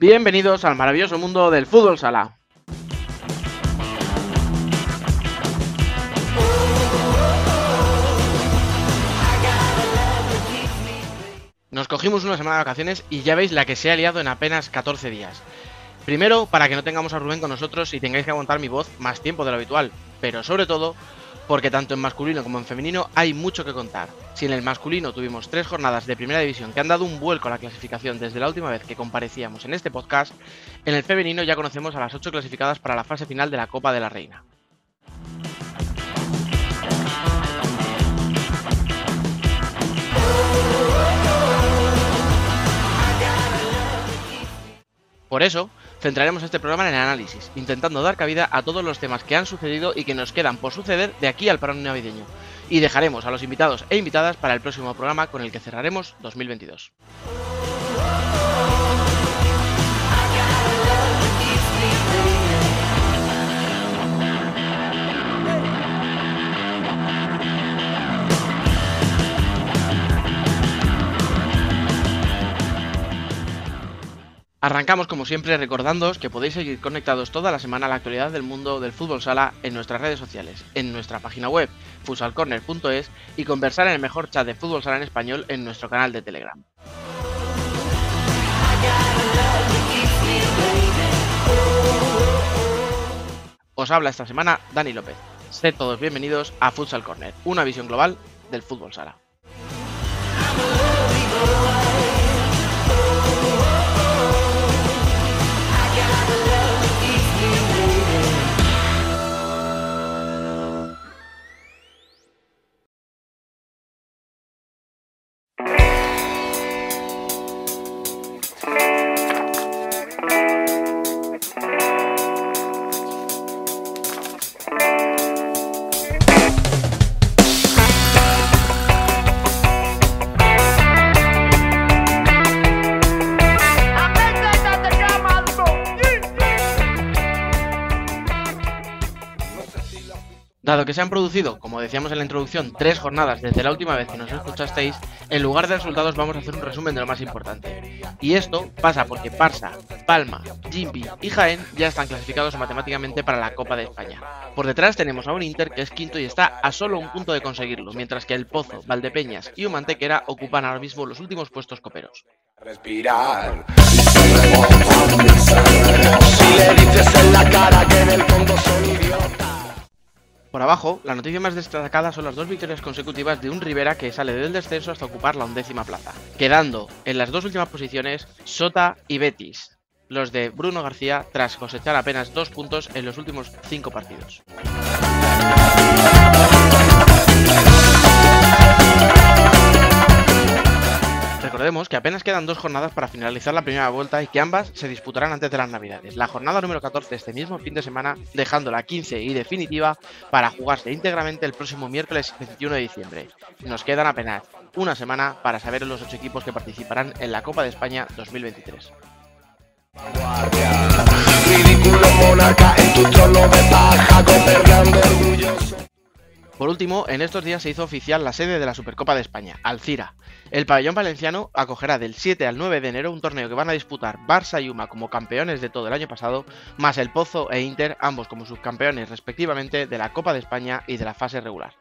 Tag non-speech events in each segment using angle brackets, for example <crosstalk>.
Bienvenidos al maravilloso mundo del fútbol sala. Cogimos una semana de vacaciones y ya veis la que se ha liado en apenas 14 días. Primero, para que no tengamos a Rubén con nosotros y tengáis que aguantar mi voz más tiempo de lo habitual, pero sobre todo porque tanto en masculino como en femenino hay mucho que contar. Si en el masculino tuvimos tres jornadas de primera división que han dado un vuelco a la clasificación desde la última vez que comparecíamos en este podcast, en el femenino ya conocemos a las ocho clasificadas para la fase final de la Copa de la Reina. Por eso, centraremos este programa en el análisis, intentando dar cabida a todos los temas que han sucedido y que nos quedan por suceder de aquí al parón navideño. Y dejaremos a los invitados e invitadas para el próximo programa con el que cerraremos 2022. Arrancamos como siempre recordándoos que podéis seguir conectados toda la semana a la actualidad del mundo del fútbol sala en nuestras redes sociales, en nuestra página web fusalcorner.es y conversar en el mejor chat de fútbol sala en español en nuestro canal de Telegram. Os habla esta semana Dani López. Sed todos bienvenidos a Futsal Corner, una visión global del fútbol sala. Dado que se han producido, como decíamos en la introducción, tres jornadas desde la última vez que nos escuchasteis, en lugar de resultados vamos a hacer un resumen de lo más importante. Y esto pasa porque Parsa, Palma, Jimpi y Jaén ya están clasificados matemáticamente para la Copa de España. Por detrás tenemos a un Inter que es quinto y está a solo un punto de conseguirlo, mientras que el Pozo, Valdepeñas y Humantequera ocupan ahora mismo los últimos puestos coperos. Respirar. Abajo, la noticia más destacada son las dos victorias consecutivas de un Rivera que sale del descenso hasta ocupar la undécima plaza, quedando en las dos últimas posiciones Sota y Betis, los de Bruno García tras cosechar apenas dos puntos en los últimos cinco partidos. Recordemos que apenas quedan dos jornadas para finalizar la primera vuelta y que ambas se disputarán antes de las navidades. La jornada número 14 este mismo fin de semana, dejando la 15 y definitiva para jugarse íntegramente el próximo miércoles 21 de diciembre. Nos quedan apenas una semana para saber los ocho equipos que participarán en la Copa de España 2023. Ridículo monarca en tu trono de paja, gobernando orgulloso. Por último, en estos días se hizo oficial la sede de la Supercopa de España, Alcira. El pabellón valenciano acogerá del 7 al 9 de enero un torneo que van a disputar Barça y Uma como campeones de todo el año pasado, más el Pozo e Inter, ambos como subcampeones respectivamente de la Copa de España y de la fase regular.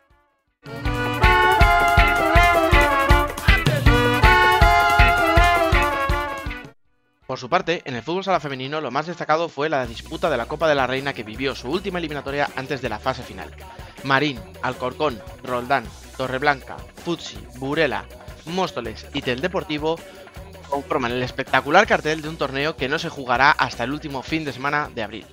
Por su parte, en el fútbol sala femenino lo más destacado fue la disputa de la Copa de la Reina que vivió su última eliminatoria antes de la fase final. Marín, Alcorcón, Roldán, Torreblanca, Futsi, Burela, Móstoles y Tel Deportivo conforman el espectacular cartel de un torneo que no se jugará hasta el último fin de semana de abril.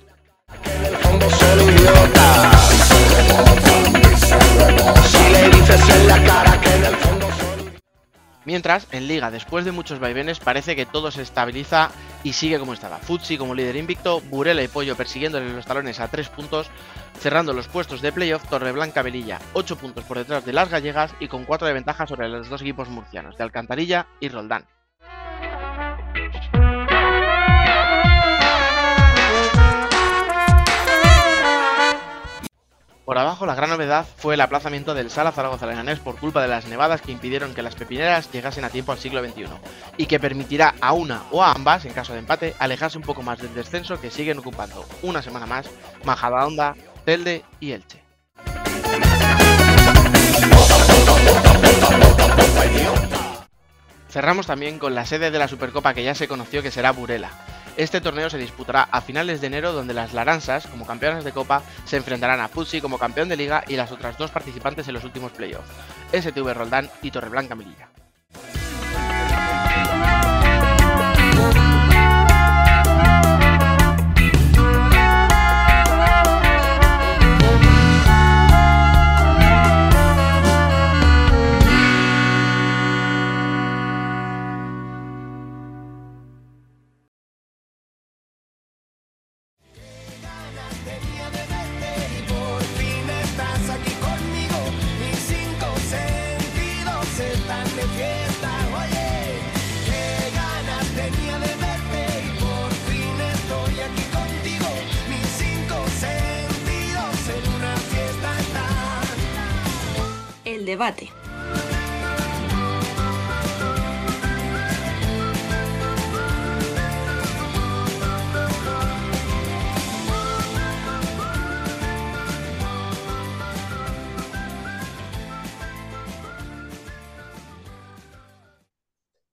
Mientras, en Liga, después de muchos vaivenes, parece que todo se estabiliza y sigue como estaba. Futsi como líder invicto, Burela y Pollo persiguiéndole los talones a 3 puntos, cerrando los puestos de playoff Torreblanca Velilla, 8 puntos por detrás de las gallegas y con 4 de ventaja sobre los dos equipos murcianos, de Alcantarilla y Roldán. Por abajo, la gran novedad fue el aplazamiento del Sala Zaragoza Leganés por culpa de las nevadas que impidieron que las pepineras llegasen a tiempo al siglo XXI, y que permitirá a una o a ambas, en caso de empate, alejarse un poco más del descenso que siguen ocupando una semana más Majadahonda, Telde y Elche. Cerramos también con la sede de la Supercopa que ya se conoció que será Burela. Este torneo se disputará a finales de enero donde las Laranzas, como campeonas de Copa, se enfrentarán a Futsi como campeón de Liga y las otras dos participantes en los últimos playoffs, STV Roldán y Torreblanca Melilla. Debate.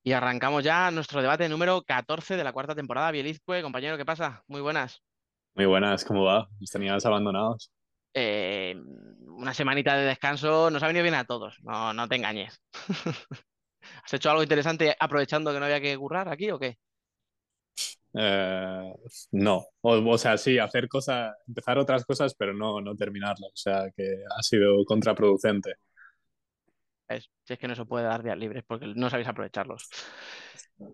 Y arrancamos ya nuestro debate número 14 de la cuarta temporada. Bielizque, compañero, ¿qué pasa? Muy buenas. Muy buenas, ¿cómo va? Los tenías abandonados. Eh, una semanita de descanso nos ha venido bien a todos, no, no te engañes. <laughs> ¿Has hecho algo interesante aprovechando que no había que currar aquí o qué? Eh, no, o, o sea, sí, hacer cosas, empezar otras cosas, pero no, no terminarlas. O sea, que ha sido contraproducente. Es, si es que no se puede dar días libres porque no sabéis aprovecharlos.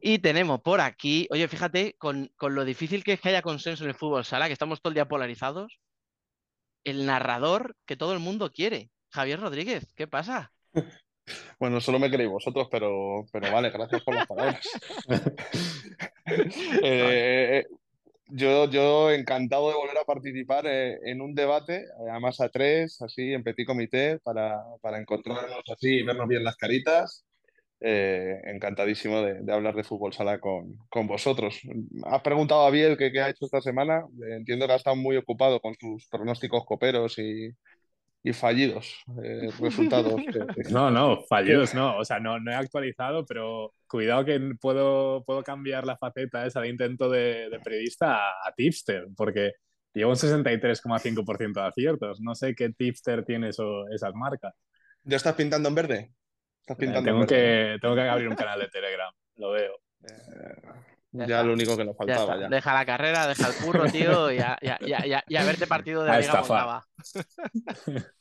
Y tenemos por aquí, oye, fíjate, con, con lo difícil que es que haya consenso en el fútbol sala, que estamos todo el día polarizados, el narrador que todo el mundo quiere, Javier Rodríguez, ¿qué pasa? <laughs> Bueno, solo me queréis vosotros, pero, pero vale, gracias por las palabras. <laughs> Eh, yo, yo encantado de volver a participar eh, en un debate, además a tres, así, en petit comité, para, para encontrarnos así y vernos bien las caritas. Eh, encantadísimo de, de hablar de fútbol sala con, con vosotros. Has preguntado a Biel qué, qué ha hecho esta semana. Entiendo que ha estado muy ocupado con sus pronósticos coperos y, y fallidos eh, <laughs> resultados. que- No, no, fallidos no. O sea, no, no he actualizado, pero cuidado que puedo, puedo cambiar la faceta esa de intento de, de periodista a, a tipster, porque llevo un 63,5% de aciertos. No sé qué tipster tiene eso, esas marcas. ¿Ya estás pintando en verde? Estás Eh, pintando tengo, que, tengo que abrir un <laughs> canal de Telegram, lo veo. Eh, Ya lo único que nos faltaba ya. Deja la carrera, deja el curro, <laughs> tío, y a, y a- y a- y a- y a verte partido de A la Liga. Moldava. <laughs>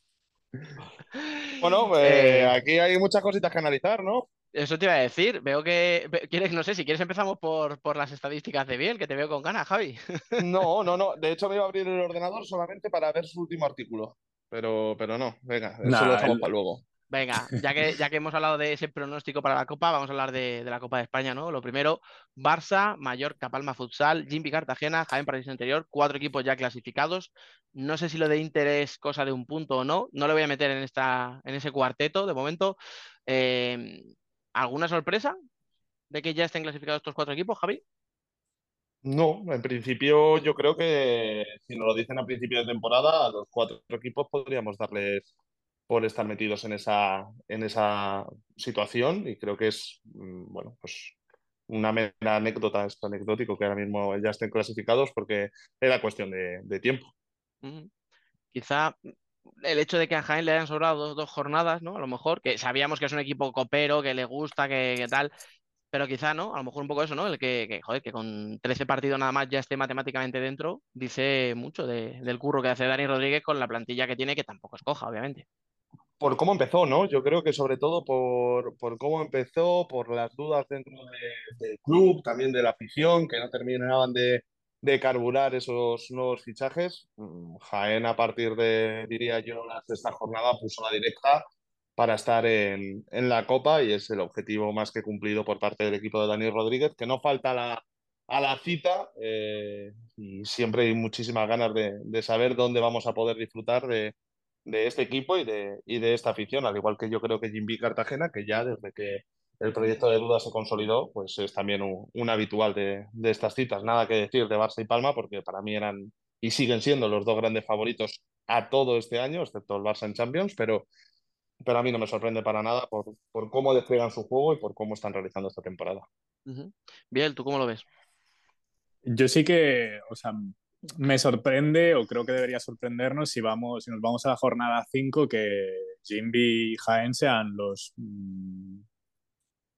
Bueno, pues Eh, aquí hay muchas cositas que analizar, ¿no? Eso te iba a decir. Veo que. ¿Quieres, no sé, si quieres empezamos por, por las estadísticas de Biel, que te veo con ganas, Javi. No, no, no. De hecho, me iba a abrir el ordenador solamente para ver su último artículo. Pero, pero no, venga, eso Nah, lo dejamos el- para luego. Venga, <laughs> ya que, ya que hemos hablado de ese pronóstico para la Copa, vamos a hablar de, de la Copa de España, ¿no? Lo primero, Barça, Mallorca, Palma Futsal, Jimmy Cartagena, Jaén Paraíso Interior, cuatro equipos ya clasificados. No sé si lo de Inter es cosa de un punto o no. No lo voy a meter en, esta, en ese cuarteto de momento. Eh, ¿alguna sorpresa de que ya estén clasificados estos cuatro equipos, Javi? No, en principio yo creo que si nos lo dicen a principio de temporada, a los cuatro equipos podríamos darles por estar metidos en esa, en esa situación y creo que es, mm, bueno, pues una mera anécdota, es anecdótico que ahora mismo ya estén clasificados porque era cuestión de, tiempo. Quizá el hecho de que a Jaén le hayan sobrado dos, dos jornadas, ¿no? A lo mejor, que sabíamos que es un equipo copero, que le gusta, que, tal, pero quizá, ¿no? A lo mejor un poco eso, ¿no? El que, que, joder, que con 13 partidos nada más ya esté matemáticamente dentro, dice mucho de- del curro que hace Dani Rodríguez con la plantilla que tiene, que tampoco es coja, obviamente. Por cómo empezó, ¿no? Yo creo que sobre todo por, por cómo empezó, por las dudas dentro de- del club, también de la afición, que no terminaban de, de carburar esos nuevos fichajes. Mm, Jaén, a partir de, diría yo, la sexta jornada, puso la directa para estar en, en la Copa y es el objetivo más que cumplido por parte del equipo de Dani Rodríguez, que no falta la, a la cita eh, y siempre hay muchísimas ganas de, de saber dónde vamos a poder disfrutar de de este equipo y de, y de esta afición, al igual que yo creo que Jimby Cartagena, que ya desde que el proyecto de duda se consolidó, pues es también un, un habitual de, de, estas citas. Nada que decir de Barça y Palma, porque para mí eran y siguen siendo los dos grandes favoritos a todo este año, excepto el Barça en Champions, pero, pero a mí no me sorprende para nada por, por cómo despliegan su juego y por cómo están realizando esta temporada. Uh -huh. Bien, ¿tú cómo lo ves? Yo sí que, o sea, me sorprende o creo que debería sorprendernos si vamos si nos vamos a la jornada 5 que Jimby y Jaén sean los mm,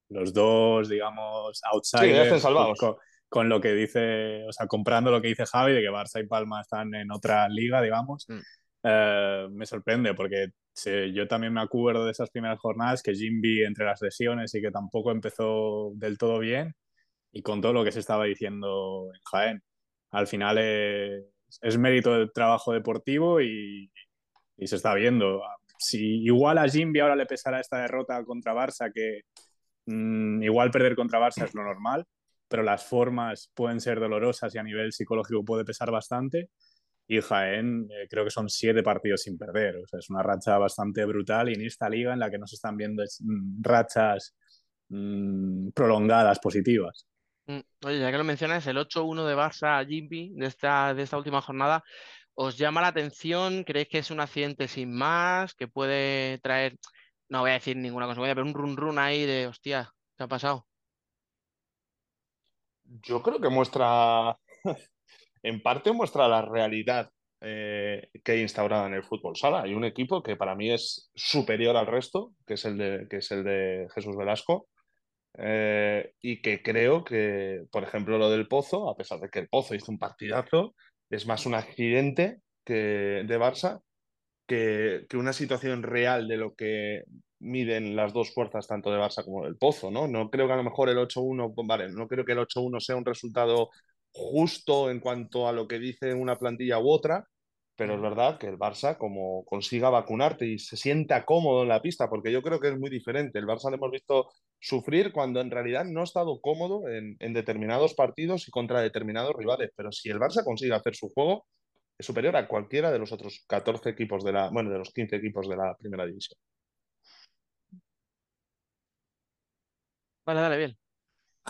los dos digamos outsiders sí, con, con, lo que dice o sea comprando lo que dice Javi de que Barça y Palma están en otra liga digamos. Mm. eh, me sorprende porque sí, yo también me acuerdo de esas primeras jornadas que Jimby entre las lesiones y que tampoco empezó del todo bien y con todo lo que se estaba diciendo en Jaén al final es, mérito del trabajo deportivo y, se está viendo. Si igual a Jimby ahora le pesará esta derrota contra Barça, que mmm, igual perder contra Barça es lo normal, pero las formas pueden ser dolorosas y a nivel psicológico puede pesar bastante. Y Jaén eh, creo que son siete partidos sin perder. Es una racha bastante brutal y en esta liga en la que no se están viendo mm, rachas mmm, prolongadas positivas. Oye, ya que lo mencionas, el 8-1 de Barça Jimby de esta, de esta última jornada, ¿os llama la atención? ¿Creéis que es un accidente sin más? ¿Que puede traer, no voy a decir ninguna consecuencia, pero un run run ahí de, hostia, ¿qué ha pasado? Yo creo que muestra, <laughs> en parte muestra la realidad eh, que hay instaurada en el fútbol sala. Hay un equipo que para mí es superior al resto, que es el de, que es el de Jesús Velasco. Eh, y que creo que, por ejemplo, lo del Pozo, a pesar de que el Pozo hizo un partidazo, es más un accidente que, de Barça que, que, una situación real de lo que miden las dos fuerzas, tanto de Barça como del Pozo, ¿no? No creo que a lo mejor el 8-1, vale, no creo que el 8-1 sea un resultado justo en cuanto a lo que dice una plantilla u otra, pero es verdad que el Barça, como consiga vacunarte y se sienta cómodo en la pista, porque yo creo que es muy diferente. El Barça le hemos visto sufrir cuando en realidad no ha estado cómodo en, en, determinados partidos y contra determinados rivales. Pero si el Barça consigue hacer su juego, es superior a cualquiera de los otros 14 equipos de la, bueno, de los 15 equipos de la primera división. Vale, dale, bien.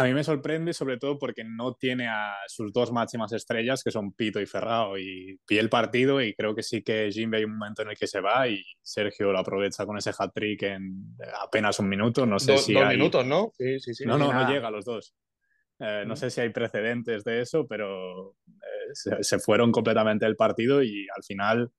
A mí me sorprende sobre todo porque no tiene a sus dos máximas estrellas, que son Pito y Ferrao, y vi el partido y creo que sí que Jimbe hay un momento en el que se va y Sergio lo aprovecha con ese hat-trick en apenas un minuto. No sé Do, si dos hay... minutos, ¿no? Sí, sí, sí. No, no, Nada. no llega a los dos. Eh, no sé si hay precedentes de eso, pero eh, se, se, fueron completamente del partido y al final,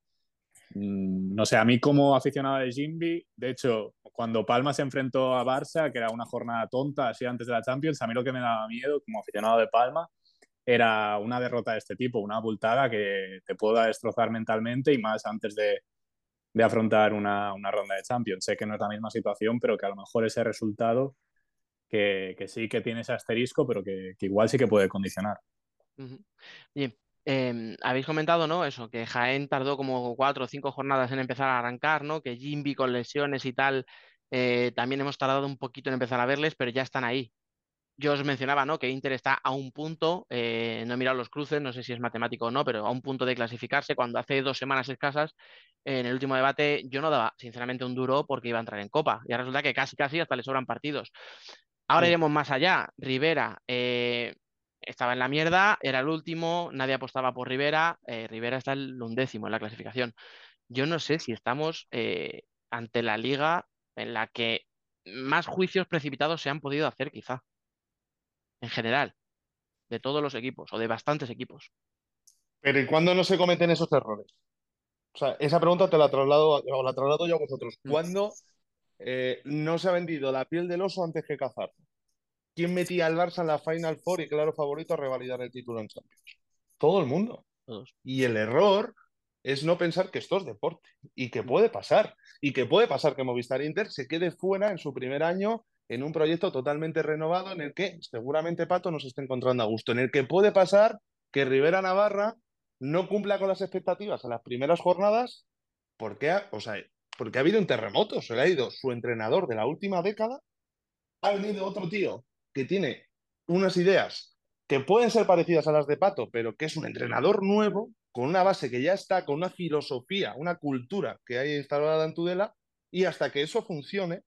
no sé, a mí como aficionado de Jimby, de hecho, cuando Palma se enfrentó a Barça, que era una jornada tonta así antes de la Champions, a mí lo que me daba miedo como aficionado de Palma era una derrota de este tipo, una abultada que te pueda destrozar mentalmente y más antes de, de afrontar una, una, ronda de Champions. Sé que no es la misma situación, pero que a lo mejor ese resultado que, que sí que tiene ese asterisco, pero que, que, igual sí que puede condicionar. Bien, eh, habéis comentado, ¿no? Eso, que Jaén tardó como cuatro o cinco jornadas en empezar a arrancar, ¿no? Que Jimby con lesiones y tal, eh, también hemos tardado un poquito en empezar a verles, pero ya están ahí. Yo os mencionaba, ¿no? Que Inter está a un punto, eh, no he mirado los cruces, no sé si es matemático o no, pero a un punto de clasificarse, cuando hace dos semanas escasas, en el último debate, yo no daba, sinceramente, un duro porque iba a entrar en Copa. Y ahora resulta que casi, casi hasta le sobran partidos. Ahora sí. iremos más allá. Rivera eh, estaba en la mierda, era el último, nadie apostaba por Rivera. Eh, Rivera está el undécimo en la clasificación. Yo no sé si estamos eh, ante la liga en la que más juicios precipitados se han podido hacer, quizá. En general, de todos los equipos o de bastantes equipos. Pero ¿y cuándo no se cometen esos errores? O sea, esa pregunta te la traslado, o la traslado yo a vosotros. ¿Cuándo eh, no se ha vendido la piel del oso antes que cazar? ¿Quién metía al Barça en la Final Four y claro favorito a revalidar el título en Champions? Todo el mundo. Todos. Y el error es no pensar que esto es deporte y que puede pasar. Y que puede pasar que Movistar Inter se quede fuera en su primer año en un proyecto totalmente renovado en el que seguramente Pato nos esté encontrando a gusto, en el que puede pasar que Rivera Navarra no cumpla con las expectativas a las primeras jornadas porque ha, o sea, porque ha habido un terremoto, se le ha ido su entrenador de la última década, ha venido otro tío que tiene unas ideas que pueden ser parecidas a las de Pato, pero que es un entrenador nuevo, con una base que ya está, con una filosofía, una cultura que hay instalada en Tudela, y hasta que eso funcione,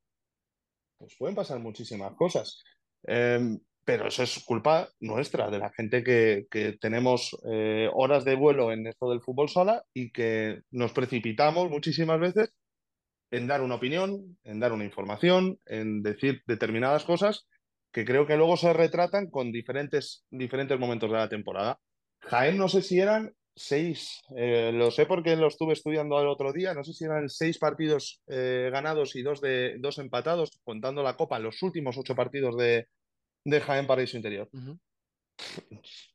pues pueden pasar muchísimas cosas. Eh, pero eso es culpa nuestra, de la gente que, que tenemos eh, horas de vuelo en esto del fútbol sola y que nos precipitamos muchísimas veces en dar una opinión, en dar una información, en decir determinadas cosas que creo que luego se retratan con diferentes, diferentes momentos de la temporada. Jaén no sé si eran seis, eh, lo sé porque lo estuve estudiando el otro día, no sé si eran seis partidos eh, ganados y dos, de, dos empatados, contando la Copa, los últimos ocho partidos de, de Jaén Paraíso Interior.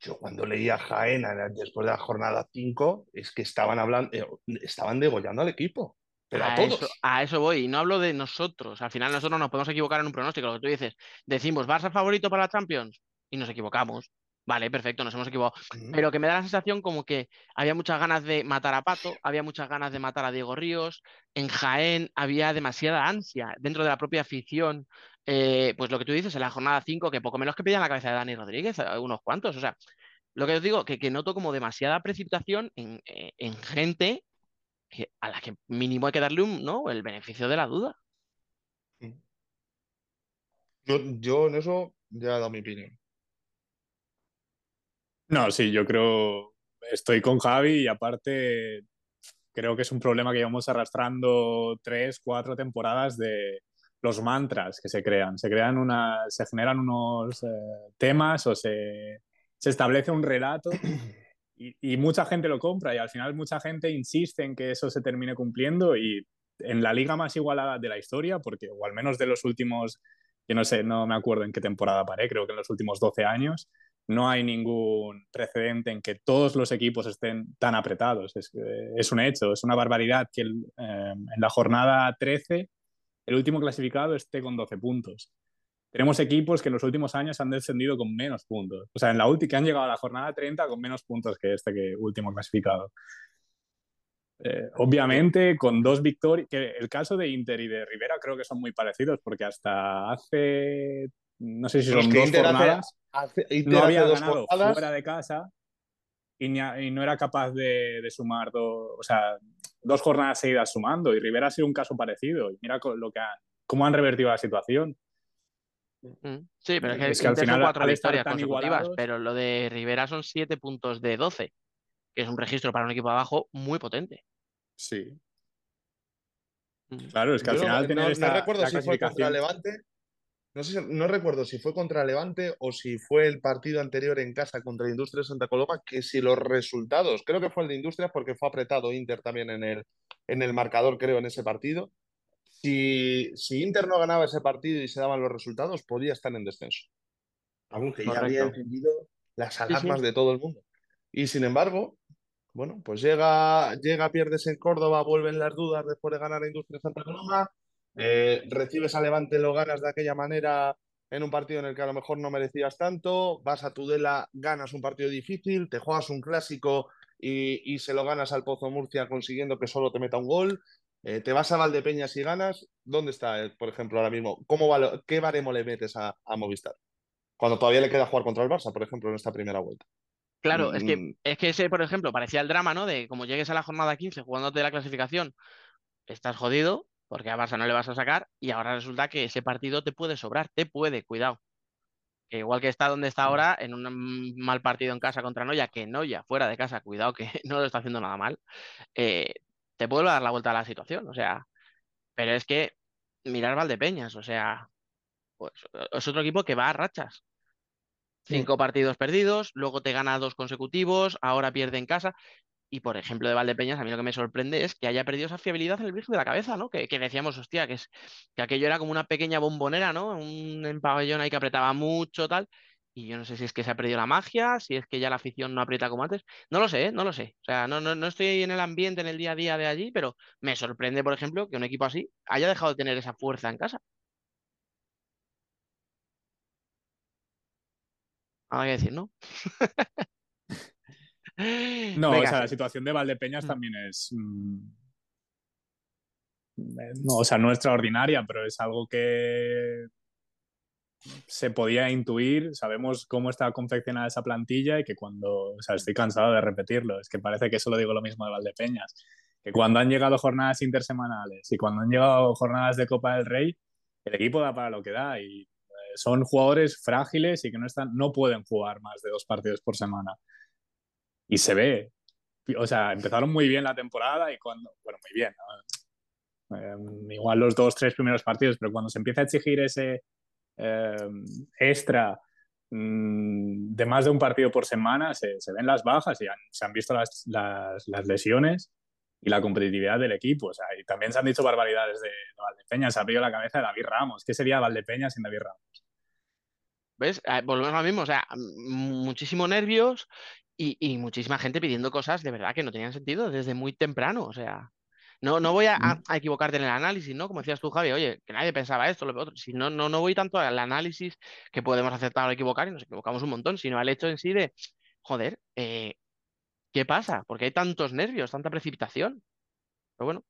Yo cuando leía Jaén después de la jornada 5, es que estaban hablando, eh, estaban degollando al equipo, pero a, A todos. eso, a eso voy, y no hablo de nosotros. Al final nosotros nos podemos equivocar en un pronóstico, lo que tú dices. Decimos, Barça favorito para la Champions, y nos equivocamos. Vale, perfecto, nos hemos equivocado. Pero que me da la sensación como que había muchas ganas de matar a Pato, había muchas ganas de matar a Diego Ríos. En Jaén había demasiada ansia dentro de la propia afición. Eh, pues lo que tú dices en la jornada 5, que poco menos que pedían la cabeza de Dani Rodríguez, eh, unos cuantos. O sea, lo que os digo, que, que noto como demasiada precipitación en, eh, en gente que, a la que mínimo hay que darle un, ¿no? el beneficio de la duda. Yo, yo en eso ya he dado mi opinión. No, sí, yo creo, estoy con Javi y aparte creo que es un problema que llevamos arrastrando tres, cuatro temporadas de los mantras que se crean. Se crean una, se generan unos eh, temas o se, se establece un relato <clears throat> y, mucha gente lo compra y al final mucha gente insiste en que eso se termine cumpliendo y en la liga más igualada de la historia, porque o al menos de los últimos, yo no sé, no me acuerdo en qué temporada paré, creo que en los últimos 12 años, no hay ningún precedente en que todos los equipos estén tan apretados. Es, un hecho, es una barbaridad que eh, en la jornada 13 el último clasificado esté con 12 puntos. Tenemos equipos que en los últimos años han descendido con menos puntos. O sea, en la última que han llegado a la jornada 30 con menos puntos que este que último clasificado. Eh, obviamente, con dos victorias, que el caso de Inter y de Rivera creo que son muy parecidos, porque hasta hace, no sé si son que dos Inter hace- jornadas, hace- Inter no hace había ganado jornadas- fuera de casa y, ni a- y no era capaz de, de sumar dos, o sea, dos jornadas seguidas sumando. Y Rivera ha sido un caso parecido. Y mira lo que ha- cómo han revertido la situación. Mm. Sí, pero es que, Es que al final, cuatro al victorias consecutivas, igualados- pero lo de Rivera son siete puntos de 12, que es un registro para un equipo de abajo muy potente. Sí. Mm. Claro, es que al Yo final no, tener no esta recuerdo si fue contra. Levante. No, sé, si- no recuerdo si fue contra Levante o si fue el partido anterior en casa contra Industria Santa Coloma, que si los resultados, creo que fue el de Industrias porque fue apretado Inter también en el, en el marcador, creo, en ese partido. Si, si Inter no ganaba ese partido y se daban los resultados, podía estar en descenso. Algo que ya había encendido las sí. alarmas de todo el mundo. Y sin embargo, bueno, pues llega, llega, pierdes en Córdoba, vuelven las dudas después de ganar a Industria Santa Coloma, eh, recibes a Levante, lo ganas de aquella manera en un partido en el que a lo mejor no merecías tanto, vas a Tudela, ganas un partido difícil, te juegas un clásico y, y se lo ganas al Pozo Murcia consiguiendo que solo te meta un gol, eh, te vas a Valdepeñas y ganas, ¿dónde está, eh, por ejemplo, ahora mismo? ¿Cómo valo- ¿Qué baremo le metes a, a Movistar? Cuando todavía le queda jugar contra el Barça, por ejemplo, en esta primera vuelta. Claro, es Mm. que, es que ese, por ejemplo, parecía el drama, ¿no? De como llegues a la jornada 15 jugándote la clasificación, estás jodido, porque a Barça no le vas a sacar, y ahora resulta que ese partido te puede sobrar, te puede, cuidado. Que igual que está donde está ahora, en un mm, mal partido en casa contra Noya, que Noya fuera de casa, cuidado que <laughs> no lo está haciendo nada mal, eh, te puede dar la vuelta a la situación, o sea, pero es que mirar Valdepeñas, o sea, pues es otro equipo que va a rachas. Cinco partidos perdidos, luego te gana dos consecutivos, ahora pierde en casa. Y por ejemplo, de Valdepeñas, a mí lo que me sorprende es que haya perdido esa fiabilidad en el Virgen de la Cabeza, ¿no? Que, que decíamos, hostia, que, es, que aquello era como una pequeña bombonera, ¿no? Un pabellón ahí que apretaba mucho, tal. Y yo no sé si es que se ha perdido la magia, si es que ya la afición no aprieta como antes. No lo sé, ¿eh? no lo sé. O sea, no, no, no estoy en el ambiente, en el día a día de allí, pero me sorprende, por ejemplo, que un equipo así haya dejado de tener esa fuerza en casa. Nada que decir, ¿no? <laughs> No, Venga, o sea, sí. la situación de Valdepeñas Mm. también es. mm, eh, no, o sea, no extraordinaria, pero es algo que se podía intuir. Sabemos cómo está confeccionada esa plantilla y que cuando. O sea, estoy cansado de repetirlo. Es que parece que solo digo lo mismo de Valdepeñas. Que cuando han llegado jornadas intersemanales y cuando han llegado jornadas de Copa del Rey, el equipo da para lo que da y eh, son jugadores frágiles y que no, están, no pueden jugar más de dos partidos por semana. Y se ve. O sea, empezaron muy bien la temporada y cuando. Bueno, muy bien. Eh, igual los dos, tres primeros partidos, pero cuando se empieza a exigir ese eh, extra mm, de más de un partido por semana, se, se ven las bajas y han- se han visto las, las- las lesiones y la competitividad del equipo. O sea, y también se han dicho barbaridades de, de Valdepeña. Se ha abrido la cabeza de David Ramos. ¿Qué sería Valdepeña sin David Ramos? ¿Ves? Eh, volvemos a lo mismo, o sea, m- muchísimo nervios y, y muchísima gente pidiendo cosas de verdad que no tenían sentido desde muy temprano, o sea, no, no voy a, a- a equivocarte en el análisis, ¿no? Como decías tú, Javi, oye, que nadie pensaba esto, lo otro, si no, no, no voy tanto al análisis que podemos acertar o equivocar y nos equivocamos un montón, sino al hecho en sí de, joder, eh, ¿qué pasa? ¿Por qué hay tantos nervios, tanta precipitación? Pero bueno,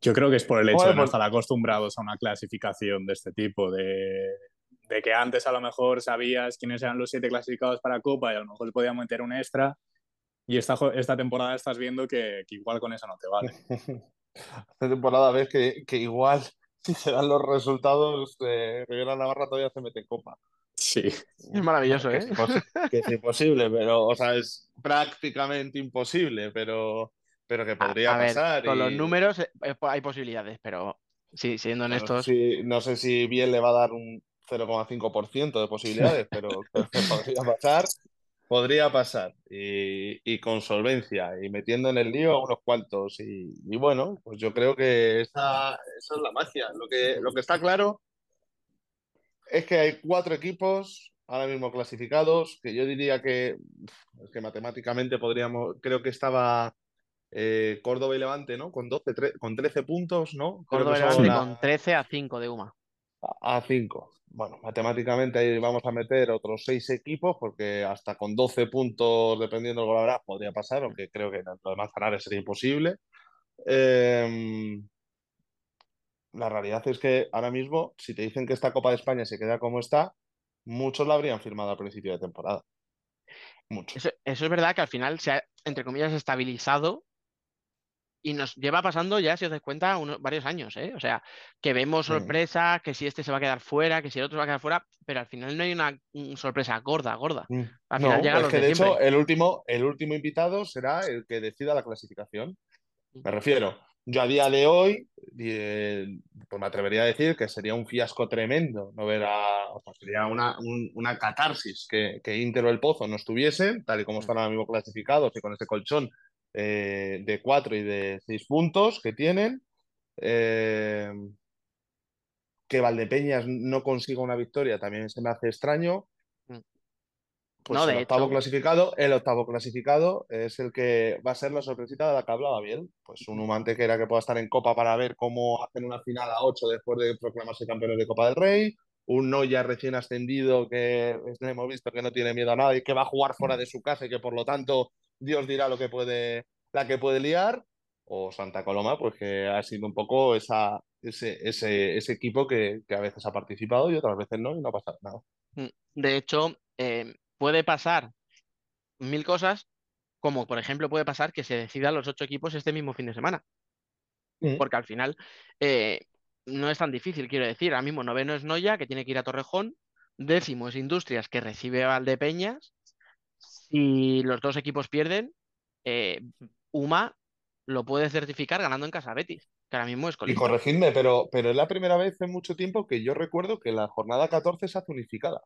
Yo creo que es por el hecho Joder, de no pues- estar acostumbrados a una clasificación de este tipo, de, de que antes a lo mejor sabías quiénes eran los siete clasificados para Copa y a lo mejor se podía meter un extra. Y esta, esta temporada estás viendo que, que igual con eso no te vale. <laughs> Esta temporada ves que, que igual, <laughs> si se dan los resultados, eh, Rivera Navarra todavía se mete en copa. Sí. es maravilloso, ¿eh? Es impos- <laughs> que es imposible, pero, o sea, es prácticamente imposible, pero, pero que A, podría a pasar. con los números eh, eh, hay posibilidades, pero sí, siendo no honestos, si, no sé si bien le va a dar un 0,5% de posibilidades, pero, pero que podría pasar. Podría pasar y, y con solvencia y metiendo en el lío a unos cuantos. Y, y bueno, pues yo creo que esa, esa es la magia. Lo que, lo que está claro es que hay cuatro equipos ahora mismo clasificados, que yo diría que, es que matemáticamente podríamos, creo que estaba eh, Córdoba y Levante, ¿no? Con 12, tre- con 13 puntos, ¿no? Creo Córdoba y Levante la- con 13 a 5 de UMA. a 5. Bueno, matemáticamente ahí vamos a meter otros 6 equipos, porque hasta con 12 puntos, dependiendo del gol podría pasar, aunque creo que lo demás ganar sería imposible. Eh, la realidad es que ahora mismo, si te dicen que esta Copa de España se queda como está, muchos la habrían firmado al principio de temporada. Muchos. Eso, eso es verdad que al final se ha, entre comillas, estabilizado y nos lleva pasando ya, si os dais cuenta, unos, varios años, ¿eh? O sea, que vemos Mm. sorpresa, que si este se va a quedar fuera, que si el otro se va a quedar fuera, pero al final no hay una mm, sorpresa gorda, gorda. Mm. Al final No, llegan es los que de de hecho el último, el último invitado será el que decida la clasificación. Me refiero, yo a día de hoy, eh, pues me atrevería a decir que sería un fiasco tremendo no ver a, o sea, sería una, un- una catarsis que, que Inter o el Pozo no estuviesen, tal y como están ahora mismo clasificados y con ese colchón eh, de cuatro y de seis puntos que tienen. Eh, que Valdepeñas no consiga una victoria también se me hace extraño. Mm. Pues No, el octavo hecho. clasificado, el octavo clasificado es el que va a ser la sorpresita de la que hablaba bien. Pues un humante que era que pueda estar en Copa para ver cómo hacen una final a 8 después de proclamarse campeones de Copa del Rey. Un Noya recién ascendido que hemos visto que no tiene miedo a nada y que va a jugar fuera de su casa y que por lo tanto Dios dirá lo que puede, la que puede liar. O Santa Coloma, pues que ha sido un poco esa, ese, ese, ese equipo que, que a veces ha participado y otras veces no, y no ha pasado nada. Mm. De hecho, eh, puede pasar mil cosas, como por ejemplo puede pasar que se decidan los ocho equipos este mismo fin de semana. Mm. porque al final eh, no es tan difícil, quiero decir. Ahora mismo noveno es Noya, que tiene que ir a Torrejón. Décimo es Industrias, que recibe a Valdepeñas. Si los dos equipos pierden, eh, UMA lo puede certificar ganando en casa a Betis, que ahora mismo es Y colista. corregidme, pero, pero es la primera vez en mucho tiempo que yo recuerdo que la jornada 14 se hace unificada.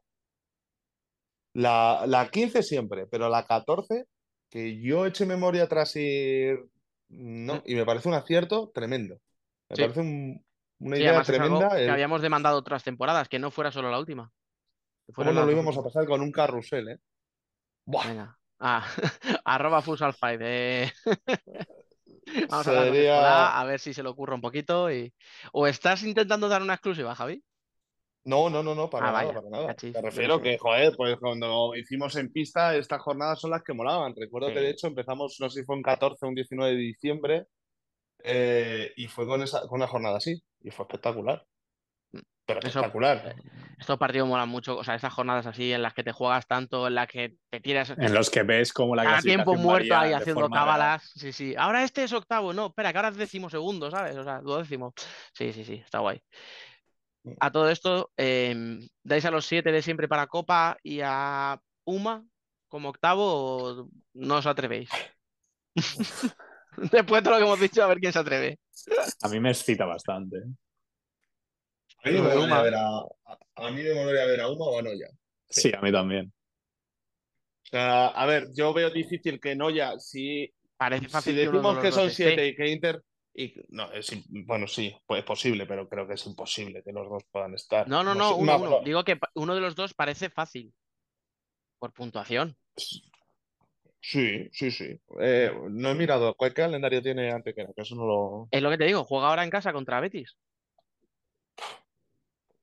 La, la 15 siempre, pero la 14, que yo eche memoria atrás y no, Mm. y me parece un acierto tremendo. Me Sí. parece un- una Sí, idea tremenda. que habíamos demandado otras temporadas, que no fuera solo la última. ¿Cómo nos lo íbamos a pasar con un carrusel, eh? Buah, Venga. Ah, <laughs> arroba Futsal eh. <laughs> Vamos a a ver si se le ocurre un poquito. Y... ¿O estás intentando dar una exclusiva, Javi? No, no, no, no, para Ah, nada, vaya, para nada. cachis, yo refiero que, joder, pues cuando hicimos en pista, estas jornadas son las que molaban. Recuerdo Sí. que de hecho empezamos, no sé si fue un 14 o un 19 de diciembre, eh, y fue con, esa, con una jornada así, y fue espectacular. Pero espectacular. eh, estos partidos molan mucho, o sea, estas jornadas así en las que te juegas tanto, en las que te tiras En los que ves cómo la cada tiempo muerto ahí haciendo cábalas. Sí, sí. Ahora este es octavo, no, espera, que ahora es décimo segundo, ¿sabes? O sea, duodécimo. Sí, sí, sí, está guay. A todo esto, eh, ¿dais a los siete de siempre para Copa y a Uma como octavo o no os atrevéis? <laughs> Después de todo lo que hemos dicho, a ver quién se atreve. A mí me excita bastante. A mí me Uma. ver a, a- a mí me molaría ver a Uma o a Noya. Sí, a mí también. O sea, a ver, yo veo difícil que Noya, si, Parece si fácil de decimos que son siete y que Inter. Y, no, es, bueno, sí, pues es posible, pero creo que es imposible que los dos puedan estar. No, no, no, uno, ma- uno. Digo que uno de los dos parece fácil. Por puntuación. Sí, sí, sí. Eh, no he mirado. ¿Cuál calendario tiene Antequera? Que eso no lo Es lo que te digo, juega ahora en casa contra Betis.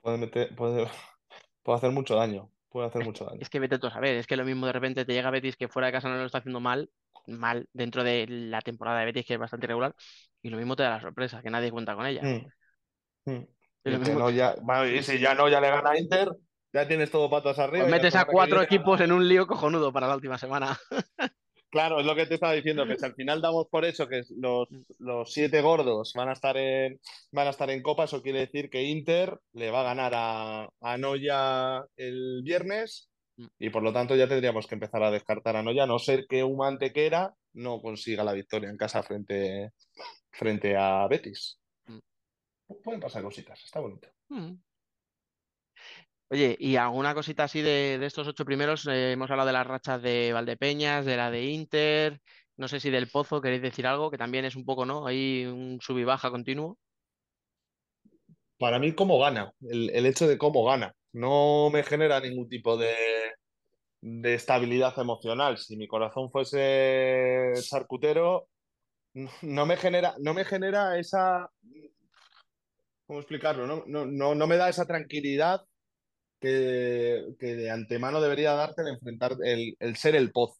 Puede meter, puede, <laughs> puede hacer mucho daño. Puede hacer mucho daño. Es que vete tú a saber, es que lo mismo de repente te llega Betis que fuera de casa no lo está haciendo mal, mal dentro de la temporada de Betis que es bastante irregular, y lo mismo te da la sorpresa, que nadie cuenta con ella. Mm, mm. Y Y lo que mismo- no ya, va, y si ya no ya le gana a Inter, ya tienes todo patas arriba. Pues metes a cuatro equipos en un lío cojonudo para la última semana. <laughs> Claro, es lo que te estaba diciendo, que si al final damos por hecho que los, los siete gordos van a estar en van a estar en Copa, eso quiere decir que Inter le va a ganar a, a Noya el viernes y por lo tanto ya tendríamos que empezar a descartar a Noya, a no ser que un Antequera no consiga la victoria en casa frente, frente a Betis. Mm. Pueden pasar cositas, está bonito. Mm. Oye, ¿y alguna cosita así de, de estos ocho primeros? Eh, hemos hablado de las rachas de Valdepeñas, de la de Inter, no sé si del Pozo, ¿queréis decir algo? Que también es un poco, ¿no? Ahí un sub y baja continuo. Para mí, cómo gana, el, el hecho de cómo gana, no me genera ningún tipo de, de estabilidad emocional. Si mi corazón fuese charcutero, no me genera, no me genera esa, ¿cómo explicarlo? No, no, no, no me da esa tranquilidad que, que de antemano debería darte el enfrentar, el, el ser el pozo.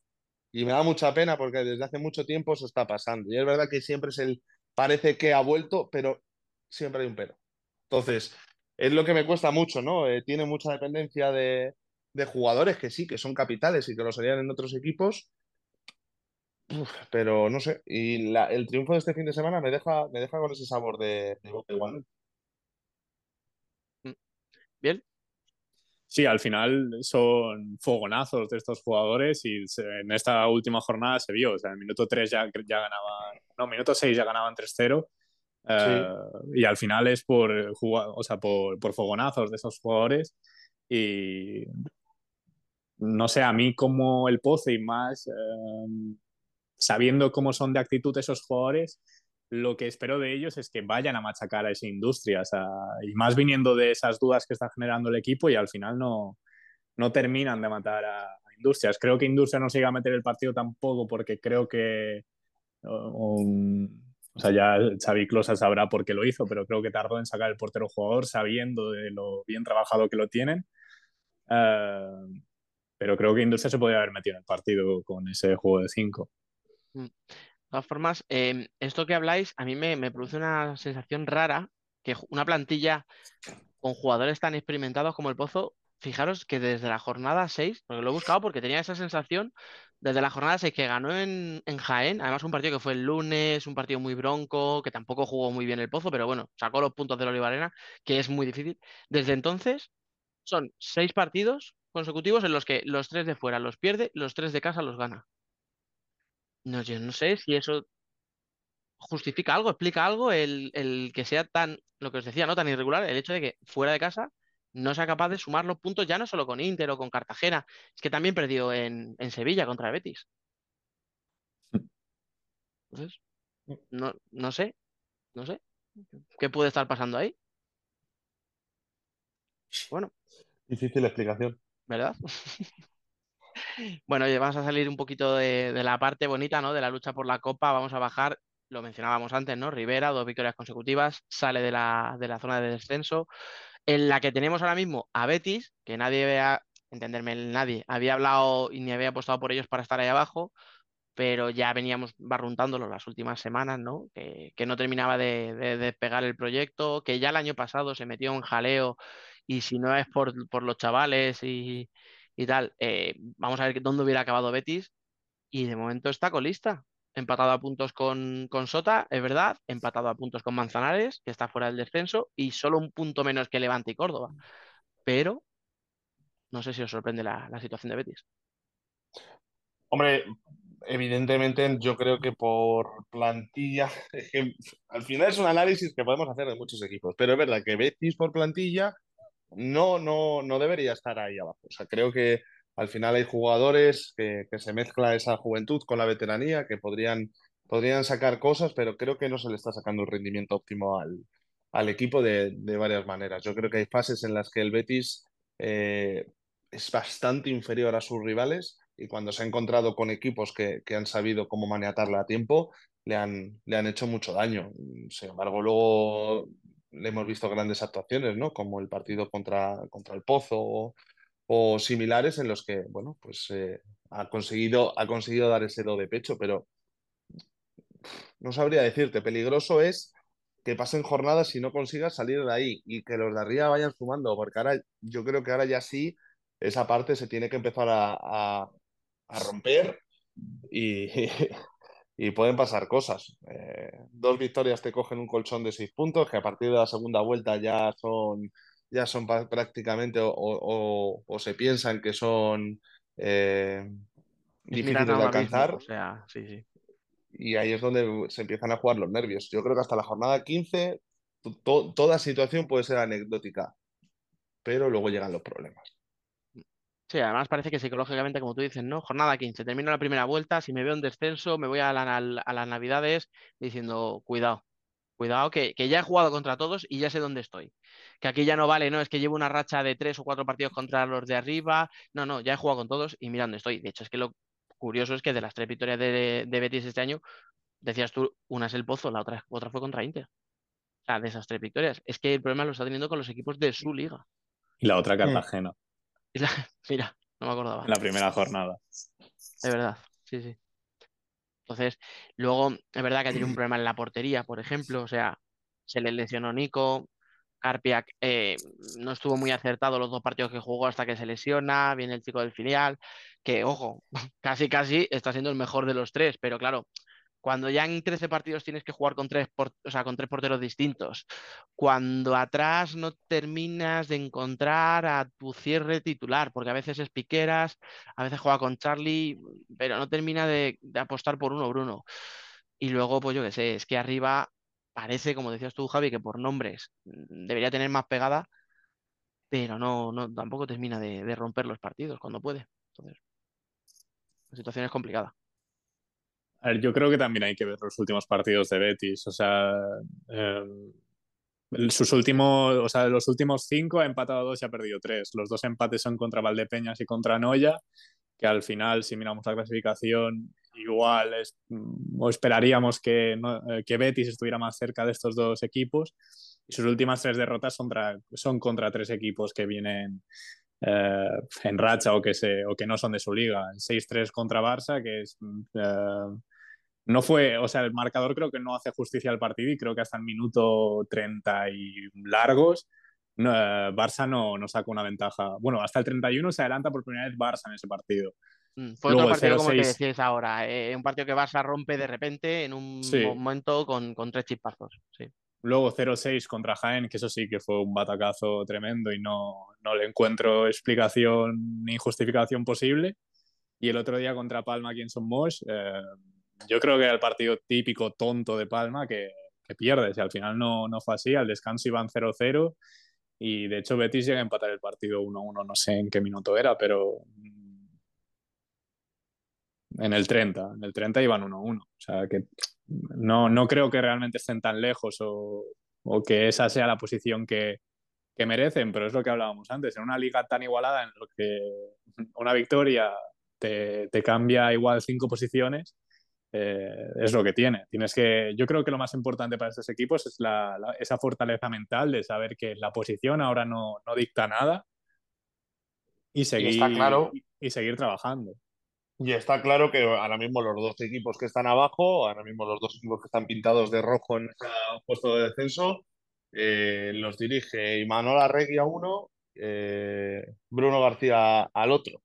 Y me da mucha pena porque desde hace mucho tiempo eso está pasando. Y es verdad que siempre es el, parece que ha vuelto, pero siempre hay un pero. Entonces, es lo que me cuesta mucho, ¿no? Eh, tiene mucha dependencia de, de jugadores que sí, que son capitales y que lo serían en otros equipos. Pero no sé. Y la- el triunfo de este fin de semana me deja, me deja con ese sabor de, de boca igualmente. ¿Bien? Sí, al final son fogonazos de estos jugadores y se- en esta última jornada se vio. O sea, en el minuto 3 ya, ya ganaban, no, minuto 6 ya ganaban 3-0. eh, y al final es por, o sea, por, por fogonazos de esos jugadores. Y no sé, a mí como el Pozo y más eh, sabiendo cómo son de actitud esos jugadores, lo que espero de ellos es que vayan a machacar a esa industria, y más viniendo de esas dudas que está generando el equipo y al final no, no terminan de matar a, Industrias. Creo que Industria no se iba a meter el partido tampoco porque creo que, o sea, ya Xavi Closa sabrá por qué lo hizo, pero creo que tardó en sacar el portero jugador sabiendo de lo bien trabajado que lo tienen. Eh, pero creo que Industria se podría haber metido en el partido con ese juego de 5. Todas formas, eh, esto que habláis a mí me, produce una sensación rara, que una plantilla con jugadores tan experimentados como el Pozo, fijaros que desde la jornada 6, porque lo he buscado porque tenía esa sensación, desde la jornada 6 que ganó en, en Jaén, además un partido que fue el lunes, un partido muy bronco, que tampoco jugó muy bien el Pozo, pero bueno, sacó los puntos del Olivarena, que es muy difícil. Desde entonces son seis partidos consecutivos en los que los tres de fuera los pierde, los tres de casa los gana. No, yo no sé si eso justifica algo, explica algo el, el que sea tan, lo que os decía, ¿no? Tan irregular, el hecho de que fuera de casa no sea capaz de sumar los puntos ya no solo con Inter o con Cartagena, es que también perdió en, en Sevilla contra el Betis. Entonces, no, no sé, no sé. ¿Qué puede estar pasando ahí? Bueno, Difícil explicación. ¿verdad? <laughs> Bueno, oye, vamos a salir un poquito de, la parte bonita, ¿no? De la lucha por la Copa, vamos a bajar, lo mencionábamos antes, ¿no? Rivera, dos victorias consecutivas, sale de la, de la zona de descenso, en la que tenemos ahora mismo a Betis, que nadie vea, entenderme, nadie, había hablado y ni había apostado por ellos para estar ahí abajo, pero ya veníamos barruntándolo las últimas semanas, ¿no? Que, no terminaba de, de despegar el proyecto, que ya el año pasado se metió en jaleo y si no es por, por los chavales y, y tal, eh, vamos a ver dónde hubiera acabado Betis y de momento está colista. Empatado a puntos con, con Sota, es verdad, empatado a puntos con Manzanares, que está fuera del descenso, y solo un punto menos que Levante y Córdoba. Pero no sé si os sorprende la, la situación de Betis. Hombre, evidentemente yo creo que por plantilla, <laughs> al final es un análisis que podemos hacer de muchos equipos, pero es verdad que Betis por plantilla no, no, no debería estar ahí abajo. O sea, creo que al final hay jugadores que, que se mezcla esa juventud con la veteranía, que podrían, podrían sacar cosas, pero creo que no se le está sacando un rendimiento óptimo al, al equipo de, de varias maneras. Yo creo que hay fases en las que el Betis eh, es bastante inferior a sus rivales y cuando se ha encontrado con equipos que, que han sabido cómo maniatarla a tiempo, le han, le han hecho mucho daño. Sin embargo, luego le hemos visto grandes actuaciones, ¿no? Como el partido contra, contra el Pozo o, similares en los que, bueno, pues eh, ha conseguido, ha conseguido dar ese do de pecho, pero no sabría decirte, peligroso es que pasen jornadas y no consigas salir de ahí y que los de arriba vayan sumando, porque ahora yo creo que ahora ya sí esa parte se tiene que empezar a, a romper y, <laughs> y pueden pasar cosas. Eh, dos victorias te cogen un colchón de seis puntos, que a partir de la segunda vuelta ya son, ya son prácticamente o, o, o se piensan que son eh, difíciles de alcanzar. Mismo, o sea, sí, sí. Y ahí es donde se empiezan a jugar los nervios. Yo creo que hasta la jornada 15 to toda situación puede ser anecdótica, pero luego llegan los problemas. Sí, además parece que psicológicamente, como tú dices, ¿no? Jornada 15, termino la primera vuelta, si me veo en descenso, me voy a, la, a las navidades diciendo, cuidado, cuidado, que, que, ya he jugado contra todos y ya sé dónde estoy. Que aquí ya no vale, no, es que llevo una racha de tres o cuatro partidos contra los de arriba, no, no, ya he jugado con todos y mira dónde estoy. De hecho, es que lo curioso es que de las tres victorias de, de Betis este año, decías tú, una es el Pozo, la otra, otra fue contra Inter. O sea, de esas tres victorias. Es que el problema lo está teniendo con los equipos de su liga. Y la otra Cartagena. La... <laughs> Mira, no me acordaba. En la primera jornada. Es verdad, sí, sí. Entonces, luego, es verdad que tiene un problema en la portería, por ejemplo. O sea, se le lesionó Nico. Carpiak eh, no estuvo muy acertado los dos partidos que jugó hasta que se lesiona. Viene el chico del filial, que, ojo, <laughs> casi, casi está siendo el mejor de los tres. Pero claro, cuando ya en 13 partidos tienes que jugar con tres, o sea, con tres porteros distintos, cuando atrás no terminas de encontrar a tu cierre titular, porque a veces es Piqueras, a veces juega con Charlie, pero no termina de, apostar por uno Bruno. Y luego, pues yo qué sé, es que arriba parece, como decías tú, Javi, que por nombres debería tener más pegada, pero no, no tampoco termina de, de romper los partidos cuando puede. Entonces, la situación es complicada. A ver, yo creo que también hay que ver los últimos partidos de Betis. O sea, eh, sus últimos, o sea, los últimos cinco ha empatado dos y ha perdido tres. Los dos empates son contra Valdepeñas y contra Noya, que al final, si miramos la clasificación, igual es, o esperaríamos que, no, que Betis estuviera más cerca de estos dos equipos. Y sus últimas tres derrotas son, son contra tres equipos que vienen eh, en racha o que, se, o que no son de su liga. 6-3 contra Barça, que es... Eh, no fue, o sea, el marcador creo que no hace justicia al partido y creo que hasta el minuto 30 y largos no, eh, Barça no, no saca una ventaja. Bueno, hasta el 31 se adelanta por primera vez Barça en ese partido. Mm, fue Luego, otro partido como te decías ahora, eh, un partido que Barça rompe de repente en un sí. momento con, con tres chispazos. Sí. Luego 0-6 contra Jaén, que eso sí que fue un batacazo tremendo y no, no le encuentro explicación ni justificación posible. Y el otro día contra Palma aquí en Somos, eh, yo creo que era el partido típico tonto de Palma que, que pierdes y al final no, no fue así, al descanso iban 0-0 y de hecho Betis llega a empatar el partido 1-1, no sé en qué minuto era, pero en el 30, en el 30 iban 1-1, o sea que no, no creo que realmente estén tan lejos o, o que esa sea la posición que, que merecen, pero es lo que hablábamos antes, en una liga tan igualada en lo que <laughs> una victoria te, te cambia igual cinco posiciones, eh, es lo que tiene. Tienes que, yo creo que lo más importante para estos equipos es la, la- esa fortaleza mental de saber que la posición ahora no, no dicta nada y seguir, claro. y, y seguir trabajando. Y está claro que ahora mismo los dos equipos que están abajo, ahora mismo los dos equipos que están pintados de rojo en ese puesto de descenso, eh, los dirige Imanol Arregui a uno, eh, Bruno García al otro,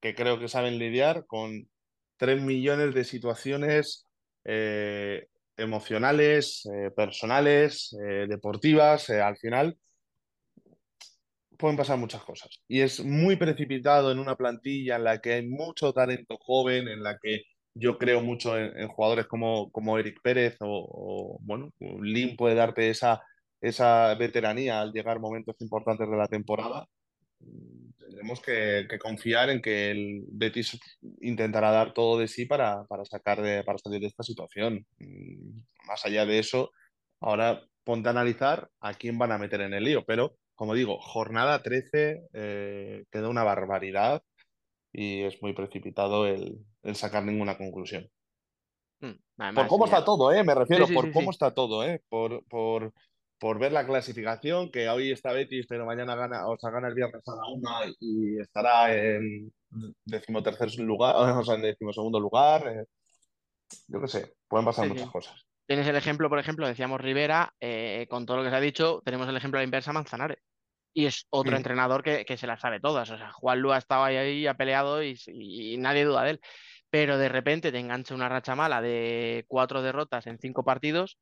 que creo que saben lidiar con tres millones de situaciones eh, emocionales, personales, deportivas. al final pueden pasar muchas cosas. Y es muy precipitado en una plantilla en la que hay mucho talento joven, en la que yo creo mucho en, en jugadores como, como Eric Pérez o, o, bueno, Lim puede darte esa, esa veteranía al llegar momentos importantes de la temporada. Tendremos que, que confiar en que el Betis intentará dar todo de sí para, para, sacar de, para salir de esta situación. Mm, Más allá de eso, ahora ponte a analizar a quién van a meter en el lío, pero como digo, jornada 13 eh, queda una barbaridad y es muy precipitado el, el sacar ninguna conclusión. Mm, Por cómo está todo, ¿eh? Me refiero, Sí, sí, por sí, cómo está todo, ¿eh? Por, por, por ver la clasificación, que hoy está Betis, pero mañana gana, o sea, gana el viernes a la una y estará en decimotercer lugar, o sea, en decimosegundo lugar. eh, Yo qué sé, pueden pasar Sí, muchas sí. cosas. Tienes el ejemplo, por ejemplo, decíamos Rivera, eh, con todo lo que se ha dicho, tenemos el ejemplo a la inversa Manzanares. Y es otro Mm. entrenador que, que se las sabe todas. O sea, Juan Lu ha estado ahí, ahí, ha peleado y, y nadie duda de él. Pero de repente te engancha una racha mala de cuatro derrotas en cinco partidos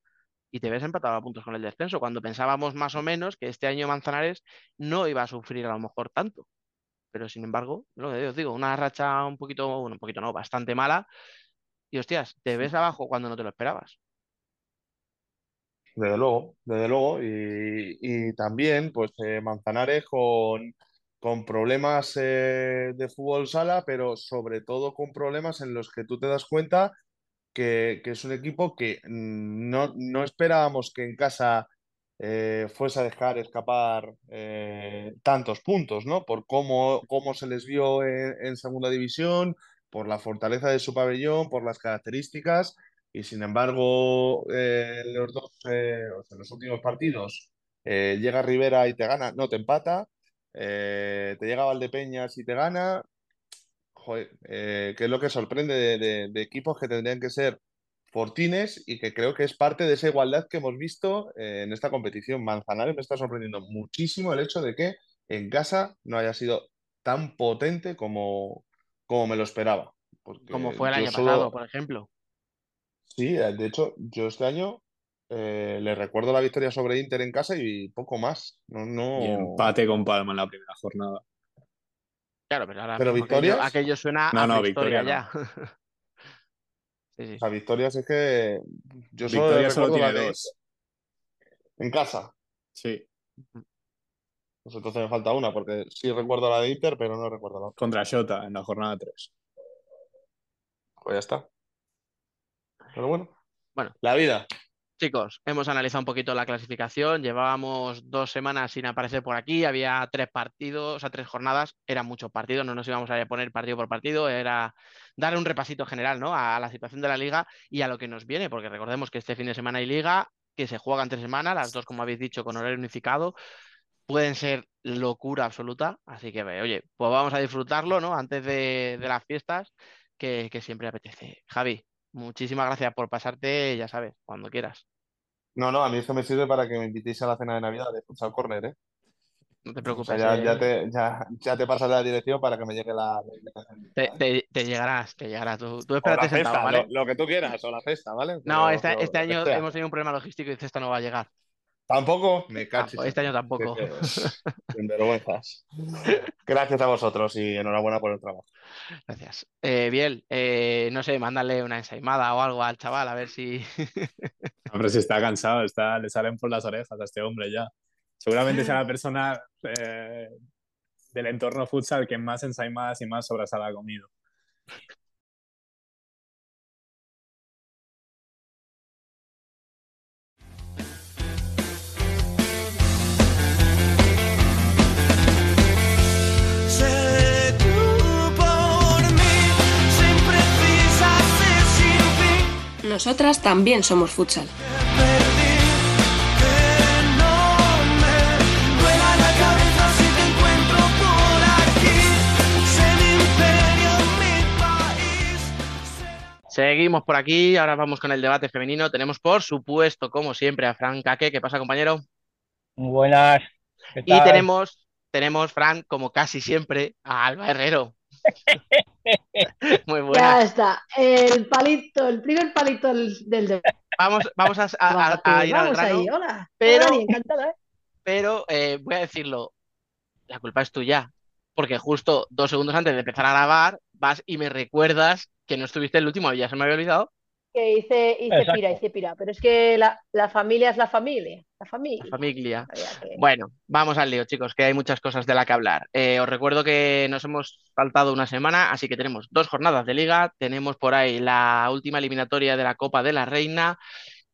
y te ves empatado a puntos con el descenso, cuando pensábamos más o menos que este año Manzanares no iba a sufrir a lo mejor tanto. Pero sin embargo, lo que os digo, una racha un poquito, bueno, un poquito no, bastante mala. Y hostias, te ves abajo cuando no te lo esperabas. Desde luego, desde luego. Y, y también, pues, eh, Manzanares con, con problemas eh, de fútbol sala, pero sobre todo con problemas en los que tú te das cuenta que, que es un equipo que mm, no, no esperábamos que en casa eh, fuese a dejar escapar tantos puntos, ¿no? Por cómo, cómo se les vio en segunda división, por la fortaleza de su pabellón, por las características. Y sin embargo, eh, los dos, eh, o sea, los últimos partidos, eh, llega Rivera y te gana, no te empata, eh, te llega Valdepeñas y te gana, joder, que es lo que sorprende de, de- de equipos que tendrían que ser fortines y que creo que es parte de esa igualdad que hemos visto en esta competición. Manzanares me está sorprendiendo muchísimo el hecho de que en casa no haya sido tan potente como, como me lo esperaba. Como fue el año solo- pasado, por ejemplo. Sí, de hecho, yo este año eh, le recuerdo la victoria sobre Inter en casa y poco más. No, no... Y empate con Palma en la primera jornada. Claro, pero ahora ¿Pero aquello, victorias? aquello suena No, a no, prehistoria victoria ya. <laughs> sí, sí. O sea, victorias es que yo solo Victoria solo recuerdo la de dos. en casa. Sí, Pues entonces me falta una, porque sí recuerdo la de Inter, pero no recuerdo la otra. contra Shota en la jornada 3. Pues ya está. Pero bueno. Bueno. La vida. Chicos, hemos analizado un poquito la clasificación. Llevábamos dos semanas sin aparecer por aquí. Había tres partidos, o sea, tres jornadas. Eran muchos partidos, no nos íbamos a poner partido por partido. Era darle un repasito general ¿no? a la situación de la liga y a lo que nos viene, porque recordemos que este fin de semana hay liga, que se juega entre semana, las dos, como habéis dicho, con horario unificado. Pueden ser locura absoluta. Así que, oye, pues vamos a disfrutarlo ¿no? antes de, de las fiestas, que, que siempre apetece. Javi, Muchísimas gracias por pasarte, ya sabes, cuando quieras. No, no, a mí esto me sirve para que me invitéis a la cena de Navidad de Futsal Corner, ¿eh? No te O preocupes. sea, ya, eh, ya te, ya, ya te pasaré la dirección para que me llegue la... te, te- te llegarás, te llegarás. Tú, tú espérate sentado, cesta, ¿vale? lo, lo que tú quieras, o la cesta, ¿vale? No, Pero- este, este año hemos tenido un problema logístico y Cesta no va a llegar. ¿Tampoco? Me Ah, cachis. pues este año tampoco. Que- Sinvergüenzas. <laughs> Gracias a vosotros y enhorabuena por el trabajo. Gracias. Eh, Biel, eh, no sé, mándale una ensaimada o algo al chaval, a ver si. <laughs> Hombre, si está cansado, está, le salen por las orejas a este hombre ya. Seguramente sea la persona eh, del entorno futsal que más ensaimadas y más sobrasada ha comido. Mi imperio, mi país. Seguimos por aquí, ahora vamos con el debate femenino. Tenemos, por supuesto, como siempre, a Fran Caque. ¿Qué pasa, compañero? Buenas. ¿Qué Y tenemos, tenemos, Fran, como casi siempre, a Alba Herrero. <laughs> Muy Ya buena. está. El palito, el primer palito del, del. Vamos, vamos a, a- a- a ir al grano, ahí, hola. pero- Hola, encantada, ¿eh? pero eh, voy a decirlo, la culpa es tuya, porque justo dos segundos antes de empezar a grabar, vas y me recuerdas que no estuviste el último, ya se me había olvidado. Que hice, hice Exacto. pira, hice pira. Pero es que la, la familia es la familia. La familia. La familia. Que- Bueno, vamos al lío, chicos, que hay muchas cosas de la que hablar. Eh, os recuerdo que nos hemos saltado una semana, así que tenemos dos jornadas de liga, tenemos por ahí la última eliminatoria de la Copa de la Reina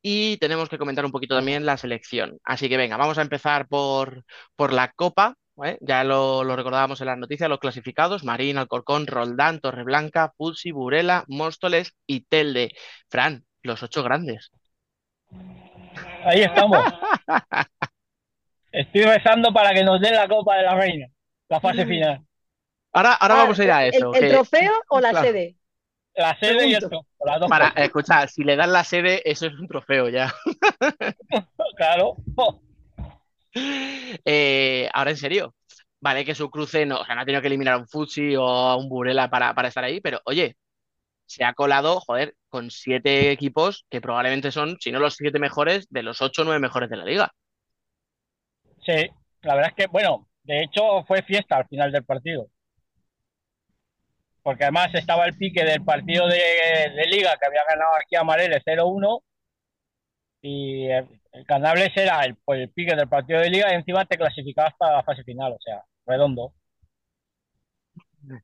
y tenemos que comentar un poquito también la selección. Así que venga, vamos a empezar por, por la Copa. ¿Eh? Ya lo, lo recordábamos en las noticias, los clasificados, Marín, Alcorcón, Roldán, Torreblanca, Pulsi, Burela, Móstoles y Telde. Fran, los ocho grandes. Ahí estamos. <laughs> Estoy rezando para que nos den la Copa de la Reina, la fase final. Ahora, ahora Ah, vamos a ir a eso. ¿El, que- trofeo o la Claro. sede? La sede y el trofeo, las dos Para, cosas, escucha, si le dan la sede, eso es un trofeo ya. <laughs> claro. <laughs> Eh, ahora en serio, vale que su cruce no, o sea, ha tenido que eliminar a un Futsi o a un Burela para, para estar ahí, pero oye, se ha colado, joder, con siete equipos que probablemente son, si no los siete mejores, de los ocho o nueve mejores de la liga. Sí, la verdad es que, bueno, de hecho fue fiesta al final del partido. Porque además estaba el pique del partido de, de Liga que había ganado aquí a Marele 0-1 y el, Canables era el, pues, el pique del partido de Liga y encima te clasificabas para la fase final, o sea, redondo.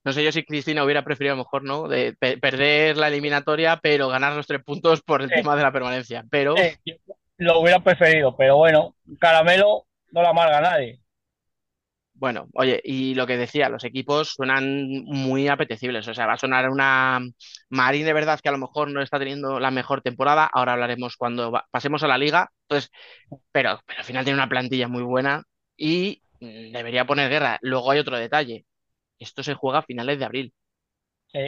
No sé yo si Cristina hubiera preferido a lo mejor, ¿no? De pe- perder la eliminatoria, pero ganar los tres puntos por el Sí. tema de la permanencia. Pero Sí, lo hubiera preferido, pero bueno, caramelo no la amarga nadie. Bueno, oye, y lo que decía, los equipos suenan muy apetecibles. O sea, va a sonar una Marín de verdad que a lo mejor no está teniendo la mejor temporada. Ahora hablaremos cuando va- pasemos a la liga. Entonces, pero, pero al final tiene una plantilla muy buena y mm, debería poner guerra. Luego hay otro detalle. Esto se juega a finales de abril, Sí,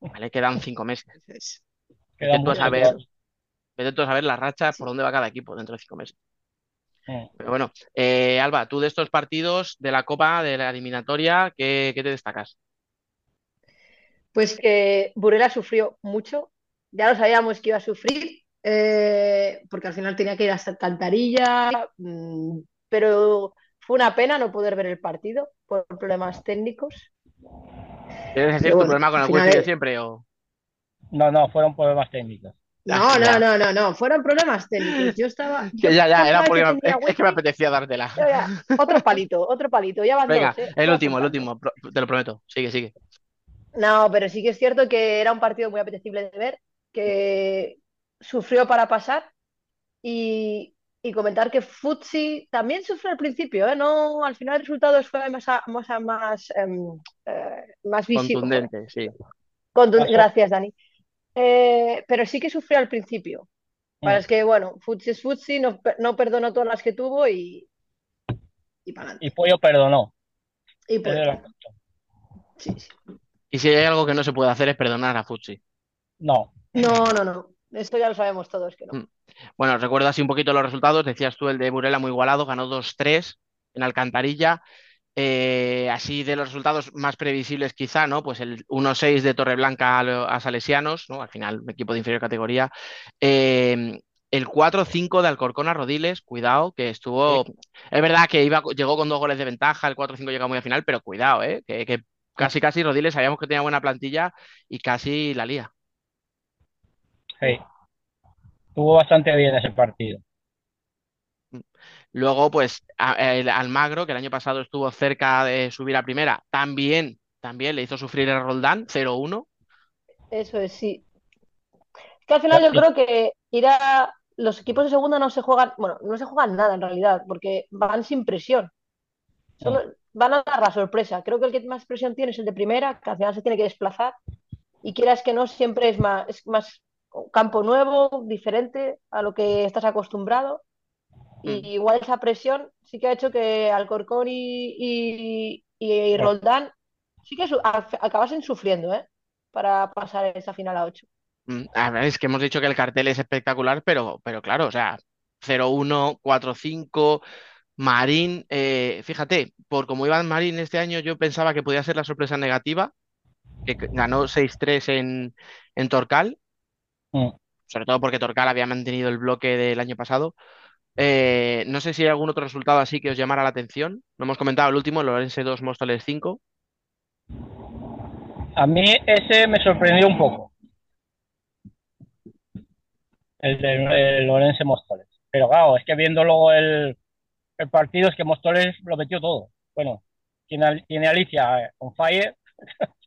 ¿vale? Quedan cinco meses. queda Vete tú a saber, vete tú a saber la racha por dónde va cada equipo dentro de cinco meses. Pero bueno, eh, Alba, tú de estos partidos de la Copa, de la eliminatoria, ¿qué, qué te destacas? Pues que Burela sufrió mucho. Ya lo sabíamos que iba a sufrir, eh, porque al final tenía que ir hasta Alcantarilla, mm, pero fue una pena no poder ver el partido por problemas técnicos. ¿Quieres decir Pero tu bueno, problema con el de siempre o...? No, no, fueron problemas técnicos. No, <laughs> no, no, no, no, fueron problemas técnicos. Yo estaba. yo <laughs> ya, ya, era porque que es, es que me apetecía dártela. ya, Otro palito, otro palito, ya van Venga, dos, ¿eh? el último, el último, te lo prometo. Sigue, sigue. No, pero sí que es cierto que era un partido muy apetecible de ver, que sufrió para pasar y, y comentar que Futsi también sufrió al principio, ¿eh? No, al final el resultado fue más, a- más, más, em, eh, más visible. Contundente, sí. Contun- Pasó. Gracias, Dani. Eh, pero sí que sufrió al principio. Pero Mm. es que, bueno, Futsi es Futsi, no, no perdonó todas las que tuvo y, y para adelante. Y Pollo perdonó. Y era- sí, sí. Y si hay algo que no se puede hacer es perdonar a Futsi. No, No, no, no. Esto ya lo sabemos todos que no. Mm. Bueno, recuerdo así un poquito los resultados. Decías tú el de Burela muy igualado, ganó 2-3 en Alcantarilla. Eh, así de los resultados más previsibles quizá, ¿no? Pues el 1-6 de Torreblanca a, a Salesianos, ¿no? Al final, equipo de inferior categoría. Eh, el 4-5 de Alcorcón a Rodiles, cuidado, que estuvo... Es verdad que iba, llegó con dos goles de ventaja, el 4-5 llegó muy al final, pero cuidado, ¿eh? Que, que casi, casi Rodiles sabíamos que tenía buena plantilla y casi la lía. sí. Estuvo bastante bien ese partido. Luego, pues, a- el Almagro, que el año pasado estuvo cerca de subir a primera, también, también le hizo sufrir el Roldán, 0-1. Eso es, sí. Es que al final yo creo que ir a los equipos de segunda no se juegan, bueno, no se juegan nada en realidad, porque van sin presión. Solo van a dar la sorpresa. Creo que el que más presión tiene es el de primera, que al final se tiene que desplazar. Y quieras que no, siempre es más, es más campo nuevo, diferente a lo que estás acostumbrado. Y Mm. igual esa presión sí que ha hecho que Alcorcón y, y, y. Roldán sí que su- acabasen sufriendo, ¿eh? Para pasar esa final a 8. Mm, A ver, es que hemos dicho que el cartel es espectacular, pero, pero claro, o sea, 0-1, 4-5, Marín, eh, fíjate, por cómo iba Marín este año, yo pensaba que podía ser la sorpresa negativa, que ganó 6-3 en, en Torcal, Mm. sobre todo porque Torcal había mantenido el bloque del año pasado. Eh, no sé si hay algún otro resultado así que os llamara la atención. No hemos comentado el último, el Orense 2, Móstoles 5. A mí ese me sorprendió un poco. El de el Orense Móstoles. Pero claro, es que viendo luego el, el partido es que Móstoles lo metió todo. Bueno, tiene, tiene Alicia eh, on fire. <laughs>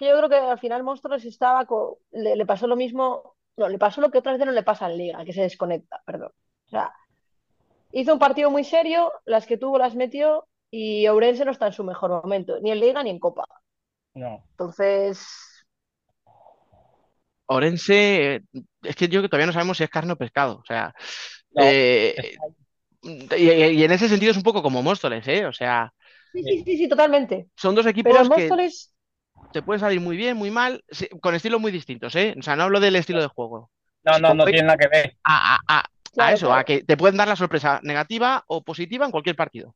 Yo creo que al final Monstruos estaba le, le pasó lo mismo, no, le pasó lo que otras veces no le pasa en Liga, que se desconecta, perdón. O sea, hizo un partido muy serio, las que tuvo las metió y Ourense no está en su mejor momento, ni en Liga ni en Copa. No. Entonces, Orense, eh, es que yo que todavía no sabemos si es carne o pescado. O sea, No, eh, y, y en ese sentido es un poco como Móstoles, ¿eh? O sea, sí, sí, sí, sí, totalmente. son dos Pero equipos que Móstoles, te pueden salir muy bien, muy mal, con estilos muy distintos, ¿eh? O sea, no hablo del estilo de juego. no, no, no tiene nada que ver. A, a- a- a Claro, eso, a que te pueden dar la sorpresa negativa o positiva en cualquier partido.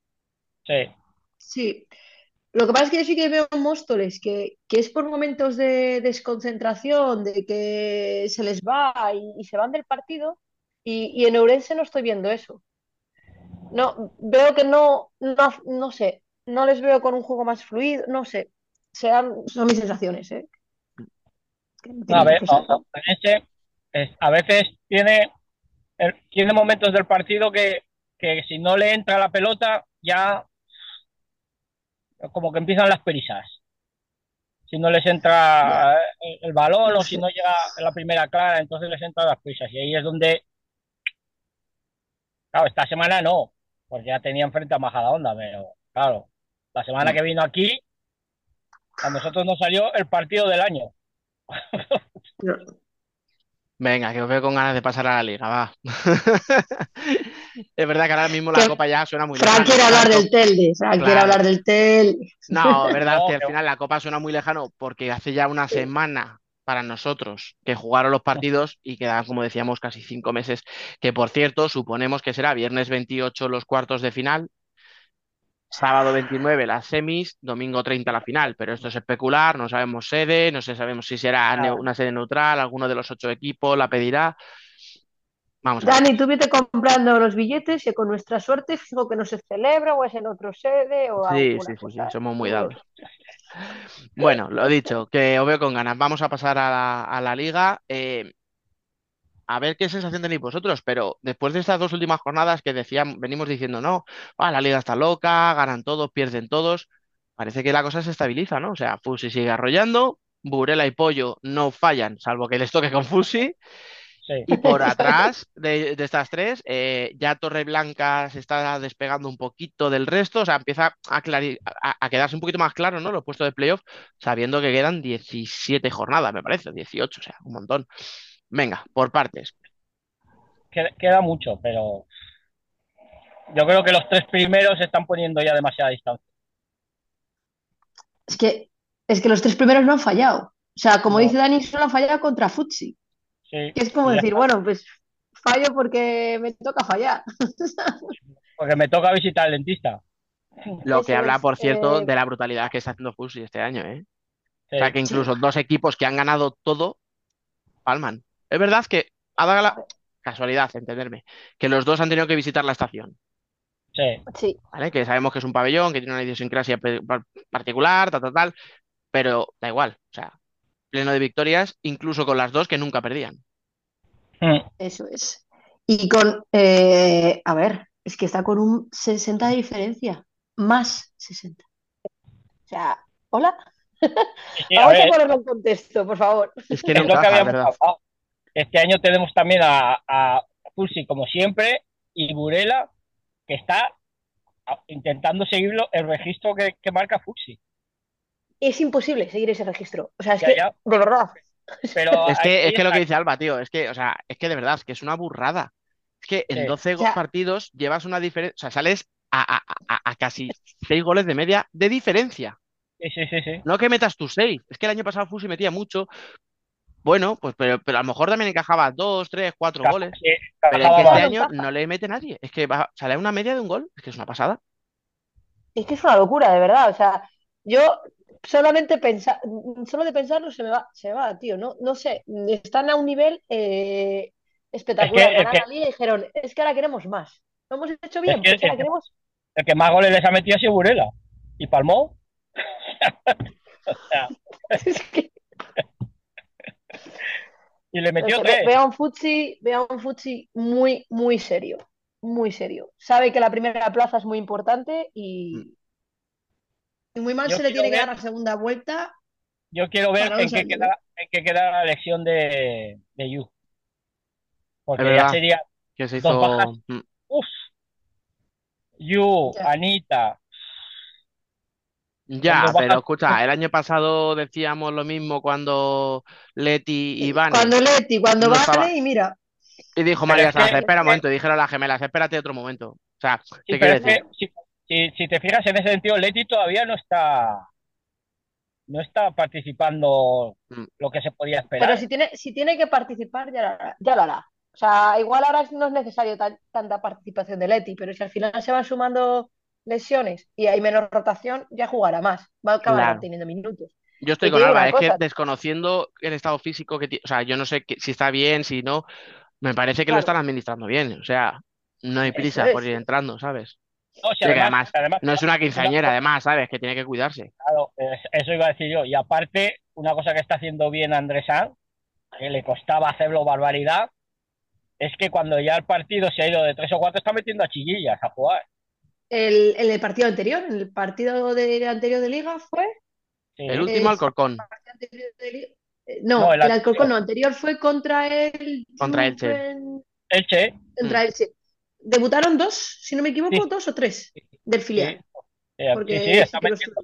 Sí. sí. Lo que pasa es que yo sí que veo en Móstoles que, que es por momentos de desconcentración, de que se les va y, y se van del partido, y, y en Ourense no estoy viendo eso. No, veo que no, no, no sé, no les veo con un juego más fluido, no sé. Sean, son mis sensaciones, ¿eh? No a ver, a veces tiene, el- tiene momentos del partido que, que si no le entra la pelota, ya como que empiezan las prisas. Si no les entra eh, el balón o si no llega la primera clara, entonces les entran las prisas. Y ahí es donde, claro, esta semana no, porque ya tenía enfrente a Majadahonda, pero claro, la semana que vino aquí, a nosotros nos salió el partido del año. <laughs> Venga, que os veo con ganas de pasar a la liga, va. <laughs> Es verdad que ahora mismo la Que copa ya suena muy Fran lejano. quiere hablar del Telde, Fran quiere Claro. hablar del Telde. No, verdad <laughs> No, que al final la copa suena muy lejano porque hace ya una semana para nosotros que jugaron los partidos y quedaban, como decíamos, casi cinco meses. Que por cierto, suponemos que será viernes 28 los cuartos de final, sábado 29 las semis, domingo 30 la final. Pero esto es especular, no sabemos sede, no sé, sabemos si será una sede neutral, alguno de los ocho equipos la pedirá. Vamos a ver. Dani, tú vete comprando los billetes y con nuestra suerte fijo que no se celebra o es en otro sede o Sí, sí, sí, somos muy dados. Bueno, lo dicho, que os veo con ganas. Vamos a pasar a la, a la liga. eh, a ver qué sensación tenéis vosotros, pero después de estas dos últimas jornadas que decían, venimos diciendo, no, ah, la liga está loca, ganan todos, pierden todos, parece que la cosa se estabiliza, ¿no? O sea, Fusi sigue arrollando, Burela y Pollo no fallan, salvo que les toque con Fusi, Sí. y por <laughs> atrás de, de estas tres, eh, ya Torreblanca se está despegando un poquito del resto, o sea, empieza a, a, a quedarse un poquito más claro, ¿no? Los puestos de playoff, sabiendo que quedan 17 jornadas, me parece, 18, o sea, un montón. Venga, por partes. Queda, mucho, pero yo creo que los tres primeros se están poniendo ya demasiada distancia. Es que, es que los tres primeros no han fallado. O sea, como No. dice Dani, solo han fallado contra Futsi. Sí, Que es como decir, está. bueno, pues fallo porque me toca fallar. <laughs> porque me toca visitar al dentista. Lo Eso que habla, es, por cierto, eh, de la brutalidad que está haciendo Fusi este año, ¿eh? Sí. O sea, que incluso dos equipos que han ganado todo, palman. Es verdad que ha dado la casualidad, entenderme, que los dos han tenido que visitar la estación. Sí. Sí, ¿vale? Que sabemos que es un pabellón, que tiene una idiosincrasia particular, tal, tal, tal, pero da igual, o sea, pleno de victorias, incluso con las dos que nunca perdían. Mm. eso es. Y con, eh, a ver, es que está con un 60 de diferencia. Más 60. O sea, ¿hola? Sí, Vamos a ponerlo en contexto, por favor. Es que es no lo que encaja, habíamos ¿verdad? hablado. Este año tenemos también a, a Pulsi, como siempre, y Burela, que está intentando seguirlo el registro que, que marca Fuxi. es imposible seguir ese registro. O sea, es Ya, que, ya. Pero Es que, es que lo que dice Alba, tío, es que, o sea, es que de verdad, que es una burrada. Es que en Sí. 12 O sea- partidos llevas una diferencia, o sea, sales a, a- a- a casi 6 goles de media de diferencia. Sí, sí, sí, sí. No que metas tus 6. Es que el año pasado Fusi metía mucho. Bueno, pues pero, pero a lo mejor también encajaba 2, 3, 4 Ca- goles. sí, Pero es encajaba que este año no le mete nadie. Es que va, sale a una media de un gol. Es que es una pasada. Es que es una locura, de verdad. O sea, yo solamente pensar, solo de pensarlo se me va, se me va, tío. No, no sé, están a un nivel eh, espectacular. Es que- es Ganan que- la liga y dijeron, es que ahora queremos más. Lo hemos hecho bien, que- pues ahora es que- queremos. El que más goles les ha metido ha sido Burela. Y Palmó. <laughs> O sea, <laughs> Es que y le metió ve- tres. veo a un Futsi, veo un Futsi muy, muy serio. Muy serio. Sabe que la primera plaza es muy importante y, y muy mal Yo se le tiene que dar la segunda vuelta. Yo quiero ver en qué, queda, en qué queda la elección de, de Yu. Porque Es ya verdad. sería, Que se Dos hizo. bajas. Mm. uff, Yu, Ya. Anita. Ya, Cuando pero escucha, el año pasado decíamos lo mismo cuando Leti y Vane. Cuando Leti, cuando no vale, estaba. y mira, Y dijo Pero María es que- espera es un momento, dijeron las gemelas, espérate otro momento. O sea, Sí, ¿qué pero quiero es decir? que si, si- si te fijas en ese sentido, Leti todavía no está no está participando Mm. lo que se podía esperar. pero si tiene, si tiene que participar, ya lo hará. Ya lo hará. O sea, igual ahora no es necesario tan- tanta participación de Leti, pero si al final se van sumando lesiones y hay menos rotación, ya jugará más. Va a acabar Claro. teniendo minutos. Yo estoy Y con Alba, es que desconociendo el estado físico que tiene, o sea, yo no sé que- si está bien, si no, me parece que lo están administrando bien, o sea, no hay prisa por ir entrando, ¿sabes? No, si que además, además además- no es una quinceañera, además, ¿sabes? Que tiene que cuidarse. Claro, es- eso iba a decir yo. Y aparte, una cosa que está haciendo bien Andrés Sanz, que le costaba hacerlo barbaridad, es que cuando ya el partido se ha ido de tres o cuatro, está metiendo a chillillas a jugar. El, el partido anterior, en el partido de, anterior de Liga fue. Sí. El último Es- Alcorcón, eh, No, No, el el Alcorcón anterior. no, anterior fue contra el Contra Elche. Juven- Elche, Contra Elche. Debutaron dos, si no me equivoco, Sí. dos o tres del filial. eh, Porque sí, sí, está metiendo,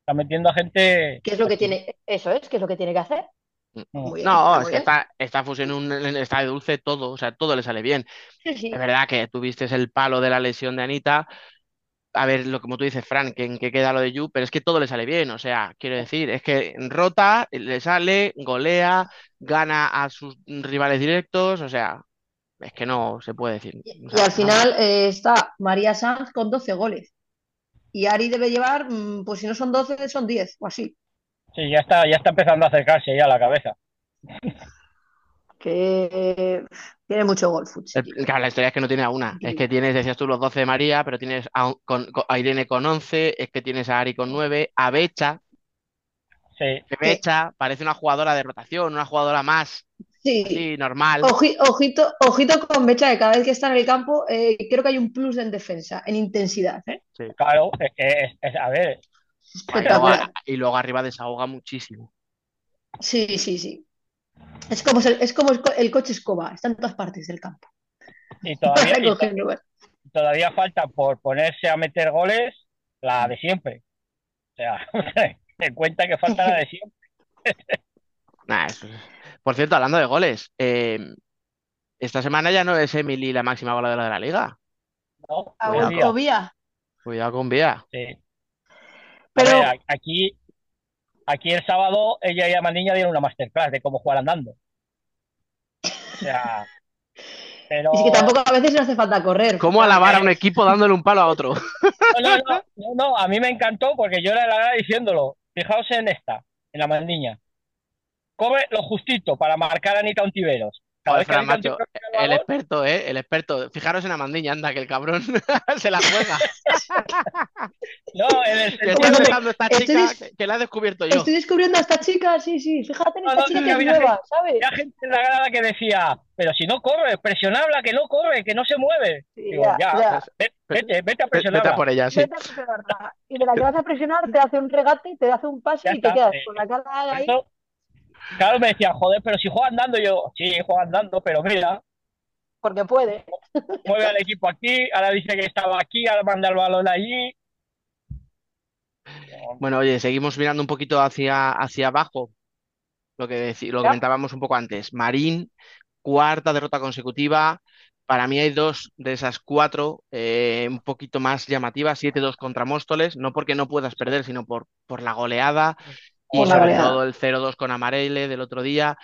está metiendo a gente. ¿Qué es lo que tiene? Eso es, ¿qué es lo que tiene que hacer? Muy bien, No, está es que bien. está, está Fusión un está de dulce todo, o sea, todo le sale bien. Sí, sí. Es verdad que tuviste el palo de la lesión de Anita. A ver, lo como tú dices, Fran, que en qué queda lo de Yu, pero es que todo le sale bien. O sea, quiero decir, es que rota, le sale, golea, gana a sus rivales directos. O sea, es que no se puede decir. O Y al final eh, está María Sanz con 12 goles. Y Ari debe llevar, mm, pues si no son 12, son 10 o así. Sí, ya está, ya está empezando a acercarse ya a la cabeza. <laughs> Que tiene mucho gol, Futsi. el- claro, la historia es que no tiene a una. Es que tienes, decías tú, los 12 de María, pero tienes a, con- a Irene con 11, es que tienes a Ari con 9, a Becha, Sí, que Becha parece una jugadora de rotación, una jugadora más Sí. así, normal. Oji- ojito, ojito con Becha, que cada vez que está en el campo, eh, creo que hay un plus en defensa, en intensidad. ¿eh? claro, es que es- es- a ver, Y luego, Espectacular. y luego arriba desahoga muchísimo. Sí, sí, sí. Es como, el- es como el, co- el coche escoba, está en todas partes del campo. y <laughs> todavía, y todavía falta por ponerse a meter goles la de siempre. O sea, <laughs> ten cuenta que falta la de siempre. <laughs> Nah, eso es- Por cierto, hablando de goles, eh, esta semana ya no es Emily la máxima goleadora de la liga. ¿no? A Cuidado. Días. Ovía. Cuidado con Vía. Sí. A Pero- ver, aquí, aquí el sábado ella y Amaniña dieron una masterclass de cómo jugar andando. O sea, <laughs> pero es que tampoco a veces no hace falta correr. ¿Cómo alabar a un equipo <laughs> dándole un palo a otro? no, no, no, <laughs> no, no, a mí me encantó porque yo era la grada diciéndolo. Fijaos en esta, en la Amaniña. Corre lo justito para marcar a Anita Ontiveros. Joder, Fran, macho, toca el experto, ¿eh? El experto. Fijaros en Amandiña, anda, que el cabrón <laughs> se la juega. <laughs> No, en el Que está empezando esta chica que, la he descubierto yo. Estoy descubriendo a esta chica, sí, sí. Fíjate en esta no, chica no, que es nueva, ¿sabes? Había gente en la grada que decía, pero si no corre, presionabla, que no corre, que no se mueve. Sí, Digo, ya, ya, ya. ve- vete, vete a Ve- Vete a presionarla. por ella, sí. Vete a presionarla. Y de la que vas a presionar, te hace un regate, te hace un pase Ya y te quedas sí. con la cara ahí. Eso, claro, me decía, joder, pero si juega andando, yo, sí, juega andando, pero mira, Porque puede. mueve al equipo aquí, ahora dice que estaba aquí, ahora manda el balón allí. Bueno, oye, seguimos mirando un poquito hacia, hacia abajo. Lo que, lo Ya. comentábamos un poco antes. Marín, cuarta derrota consecutiva. Para mí hay dos de esas cuatro eh, un poquito más llamativas, 7-2 contra Móstoles, no porque no puedas perder, sino por, por la goleada y la sobre goleada. todo el 0-2 con Amarele del otro día.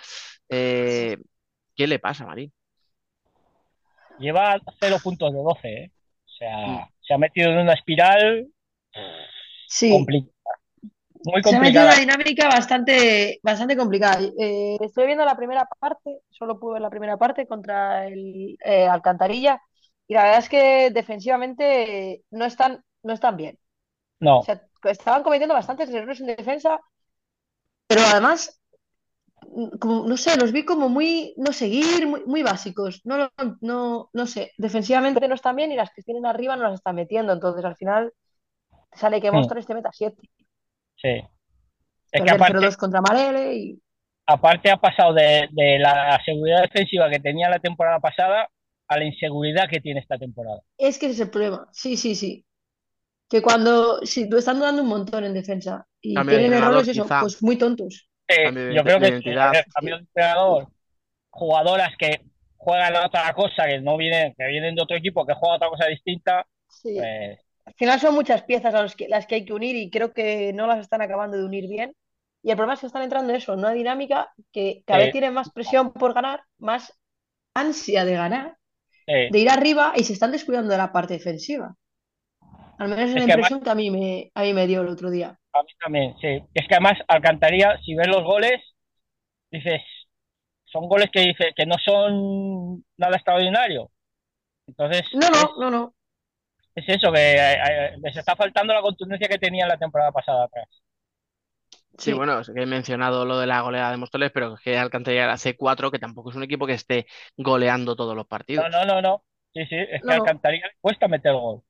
Eh, ¿qué le pasa, Marín? Lleva 0 puntos de 12, ¿eh? O sea, Mm. se ha metido en una espiral Sí, complicada. Muy se ha metido en complicada. una dinámica bastante, bastante complicada. Eh, estoy viendo la primera parte, solo pude ver la primera parte contra el eh, Alcantarilla, y la verdad es que defensivamente no están, no están bien. No, O sea, estaban cometiendo bastantes errores en defensa, pero además, como, no sé, los vi como muy no seguir, muy, muy básicos. No, no, no sé, defensivamente no están bien y las que tienen arriba no las están metiendo. Entonces, al final, sale que Hmm. Móstoles te meta 7. sí. Es que aparte, 0-2 contra Marele y... aparte ha pasado de, de la seguridad defensiva que tenía la temporada pasada a la inseguridad que tiene esta temporada. Es que ese es el problema. Sí, sí, sí. Que cuando si lo están dudando un montón en defensa y Cambio de tienen entrenador, errores, eso, quizá. pues muy tontos. Eh, de yo creo de que identidad. el cambio de entrenador, jugadoras que juegan a otra cosa, que no vienen, que vienen de otro equipo, que juega otra cosa distinta, Sí. pues Al final son muchas piezas a los que, las que hay que unir y creo que no las están acabando de unir bien. Y el problema es que están entrando en eso, en una dinámica que cada Sí. vez tienen más presión por ganar, más ansia de ganar, eh, de ir arriba y se están descuidando de la parte defensiva. Al menos es Es la que impresión que a mí me, a mí me dio el otro día. a mí también, sí. Es que además Alcantarilla, si ves los goles, dices, son goles que dice que no son nada extraordinario. Entonces, No, es, no, no, no. es eso, que eh, eh, les está faltando la contundencia que tenía la temporada pasada atrás. Sí, Sí. bueno, es que he mencionado lo de la goleada de Móstoles, pero es que Alcantarilla era C4, que tampoco es un equipo que esté goleando todos los partidos. No, no, no, no. Sí, sí, es que No, no. Alcantarilla le cuesta meter gol.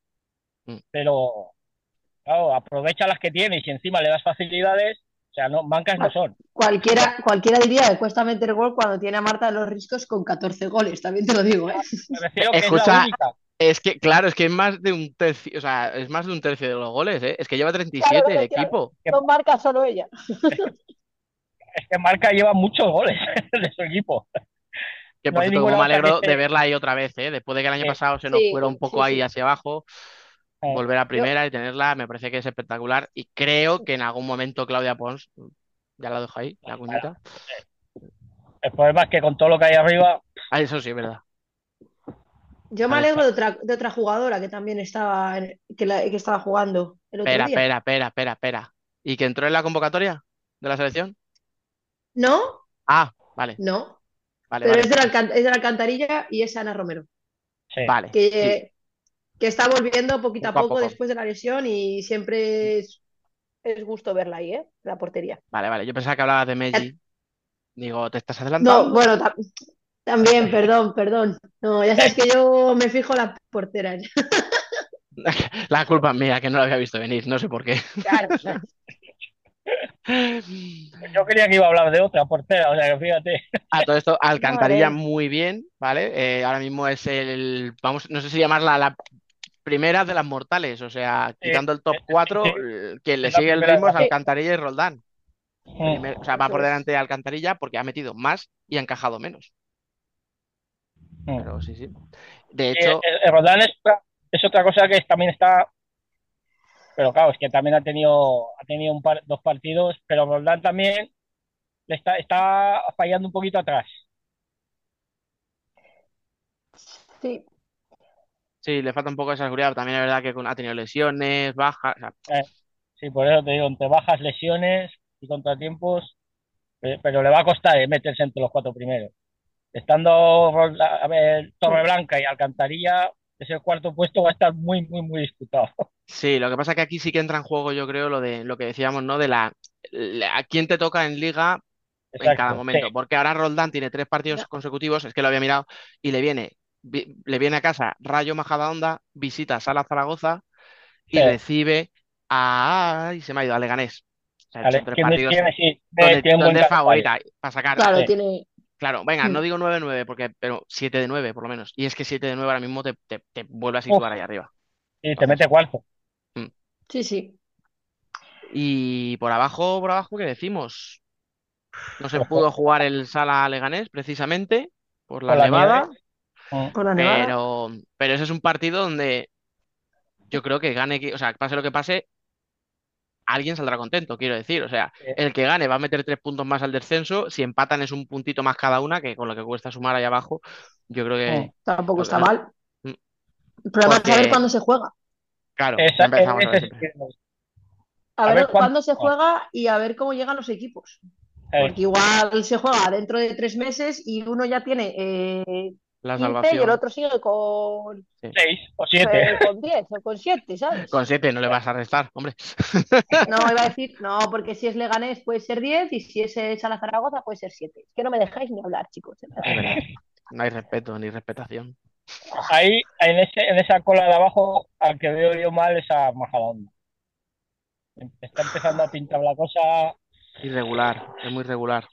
Mm. Pero, claro, aprovecha las que tiene y si encima le das facilidades, o sea, no, mancas no son. Cualquiera, cualquiera diría que cuesta meter gol cuando tiene a Marta de los Riscos con 14 goles, también te lo digo, ¿eh? Me es la Escucha, única. Es que, claro, es que es más de un tercio, o sea, es más de un tercio de los goles, ¿eh? Es que lleva 37 el claro. equipo. No marca solo ella. <laughs> Es que Marca lleva muchos goles <laughs> de su equipo. Que No por hay cierto, como me alegro de verla ahí otra vez, ¿eh? Después de que el año Sí. pasado se nos Sí, fuera un poco sí, ahí sí. hacia abajo, volver a primera y tenerla me parece que es espectacular. Y creo que en algún momento Claudia Pons, ya la dejo ahí, la cuñita. El problema es que con todo lo que hay arriba, Ah, eso sí, es verdad. Yo me alegro de otra, de otra jugadora que también estaba, en- que, la- que estaba jugando el otro Espera, día. espera, espera, espera, espera. ¿Y que entró en la convocatoria de la selección? ¿No? Ah, vale, No. vale, Pero vale. es de la, es de la Alcantarilla y es Ana Romero, sí. Vale, que, sí, que está volviendo poquito a Poco a poco poco. después de la lesión y siempre es, es gusto verla ahí, ¿eh? La portería. vale, vale. Yo pensaba que hablabas de Meji. Digo, ¿te estás No, adelantando? bueno, ta- también, <laughs> perdón, perdón. No, ya sabes que yo me fijo en la portera. <laughs> La culpa es mía, que no la había visto venir, no sé por qué. Claro, <laughs> claro. Yo creía que iba a hablar de otra portera, o sea que fíjate. A todo esto, Alcantarilla Vale. muy bien, ¿vale? Eh, ahora mismo es el, vamos, no sé si llamarla la primera de las mortales, o sea, quitando el top sí, 4, sí. quien le Es la sigue el ritmo es Alcantarilla y Roldán. Primer- o sea, va por delante de Alcantarilla porque ha metido más y ha encajado menos. Mm. Pero sí, sí. De hecho, el Roldán es, otra- es otra cosa que también está. Pero claro, es que también ha tenido, ha tenido un par, dos partidos, pero Roldán también le está, está fallando un poquito atrás. Sí, sí, le falta un poco de seguridad. También es verdad que ha tenido lesiones, bajas. o sea, Sí, por eso te digo, entre bajas lesiones y contratiempos, eh, pero le va a costar eh, meterse entre los cuatro primeros. Estando a ver, Torreblanca y Alcantarilla, ese cuarto puesto va a estar muy, muy, muy disputado. <laughs> Sí, lo que pasa es que aquí sí que entra en juego, yo creo, lo de lo que decíamos, ¿no? De la, la- a quién te toca en liga en cada momento. sí. Porque ahora Roldán tiene tres partidos consecutivos, es que lo había mirado, y le viene, vi- le viene a casa Rayo Majadahonda, visita Sala Zaragoza y Sí. recibe a. Ay, se me ha ido, a Leganés. O sea, tiene, partidos tiene, sí, donde, tiene donde favorita para sacar. claro, Sí. tiene. Claro, venga, no Mm. digo 9-9, porque, pero 7 de 9 por lo menos. Y es que 7 de 9 ahora mismo te, te, te vuelve a situar ahí arriba. Y te mete cuarto. Sí, sí. Y por abajo, por abajo, ¿qué decimos? No se Ojo. pudo jugar el Sala Leganés precisamente por la Por la nevada, Mm. Por la nevada. pero, pero ese es un partido donde yo creo que gane, o sea, pase lo que pase, alguien saldrá contento, quiero decir. O sea, el que gane va a meter tres puntos más al descenso. Si empatan es un puntito más cada una, que con lo que cuesta sumar ahí abajo, yo creo que, Mm. Tampoco está mal. Mm. El problema es saber cuándo se juega. claro, Esa- empezamos a ver es A, A ver, cuándo- cuándo se juega y a ver cómo llegan los equipos. Porque igual se juega dentro de tres meses y uno ya tiene eh, La 15 y el salvación. otro sigue con, seis o siete. eh, con 10 o con 7, ¿sabes? Con siete no le vas a restar, hombre. <laughs> No, iba a <laughs> decir, no, porque si es Leganés puede ser 10 y si es Sala Zaragoza puede ser 7. Es que no me dejáis ni hablar, chicos. Es verdad. No hay respeto ni respetación. Ahí, en, ese, en esa cola de abajo, al que veo yo mal es a Majadahonda. Está empezando a pintar la cosa Irregular, es muy regular.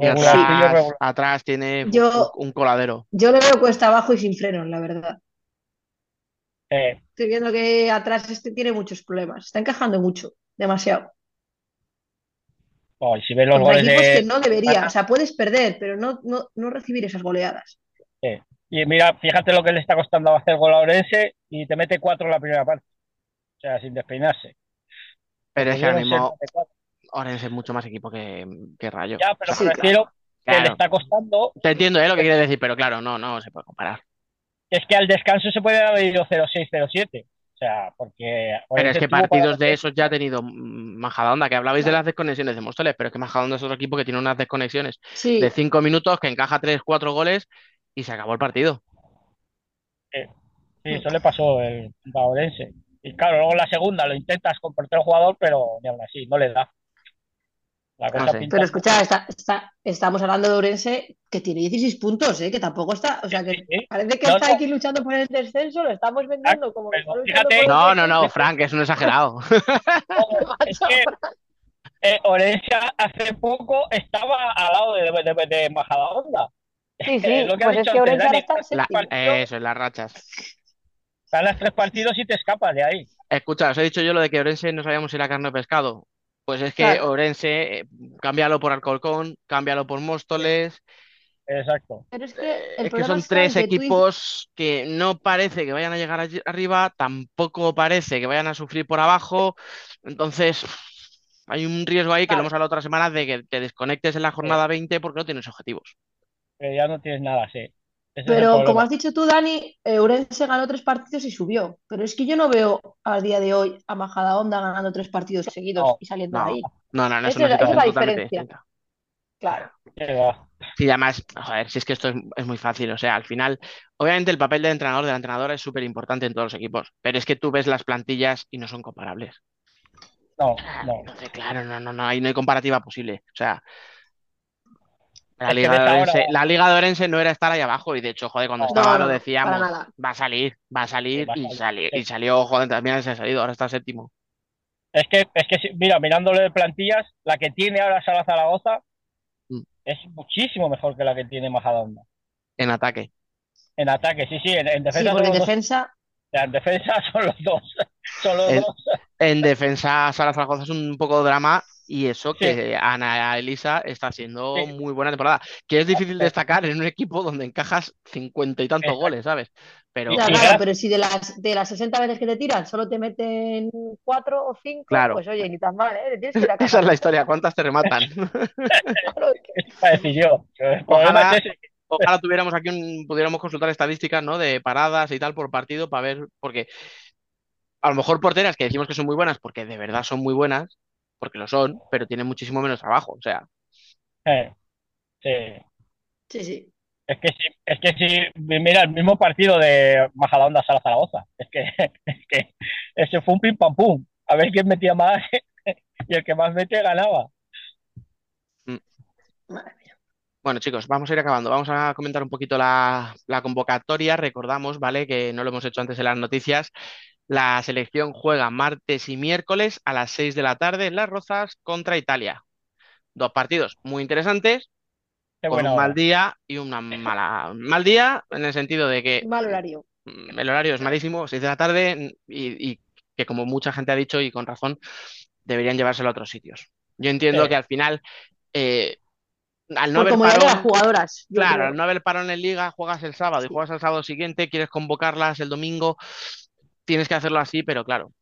Y atrás, atrás tiene Yo- un, coladero. Yo le veo cuesta abajo y sin frenos, la verdad. Eh, Estoy viendo que atrás este tiene muchos problemas. Está encajando mucho, demasiado. oh, si ves los Contra goles equipos de. que no debería. O sea, puedes perder, pero no, no, no recibir esas goleadas. Y mira, fíjate lo que le está costando hacer gol a Orense y te mete cuatro en la primera parte. O sea, sin despeinarse. Pero es que Orense es mucho más equipo que, que Rayo. Ya, pero Sí, me refiero que le está costando. te entiendo ¿eh? lo que quieres decir, pero claro, no, no se puede comparar. Es que al descanso se puede haber ido 0-6, 0-7. O sea, porque. Pero es que partidos de esos ya ha tenido Majadahonda, que hablabais de las desconexiones de Móstoles, pero es que Majadahonda es otro equipo que tiene unas desconexiones Sí, de cinco minutos, que encaja tres, cuatro goles y se acabó el partido. Sí, eso le pasó el a Orense. Y claro, luego en la segunda lo intentas con portero jugador, pero ni aún así, no le da. La cosa No sé. pinta. pero escucha, está, está- estamos hablando de Orense que tiene 16 puntos, ¿eh? que tampoco está. O sea, que Sí, sí. parece que No, está no. aquí luchando por el descenso, lo estamos vendiendo como fíjate- No, no, no, Frank, es un exagerado. <laughs> <laughs> Es que eh, Orense hace poco estaba al lado de, de, de Majadahonda. Sí, sí, Eh, lo que ha pues es que Orense ahora está en La- séptimo. eso, en las rachas. Ganas tres partidos y te escapas de ahí. Escucha, os he dicho yo lo de que Orense no sabíamos si era carne o pescado. Pues es que Claro. Orense, eh, cámbialo por Alcorcón, cámbialo por Móstoles. Exacto. Pero es que el Es que problema son tres que tú dices- equipos que no parece que vayan a llegar allí arriba, tampoco parece que vayan a sufrir por abajo. Entonces, hay un riesgo ahí que lo hemos hablado otra semana de que te desconectes en la jornada 20 porque no tienes objetivos. Que ya no tienes nada, sí. Ese Pero como has dicho tú, Dani, Eurense ganó tres partidos y subió. Pero es que yo no veo a día de hoy a Majadahonda ganando tres partidos seguidos No, y saliendo no. de ahí. No, no, no, es Esa una es es situación la totalmente diferencia. distinta. Claro. Sí, además, joder, si es que esto es, es muy fácil, o sea, al final, obviamente el papel del entrenador, de la entrenadora es súper importante en todos los equipos, pero es que tú ves las plantillas y no son comparables. No, no. Entonces, claro, no, no, no, ahí no hay comparativa posible. O sea, la Es que Liga de ahora- Orense, la Liga de Orense no era estar ahí abajo, y de hecho, joder, cuando No, estaba no, lo decíamos, va a salir, va a salir, Sí, va a y salió, sí. y salió, joder, también se ha salido, ahora está séptimo. Es que, es que, si- mira, mirándole de plantillas, la que tiene ahora Sala Zaragoza Mm. es muchísimo mejor que la que tiene Majadahonda. En ataque. En ataque, sí, sí, en, en Sí, defensa porque en los dos. defensa, En defensa <laughs> son los dos. Son los El- dos. En defensa, Sara Zaragoza es un poco drama y eso Sí. que Ana Elisa está haciendo Sí. muy buena temporada. Que es difícil destacar en un equipo donde encajas cincuenta y tantos goles, ¿sabes? Pero ya, claro, pero si de las, de las 60 veces que te tiran solo te meten cuatro o cinco, Claro. pues oye, ni tan mal, ¿eh? Le tienes que ir a <laughs> esa es la historia. ¿Cuántas te rematan? <laughs> Claro, decir <laughs> yo. Ojalá, ojalá tuviéramos aquí un, pudiéramos consultar estadísticas, ¿no? De paradas y tal por partido para ver, porque a lo mejor porteras que decimos que son muy buenas, porque de verdad son muy buenas, porque lo son, pero tienen muchísimo menos trabajo. O sea, Eh, sí. Sí, sí. Es que sí, es que sí, mira, el mismo partido de Majadahonda Sala Zaragoza. Es que, <laughs> es que ese fue un pim pam pum. A ver quién metía más <laughs> y el que más mete ganaba. Madre mía. Bueno, chicos, vamos a ir acabando. Vamos a comentar un poquito la, la convocatoria. Recordamos, ¿vale? Que no lo hemos hecho antes en las noticias. La selección juega martes y miércoles a las 6 de la tarde en Las Rozas contra Italia. Dos partidos muy interesantes, Qué con buena un mal día y una <laughs> mala. Mal día en el sentido de que Mal horario. mm, el horario es malísimo, 6 de la tarde, y, y que como mucha gente ha dicho y con razón, deberían llevárselo a otros sitios. Yo entiendo Sí. que al final, eh, al no Por haber de las parón, jugadoras. claro, creo. al no haber parón en liga, juegas el sábado y juegas el sábado siguiente, quieres convocarlas el domingo, tienes que hacerlo así, pero claro,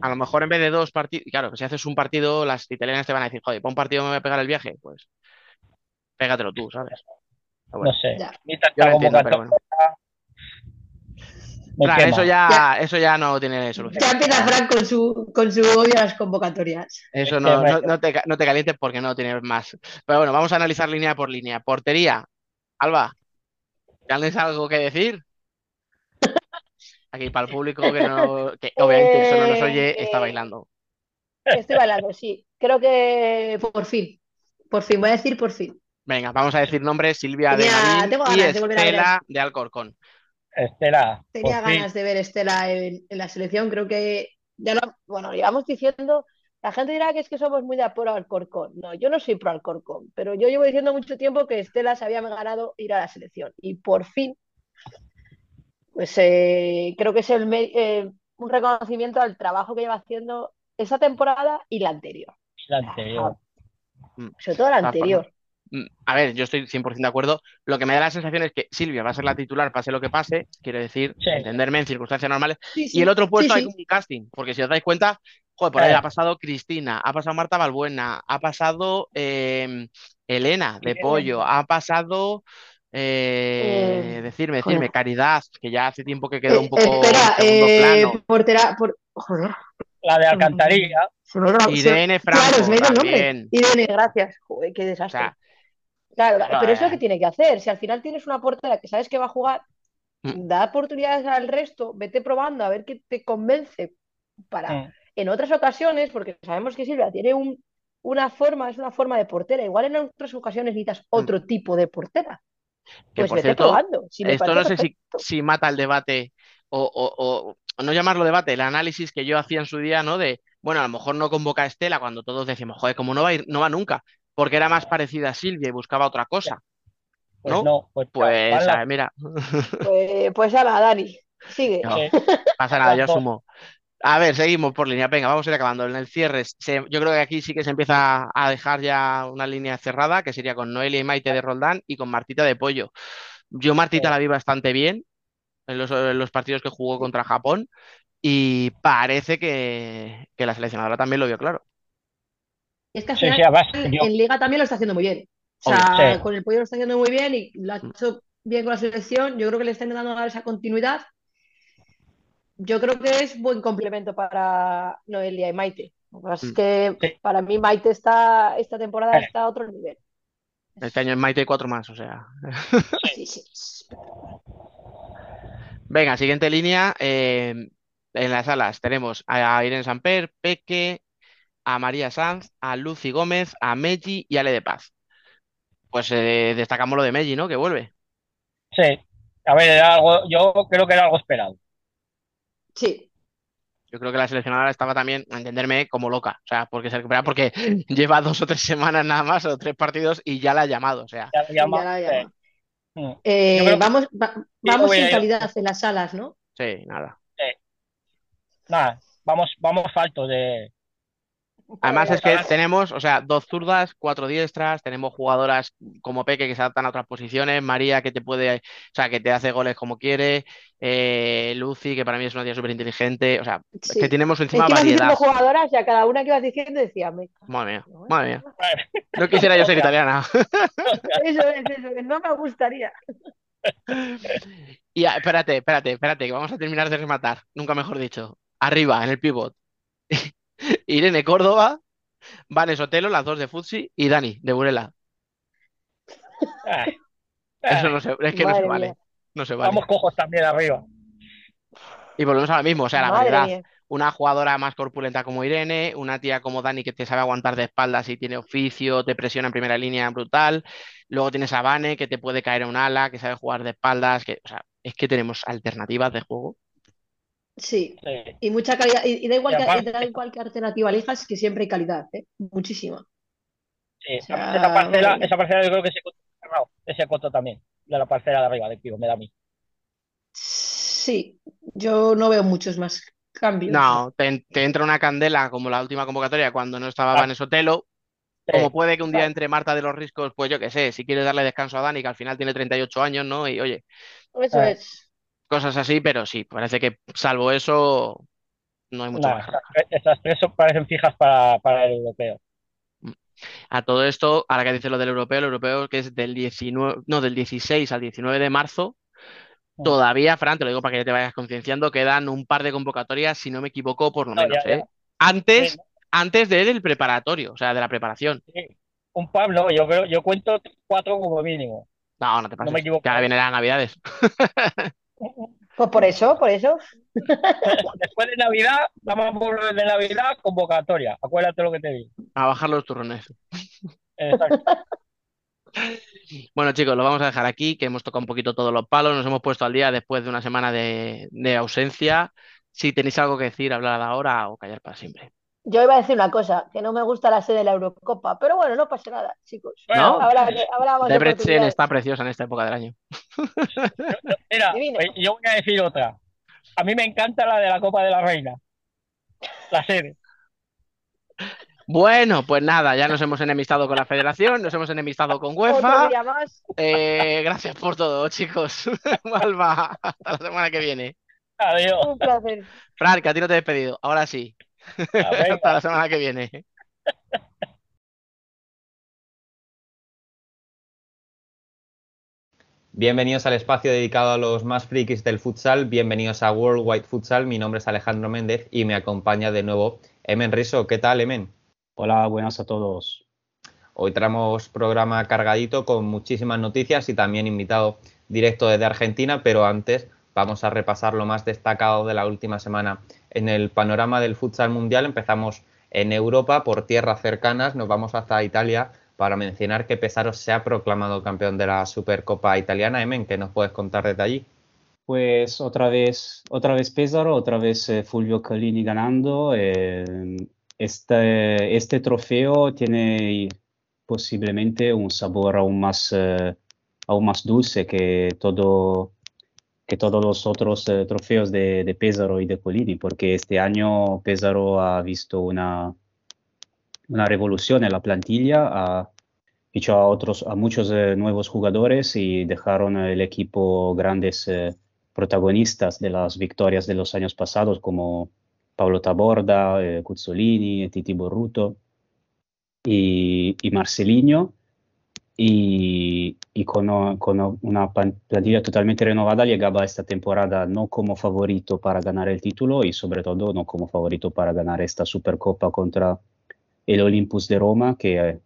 a lo mejor en vez de dos partidos, claro, si haces un partido, las italianas te van a decir, joder, para un partido me voy a pegar el viaje, pues pégatelo tú, ¿sabes? Pero No bueno, sé. Yo lo entiendo, pero convocatoria bueno. me Claro, quema. eso ya, eso ya no tiene solución. Ya empieza Frank con su, con su odio a las convocatorias. Eso Es no, no, no te, no te calientes porque no tienes más. Pero bueno, vamos a analizar línea por línea. Portería. Alba, ¿tienes algo que decir? Aquí para el público que no, <laughs> que obviamente solo nos oye, está Eh, bailando. Estoy bailando, sí. Creo que por fin. Por fin, voy a decir por fin. Venga, vamos a decir nombres: Silvia de Marín y de Estela de Alcorcón. Estela, Tenía por fin. ganas de ver Estela en, en la selección. Creo que ya lo, bueno, llevamos diciendo. La gente dirá que es que somos muy de pro Alcorcón. No, yo no soy pro Alcorcón, pero yo llevo diciendo mucho tiempo que Estela se había ganado ir a la selección. Y por fin, pues eh, creo que es el, eh, un reconocimiento al trabajo que lleva haciendo esa temporada y la anterior. La anterior. Mm. Sobre todo la todas anterior. Mm, A ver, yo estoy 100% de acuerdo. Lo que me da la sensación es que Silvia va a ser la titular, pase lo que pase. Quiero decir, Sí. entenderme en circunstancias normales. Sí, Y el otro puesto sí, hay un casting, porque si os dais cuenta, joder, por ahí Claro. ha pasado Cristina, ha pasado Marta Balbuena, ha pasado eh, Elena de. Pollo, ha pasado, eh, Eh, decirme, joder. decirme, Caridad, que ya hace tiempo que quedó Eh, un poco espera, eh, plano. portera, por, joder, La de Alcantarilla. Irene Claro, Franco se me ha ido el nombre. también. Irene, gracias. Joder, qué O desastre. sea, Claro, claro, pero es lo eh. que tiene que hacer. Si al final tienes una portera que sabes que va a jugar, Mm. da oportunidades al resto, vete probando a ver qué te convence para Mm. en otras ocasiones, porque sabemos que Silvia tiene un, una forma, es una forma de portera. Igual en otras ocasiones necesitas otro tipo de portera. Que Pues por vete cierto, probando. Si esto no sé si, mata el debate o, o- o- o no llamarlo debate, el análisis que yo hacía en su día, ¿no? De, bueno, a lo mejor no convoca a Estela cuando todos decimos, joder, como no va a ir, no va nunca, porque era más parecida a Silvia y buscaba otra cosa. Pues ¿No? no, pues, Pues, a ver, mira, Pues, pues ala, Dani, sigue. No. <laughs> pasa nada, yo asumo. A ver, seguimos por línea. Venga, vamos a ir acabando. En el cierre, se- yo creo que aquí sí que se empieza a dejar ya una línea cerrada, que sería con Noelia y Maite de Roldán y con Martita de Pollo. Yo Martita Sí. la vi bastante bien en los, en los partidos que jugó contra Japón y parece que, que la seleccionadora también lo vio claro. Es que al Sí, final sí, además, en yo- Liga también lo está haciendo muy bien. O Obvio, sea, sí. con el pollo lo está haciendo muy bien y lo ha hecho bien con la selección. Yo creo que le está intentando dar esa continuidad. Yo creo que es buen complemento para Noelia y Maite. Lo que pasa es Mm. que Sí. para mí Maite está, esta temporada está a otro nivel. Este año en Maite hay cuatro más, o sea. <laughs> Sí, sí. Venga, siguiente línea. eh, en las alas tenemos a Irene Samper, Peque, a María Sanz, a Lucy Gómez, a Meji y a Ale de Paz. Pues eh, destacamos lo de Meji, ¿no? Que vuelve. Sí. A ver, era algo, yo creo que era algo esperado. Sí, Yo creo que la seleccionadora estaba también, a entenderme, como loca. O sea, porque se recupera porque <laughs> lleva dos o tres semanas nada más, o tres partidos, y ya la ha llamado. O sea, Ya lo llama, ya la llama. Mm. Eh, que- vamos va- vamos sin calidad en las salas, ¿no? sí, nada. Nada, vamos, vamos falto de. Además es que tenemos, o sea, dos zurdas, cuatro diestras, tenemos jugadoras como Peque que se adaptan a otras posiciones, María que te puede, o sea, que te hace goles como quiere, eh, Lucy que para mí es una tía súper inteligente, o sea, es que tenemos Es encima que ibas diciendo variedad. jugadoras y a cada una que ibas diciendo decía, me Madre mía, madre mía. No quisiera yo ser <laughs> italiana. Eso es, eso es, no me gustaría. Y espérate, espérate, espérate, que vamos a terminar de rematar, nunca mejor dicho. Arriba, en el pivot. Irene Córdoba, Vane Sotelo, las dos de Futsi, y Dani, de Burela. Eso no se, es que no se vale. mía. No se vale. Vamos cojos también arriba. Y volvemos a lo mismo, o sea, la Madre mía. Una jugadora más corpulenta como Irene, una tía como Dani que te sabe aguantar de espaldas y tiene oficio, te presiona en primera línea brutal. Luego tienes a Vane que te puede caer a un ala, que sabe jugar de espaldas, que, o sea, es que tenemos alternativas de juego. Sí, Sí. y mucha calidad. Y, y da igual Y que, aparte- da igual qué alternativa elijas, que siempre hay calidad, ¿eh? Muchísima. Sí, O sea, esa parcela, esa yo creo que se coto cerrado. Ese coto también, de la parcela de arriba del pivo, me da a mí. Sí, yo no veo muchos más cambios. No, te, te entra una candela como la última convocatoria cuando no estaba Ah. Vanessa Otelo. Sí. Como puede que un día entre Marta de los Riscos, pues yo qué sé, si quieres darle descanso a Dani, que al final tiene 38 años, ¿no? Y oye, Eso Eh. es. Cosas así, pero sí, parece que salvo eso, no hay mucho Nada, más. esas, tres- parecen fijas para, para el europeo. A todo esto, ahora que dice lo del europeo, el europeo que es del 19, no, del 16 al 19 de marzo, Mm. todavía, Fran, te lo digo para que ya te vayas concienciando, quedan un par de convocatorias, si no me equivoco, por lo No, menos, ya, ¿eh? ya. Antes, Sí. antes del preparatorio, o sea, de la preparación. Sí. Un par, no, yo creo, yo cuento cuatro como mínimo. No, no te No pases, me equivoco. que ahora vienen las navidades. <laughs> Pues por eso, por eso. Después de Navidad, vamos por de Navidad, convocatoria. Acuérdate lo que te digo. A bajar los turrones. Exacto. <laughs> Bueno, chicos, lo vamos a dejar aquí, que hemos tocado un poquito todos los palos, nos hemos puesto al día después de una semana de, de ausencia. Si tenéis algo que decir, hablar ahora o callar para siempre. Yo iba a decir una cosa, que no me gusta la sede de la Eurocopa, pero bueno, no pasa nada, chicos. ¿No? Habrá, habrá más está preciosa en esta época del año. <laughs> Mira, Divino. eh, yo voy a decir otra. A mí me encanta la de la Copa de la Reina. La sede. Bueno, pues nada, ya nos hemos enemistado con la federación, nos hemos enemistado con Otro UEFA. día más. Eh, gracias por todo, chicos. <laughs> Malva, hasta la semana que viene. Adiós. Un placer. Fran, que a ti no te he despedido. Ahora sí. <laughs> Hasta la semana que viene. Bienvenidos al espacio dedicado a los más frikis del futsal. Bienvenidos a World Wide Futsal. Mi nombre es Alejandro Méndez y me acompaña de nuevo Emen Riso. ¿Qué tal, Emen? Hola, buenas a todos. Hoy traemos programa cargadito con muchísimas noticias y también invitado directo desde Argentina, pero antes vamos a repasar lo más destacado de la última semana en el panorama del futsal mundial. Empezamos en Europa, por tierras cercanas, nos vamos hasta Italia para mencionar que Pesaro se ha proclamado campeón de la Supercopa italiana. Emen, ¿qué nos puedes contar desde allí? Pues otra vez, otra vez Pesaro, otra vez eh, Fulvio Collini ganando. eh, este, este trofeo tiene posiblemente un sabor aún más, eh, aún más dulce que, todo, que todos los otros eh, trofeos de, de Pesaro y de Collini, porque este año Pesaro ha visto una, una revolución en la plantilla, ha fichó a otros, a muchos eh, nuevos jugadores y dejaron el equipo grandes eh, protagonistas de las victorias de los años pasados como Pablo Taborda, eh, Cuzzolini, Titi Borruto y, y Marcelinho. Y, y con, con, una plantilla totalmente renovada llegaba esta temporada no como favorito para ganar el título y sobre todo no como favorito para ganar esta Supercopa contra el Olympus de Roma, que eh,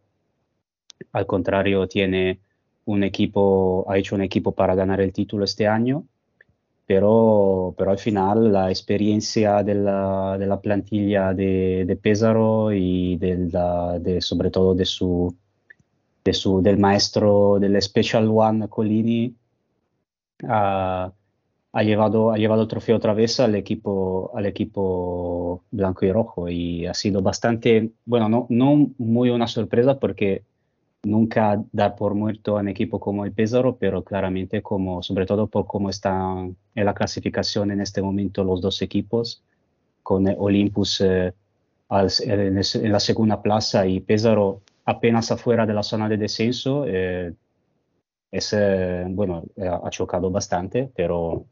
al contrario tiene un equipo, ha hecho un equipo para ganar el título este año, pero, pero al final la experiencia de la, de la plantilla de, de, Pesaro y de la, de, sobre todo de su, de su, del maestro del Special One Colini ha, ha, llevado, ha llevado el trofeo otra vez al equipo, al equipo blanco y rojo. Y ha sido bastante, bueno, no, no muy una sorpresa porque nunca dar por muerto a un equipo como el Pesaro, pero claramente como, sobre todo por cómo están en la clasificación en este momento los dos equipos, con Olympus eh, al, en, en, la segunda plaza y Pesaro apenas afuera de la zona de descenso, eh, es, eh, bueno, ha chocado bastante, pero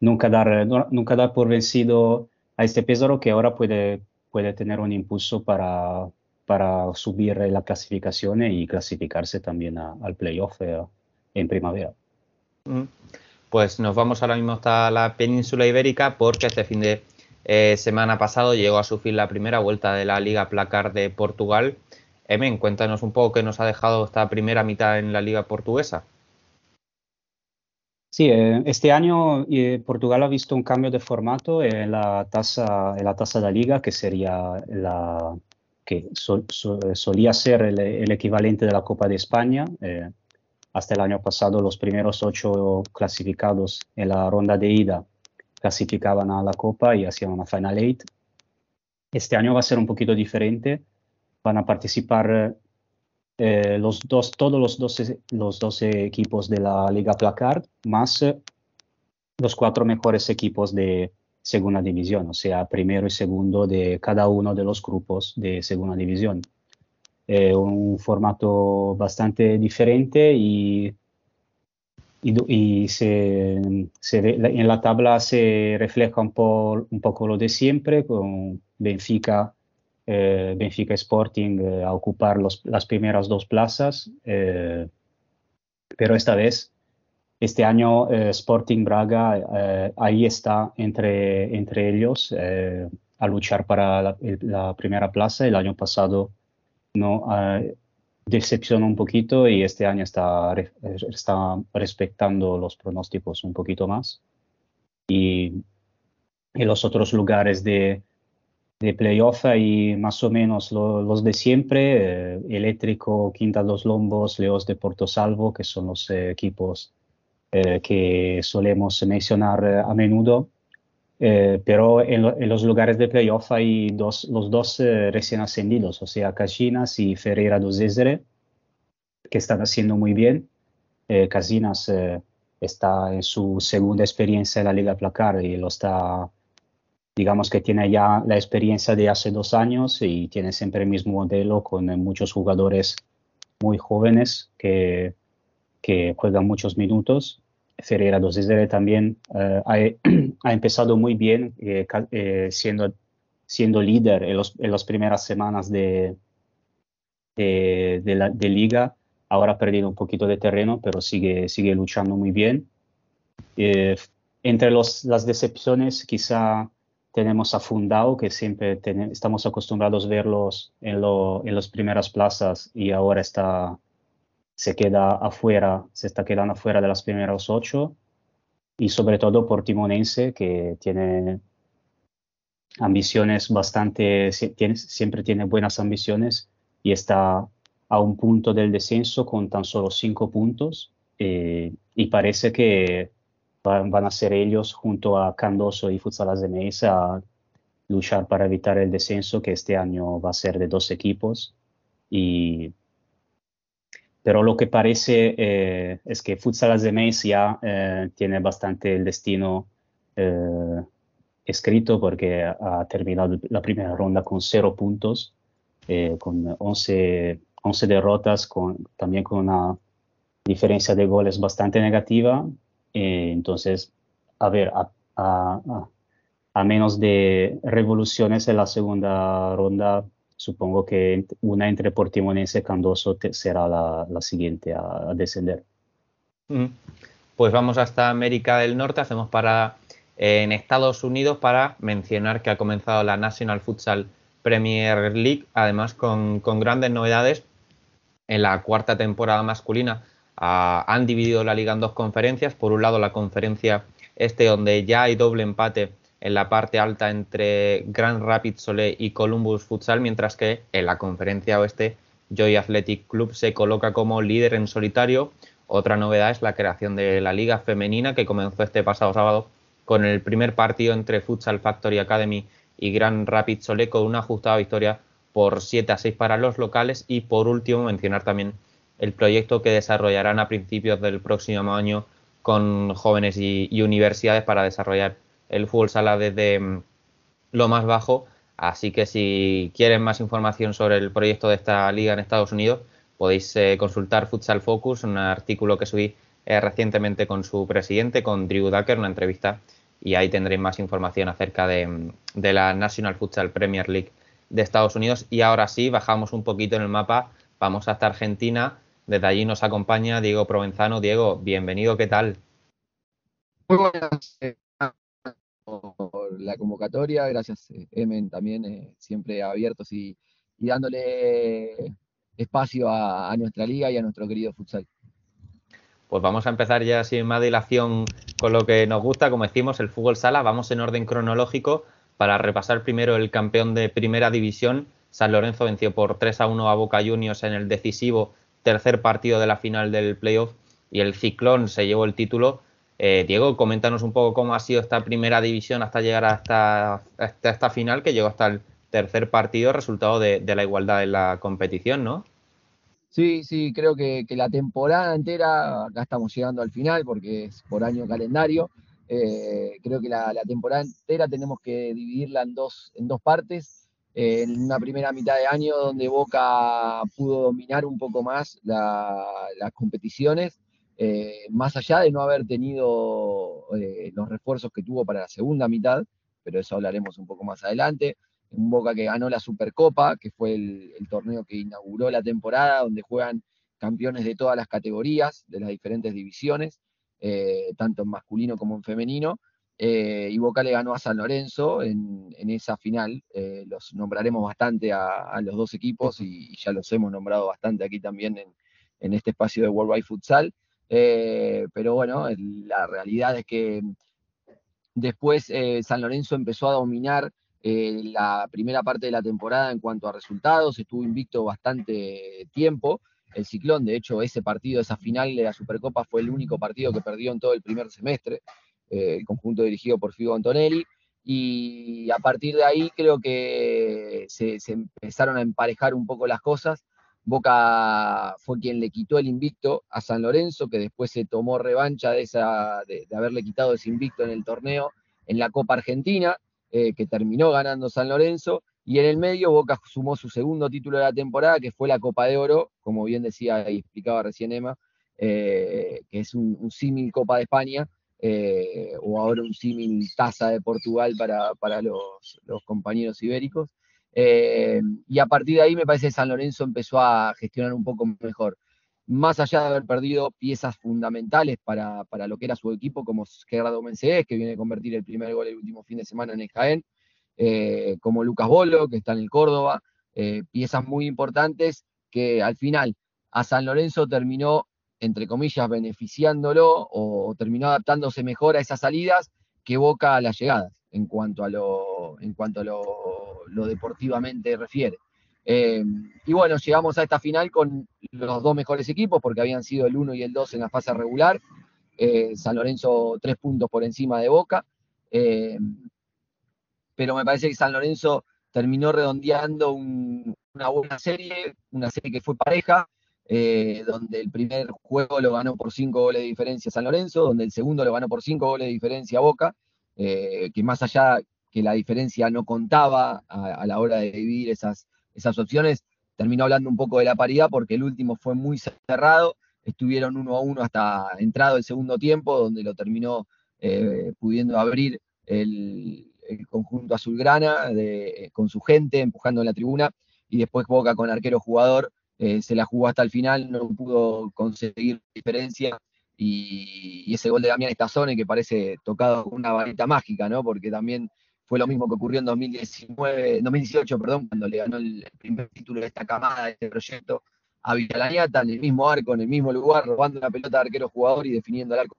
nunca dar, nunca dar por vencido a este Pesaro que ahora puede, puede tener un impulso para para subir la clasificación y clasificarse también a, al playoff eh, en primavera. Pues nos vamos ahora mismo hasta la península ibérica porque este fin de eh, semana pasado llegó a su fin la primera vuelta de la Liga Placar de Portugal. Emen, cuéntanos un poco qué nos ha dejado esta primera mitad en la Liga Portuguesa. Sí, eh, este año eh, Portugal ha visto un cambio de formato en la tasa, en la tasa de la liga, que sería la, que sol, sol, solía ser el, el, equivalente de la Copa de España. Eh, hasta el año pasado los primeros ocho clasificados en la ronda de ida clasificaban a la Copa y hacían una Final Eight. Este año va a ser un poquito diferente. Van a participar eh, los dos, todos los 12, los 12 equipos de la Liga Placard, más eh, los cuatro mejores equipos de, segunda división, o sea, primero y segundo de cada uno de los grupos de segunda división. Eh, un formato bastante diferente y, en la tabla se refleja un, po- un poco lo de siempre, con Benfica, eh, Benfica Sporting eh, a ocupar las primeras dos plazas, eh, pero esta vez, este año eh, Sporting Braga ahí está entre, entre ellos a luchar para la, primera plaza. El año pasado no eh, decepcionó un poquito y este año está, está respetando los pronósticos un poquito más. Y en los otros lugares de, de playoff y más o menos lo- los de siempre, eh, Eléctrico, Quinta dos Lombos, Leos de Porto Salvo, que son los eh, equipos eh, que solemos mencionar eh, a menudo. Pero en, lo- en los lugares de playoff hay dos, los dos recién ascendidos, o sea, Casinas y Ferreira do Zezere, que están haciendo muy bien. Casinas está en su segunda experiencia en la Liga Placar y lo está, digamos que tiene ya la experiencia de hace dos años y tiene siempre el mismo modelo con eh, muchos jugadores muy jóvenes que, que juegan muchos minutos. Ferreira do Zezere también eh, ha, <clears throat> ha empezado muy bien, eh, eh, siendo, siendo líder en, los- en las primeras semanas de, de, la liga. Ahora ha perdido un poquito de terreno, pero sigue, sigue luchando muy bien. Entre los, las decepciones, quizá tenemos a Fundao, que siempre tene- estamos acostumbrados a verlos en, lo- en las primeras plazas y ahora está, se queda afuera, se está quedando afuera de las primeras ocho. Y sobre todo por Timonense, que tiene ambiciones bastante, tiene- siempre tiene buenas ambiciones y está a un punto del descenso con tan solo cinco puntos. eh, y parece que van, a ser ellos junto a Candoso y Futsal de Mesa a luchar para evitar el descenso, que este año va a ser de dos equipos. Pero lo que parece eh, es que Futsal de Mesa ya eh, tiene bastante el destino eh, escrito porque ha terminado la primera ronda con cero puntos, con 11, 11 derrotas, también con una diferencia de goles bastante negativa. Eh, entonces, a ver, a, menos de revoluciones en la segunda ronda, supongo que una entre Portimonense y Candoso será la, siguiente a, a descender. Mm. Pues vamos hasta América del Norte, hacemos para en Estados Unidos para mencionar que ha comenzado la National Futsal Premier League, además con, con grandes novedades en la cuarta temporada masculina. Han dividido la liga en dos conferencias. Por un lado, la conferencia este, donde ya hay doble empate en la parte alta entre Grand Rapids Solé y Columbus Futsal, mientras que en la conferencia oeste, Joy Athletic Club se coloca como líder en solitario. Otra novedad es la creación de la liga femenina que comenzó este pasado sábado con el primer partido entre Futsal Factory Academy y Grand Rapids Solé con una ajustada victoria por 7 a 6 para los locales y por último mencionar también el proyecto que desarrollarán a principios del próximo año con jóvenes y, universidades para desarrollar el fútbol sala desde mm, lo más bajo. Así que si quieren más información sobre el proyecto de esta liga en Estados Unidos, podéis eh, consultar Futsal Focus, un artículo que subí eh, recientemente con su presidente, con Drew Ducker, una entrevista, y ahí tendréis más información acerca mm, de la National Futsal Premier League de Estados Unidos. Y ahora sí, bajamos un poquito en el mapa, vamos hasta Argentina. Desde allí nos acompaña Diego Provenzano. Diego, bienvenido, ¿qué tal? Muy buenas eh, por la convocatoria, gracias eh, Emen también, eh, siempre abiertos y, y dándole espacio a, a nuestra liga y a nuestro querido futsal. Pues vamos a empezar ya sin más dilación con lo que nos gusta, como decimos, el fútbol sala. Vamos en orden cronológico para repasar primero el campeón de primera división. San Lorenzo venció por 3 a 1 a Boca Juniors en el decisivo tercer partido de la final del playoff y el Ciclón se llevó el título. Eh, Diego, coméntanos un poco cómo ha sido esta primera división hasta llegar hasta, hasta esta final que llegó hasta el tercer partido, resultado de, la igualdad en la competición, ¿no? Sí, sí, creo que, que la temporada entera, acá estamos llegando al final porque es por año calendario, Eh, creo que la, la temporada entera tenemos que dividirla en dos, en dos partes. En una primera mitad de año donde Boca pudo dominar un poco más la- las competiciones, eh, más allá de no haber tenido eh, los refuerzos que tuvo para la segunda mitad, pero eso hablaremos un poco más adelante. Un Boca que ganó la Supercopa, que fue el, el torneo que inauguró la temporada, donde juegan campeones de todas las categorías, de las diferentes divisiones, eh, tanto en masculino como en femenino. Eh, y Boca le ganó a San Lorenzo en, esa final. Eh, los nombraremos bastante a, los dos equipos y, ya los hemos nombrado bastante aquí también en, este espacio de World Wide Futsal. Eh, pero bueno, la realidad es que después San Lorenzo empezó a dominar la primera parte de la temporada en cuanto a resultados, estuvo invicto bastante tiempo. El Ciclón, de hecho, ese partido, esa final de la Supercopa fue el único partido que perdió en todo el primer semestre, el conjunto dirigido por Figo Antonelli. Y a partir de ahí creo que se, empezaron a emparejar un poco las cosas. Boca fue quien le quitó el invicto a San Lorenzo, que después se tomó revancha de, esa, de, haberle quitado ese invicto en el torneo en la Copa Argentina, eh, que terminó ganando San Lorenzo. Y en el medio Boca sumó su segundo título de la temporada, que fue la Copa de Oro, como bien decía y explicaba recién Emma, eh, que es un símil Copa de España, eh, o ahora un símil Taza de Portugal para, para los, compañeros ibéricos. Eh, y a partir de ahí me parece que San Lorenzo empezó a gestionar un poco mejor. Más allá de haber perdido piezas fundamentales para, para lo que era su equipo, como Gerardo Mencés, que viene a convertir el primer gol el último fin de semana en el Jaén, eh, como Lucas Bolo, que está en el Córdoba, piezas muy importantes que al final a San Lorenzo terminó, entre comillas, beneficiándolo o, terminó adaptándose mejor a esas salidas que Boca a las llegadas, en cuanto a lo, en cuanto a lo, deportivamente refiere. Eh, y bueno, llegamos a esta final con los dos mejores equipos, porque habían sido el 1 y el 2 en la fase regular. Eh, San Lorenzo tres puntos por encima de Boca. Eh, pero me parece que San Lorenzo terminó redondeando un- una buena serie, una serie que fue pareja, eh, donde el primer juego lo ganó por cinco goles de diferencia San Lorenzo, donde el segundo lo ganó por cinco goles de diferencia Boca, eh, que más allá que la diferencia no contaba a, la hora de dividir esas, esas opciones, terminó hablando un poco de la paridad porque el último fue muy cerrado, estuvieron uno a uno hasta entrado el segundo tiempo, donde lo terminó eh, pudiendo abrir el, conjunto azulgrana con su gente empujando en la tribuna y después Boca con arquero jugador eh, se la jugó hasta el final, no pudo conseguir diferencia y, ese gol de Damián Estazone que parece tocado con una varita mágica, ¿no? Porque también fue lo mismo que ocurrió en 2019, 2018, perdón, cuando le ganó el, el primer título de esta camada, de este proyecto, a Villalaniata, en el mismo arco, en el mismo lugar, robando una pelota de arquero jugador y definiendo el arco.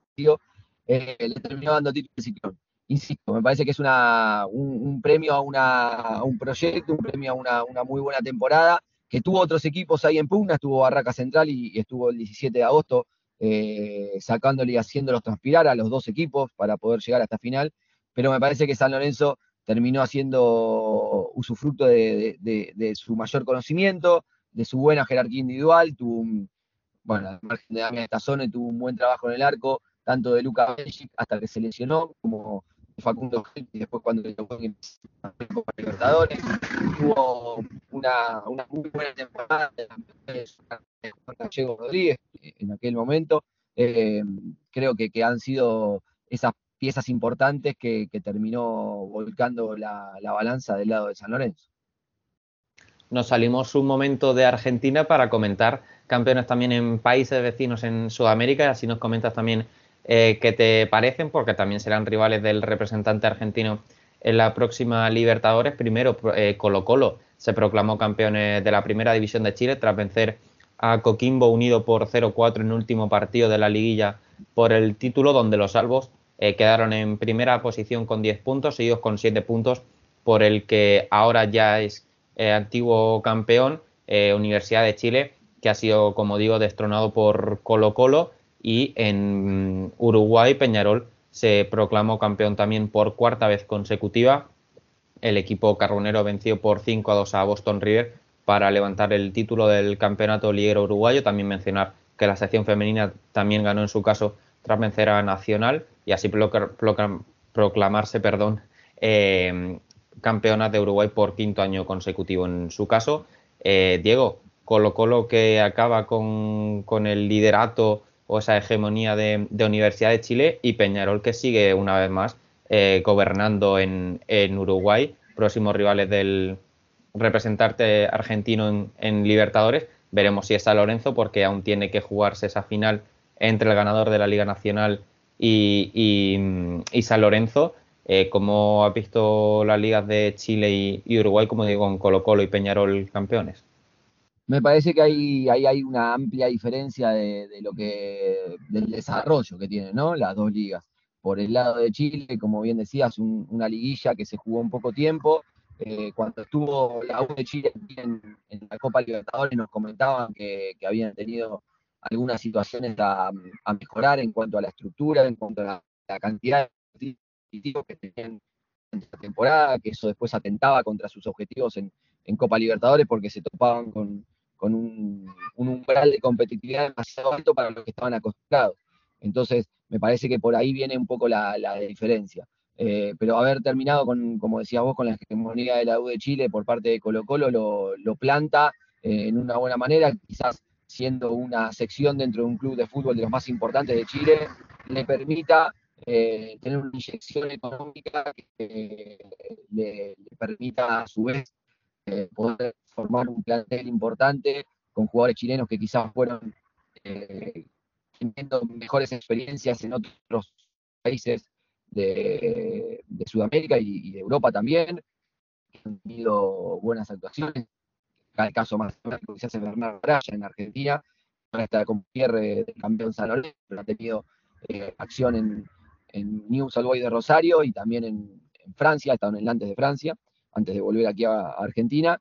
Eh, le terminó dando título de ciclón insisto, me parece que es una, un, un premio a, una, a, un proyecto, un premio a una, una, muy buena temporada, que tuvo otros equipos ahí en pugna, estuvo Barraca Central y, estuvo el 17 de agosto eh, sacándole y haciéndolos transpirar a los dos equipos para poder llegar a esta final, pero me parece que San Lorenzo terminó haciendo usufructo de, de, su mayor conocimiento, de su buena jerarquía individual, tuvo un, bueno, al margen de Damián Estazone, tuvo un buen trabajo en el arco, tanto de Luca Belgic hasta que se lesionó, como Facundo y después cuando le tocó en Copa Libertadores, tuvo una, una, muy buena temporada de Juan Gallego Rodríguez en aquel momento. Eh, creo que, han sido esas piezas importantes que, que terminó volcando la, la, balanza del lado de San Lorenzo. Nos salimos un momento de Argentina para comentar campeones también en países vecinos en Sudamérica, así nos comentas también eh, qué te parecen, porque también serán rivales del representante argentino en la próxima Libertadores. Primero, eh, Colo Colo se proclamó campeones de la primera división de Chile tras vencer a Coquimbo unido por 0-4 en último partido de la liguilla por el título, donde los salvos eh, quedaron en primera posición con 10 puntos, seguidos con 7 puntos por el que ahora ya es eh, antiguo campeón, Universidad de Chile, que ha sido, como digo, destronado por Colo Colo y en Uruguay Peñarol se proclamó campeón también por cuarta vez consecutiva. El equipo carbonero venció por 5 a 2 a Boston River para levantar el título del campeonato liguero uruguayo. También mencionar que la sección femenina también ganó en su caso tras vencer a Nacional y así procla- procla- proclamarse perdón, eh, campeona de Uruguay por quinto año consecutivo en su caso. Eh, Diego, Colo Colo que acaba con, con el liderato o esa hegemonía de, Universidad de Chile y Peñarol que sigue una vez más eh, gobernando en, en Uruguay, próximos rivales del representante argentino en, Libertadores. Veremos si es San Lorenzo porque aún tiene que jugarse esa final entre el ganador de la Liga Nacional y, San Lorenzo. Eh, ¿Cómo has visto las ligas de Chile y, y Uruguay, como digo, con Colo Colo y Peñarol campeones? Me parece que hay, hay una amplia diferencia de, lo que, del desarrollo que tienen, ¿no? Las dos ligas. Por el lado de Chile, como bien decías, un- una liguilla que se jugó en poco tiempo. Eh, cuando estuvo la U de Chile en, en la Copa Libertadores nos comentaban que, habían tenido algunas situaciones a, mejorar en cuanto a la estructura, en cuanto a la, la cantidad de objetivos que tenían en esta temporada, que eso después atentaba contra sus objetivos en, en Copa Libertadores porque se topaban con, con un, umbral de competitividad demasiado alto para lo que estaban acostumbrados. Entonces, me parece que por ahí viene un poco la, la diferencia. Eh, pero haber terminado con, como decías vos, con la hegemonía de la U de Chile por parte de Colo Colo lo, lo planta eh, en una buena manera, quizás siendo una sección dentro de un club de fútbol de los más importantes de Chile, le permita eh, tener una inyección económica que le permita a su vez eh, poder formar un plantel importante con jugadores chilenos que quizás fueron eh, teniendo mejores experiencias en otros países de, Sudamérica y, de Europa también, que han tenido buenas actuaciones. Cada caso más emblemático quizás es Bernardo Braya en Argentina, ahora está con Pierre campeón San pero ha tenido eh, acción en, en News Old Boys de Rosario y también en, en Francia, estado en el Nantes de Francia, antes de volver aquí a, Argentina.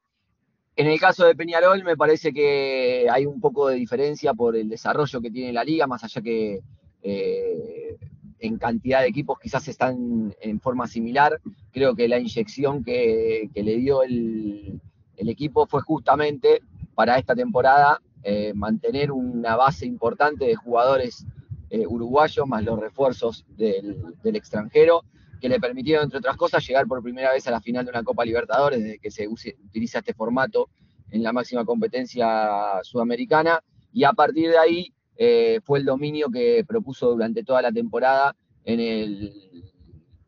En el caso de Peñarol me parece que hay un poco de diferencia por el desarrollo que tiene la liga, más allá que eh, en cantidad de equipos quizás están en forma similar. Creo que la inyección que, le dio el, equipo fue justamente para esta temporada eh, mantener una base importante de jugadores eh, uruguayos, más los refuerzos del extranjero, que le permitieron, entre otras cosas, llegar por primera vez a la final de una Copa Libertadores, desde que se utiliza este formato en la máxima competencia sudamericana, y a partir de ahí eh, fue el dominio que propuso durante toda la temporada en el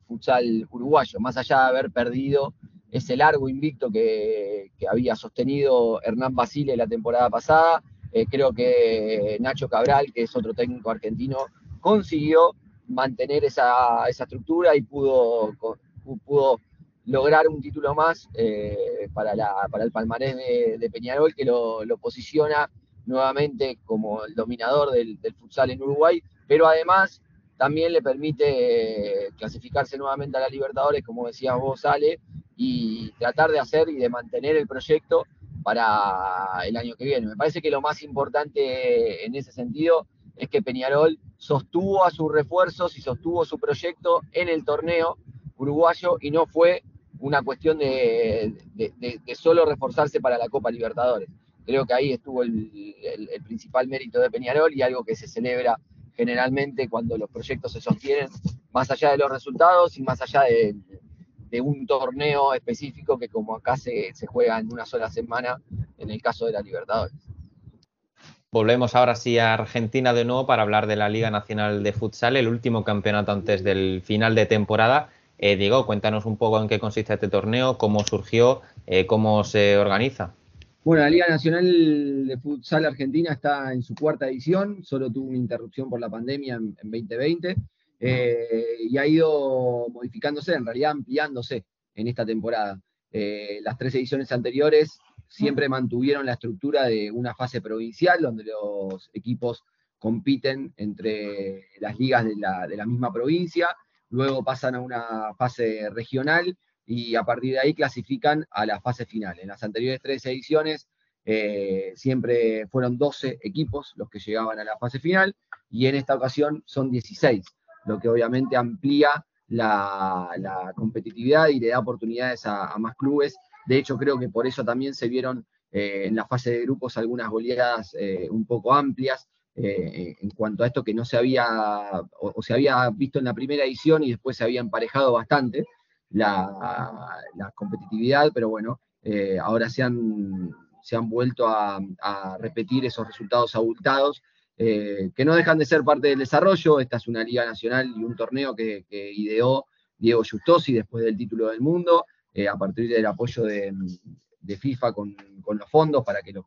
futsal uruguayo, más allá de haber perdido ese largo invicto que, que había sostenido Hernán Basile la temporada pasada, eh, creo que Nacho Cabral, que es otro técnico argentino, consiguió mantener esa, esa estructura y pudo, pudo lograr un título más eh, para, la- para el palmarés de, Peñarol, que lo, lo posiciona nuevamente como el dominador del, del futsal en Uruguay, pero además también le permite eh, clasificarse nuevamente a la Libertadores, como decías vos, Ale, y tratar de hacer y de mantener el proyecto para el año que viene. Me parece que lo más importante en ese sentido es que Peñarol sostuvo a sus refuerzos y sostuvo su proyecto en el torneo uruguayo y no fue una cuestión de, solo reforzarse para la Copa Libertadores. Creo que ahí estuvo el principal mérito de Peñarol y algo que se celebra generalmente cuando los proyectos se sostienen, más allá de los resultados y más allá de, de un torneo específico que como acá se, se juega en una sola semana, en el caso de la Libertadores. Volvemos ahora sí a Argentina de nuevo para hablar de la Liga Nacional de Futsal, el último campeonato antes del final de temporada. Eh, Diego, cuéntanos un poco en qué consiste este torneo, cómo surgió, eh, cómo se organiza. Bueno, la Liga Nacional de Futsal Argentina está en su cuarta edición, solo tuvo una interrupción por la pandemia en, en 2020 eh, y ha ido modificándose, en realidad ampliándose en esta temporada. Eh, las tres ediciones anteriores siempre mantuvieron la estructura de una fase provincial donde los equipos compiten entre las ligas de la, de la misma provincia, luego pasan a una fase regional y a partir de ahí clasifican a la fase final. En las anteriores tres ediciones eh, siempre fueron 12 equipos los que llegaban a la fase final y en esta ocasión son 16, lo que obviamente amplía la, la competitividad y le da oportunidades a, a más clubes. De hecho, creo que por eso también se vieron eh, en la fase de grupos algunas goleadas eh, un poco amplias eh, en cuanto a esto que no se había, o, se había visto en la primera edición y después se había emparejado bastante la, competitividad, pero bueno, ahora se han, se han vuelto a, repetir esos resultados abultados, que no dejan de ser parte del desarrollo. Esta es una liga nacional y un torneo que, que ideó Diego Justosi después del título del mundo, eh, a partir del apoyo de, FIFA con, los fondos para que los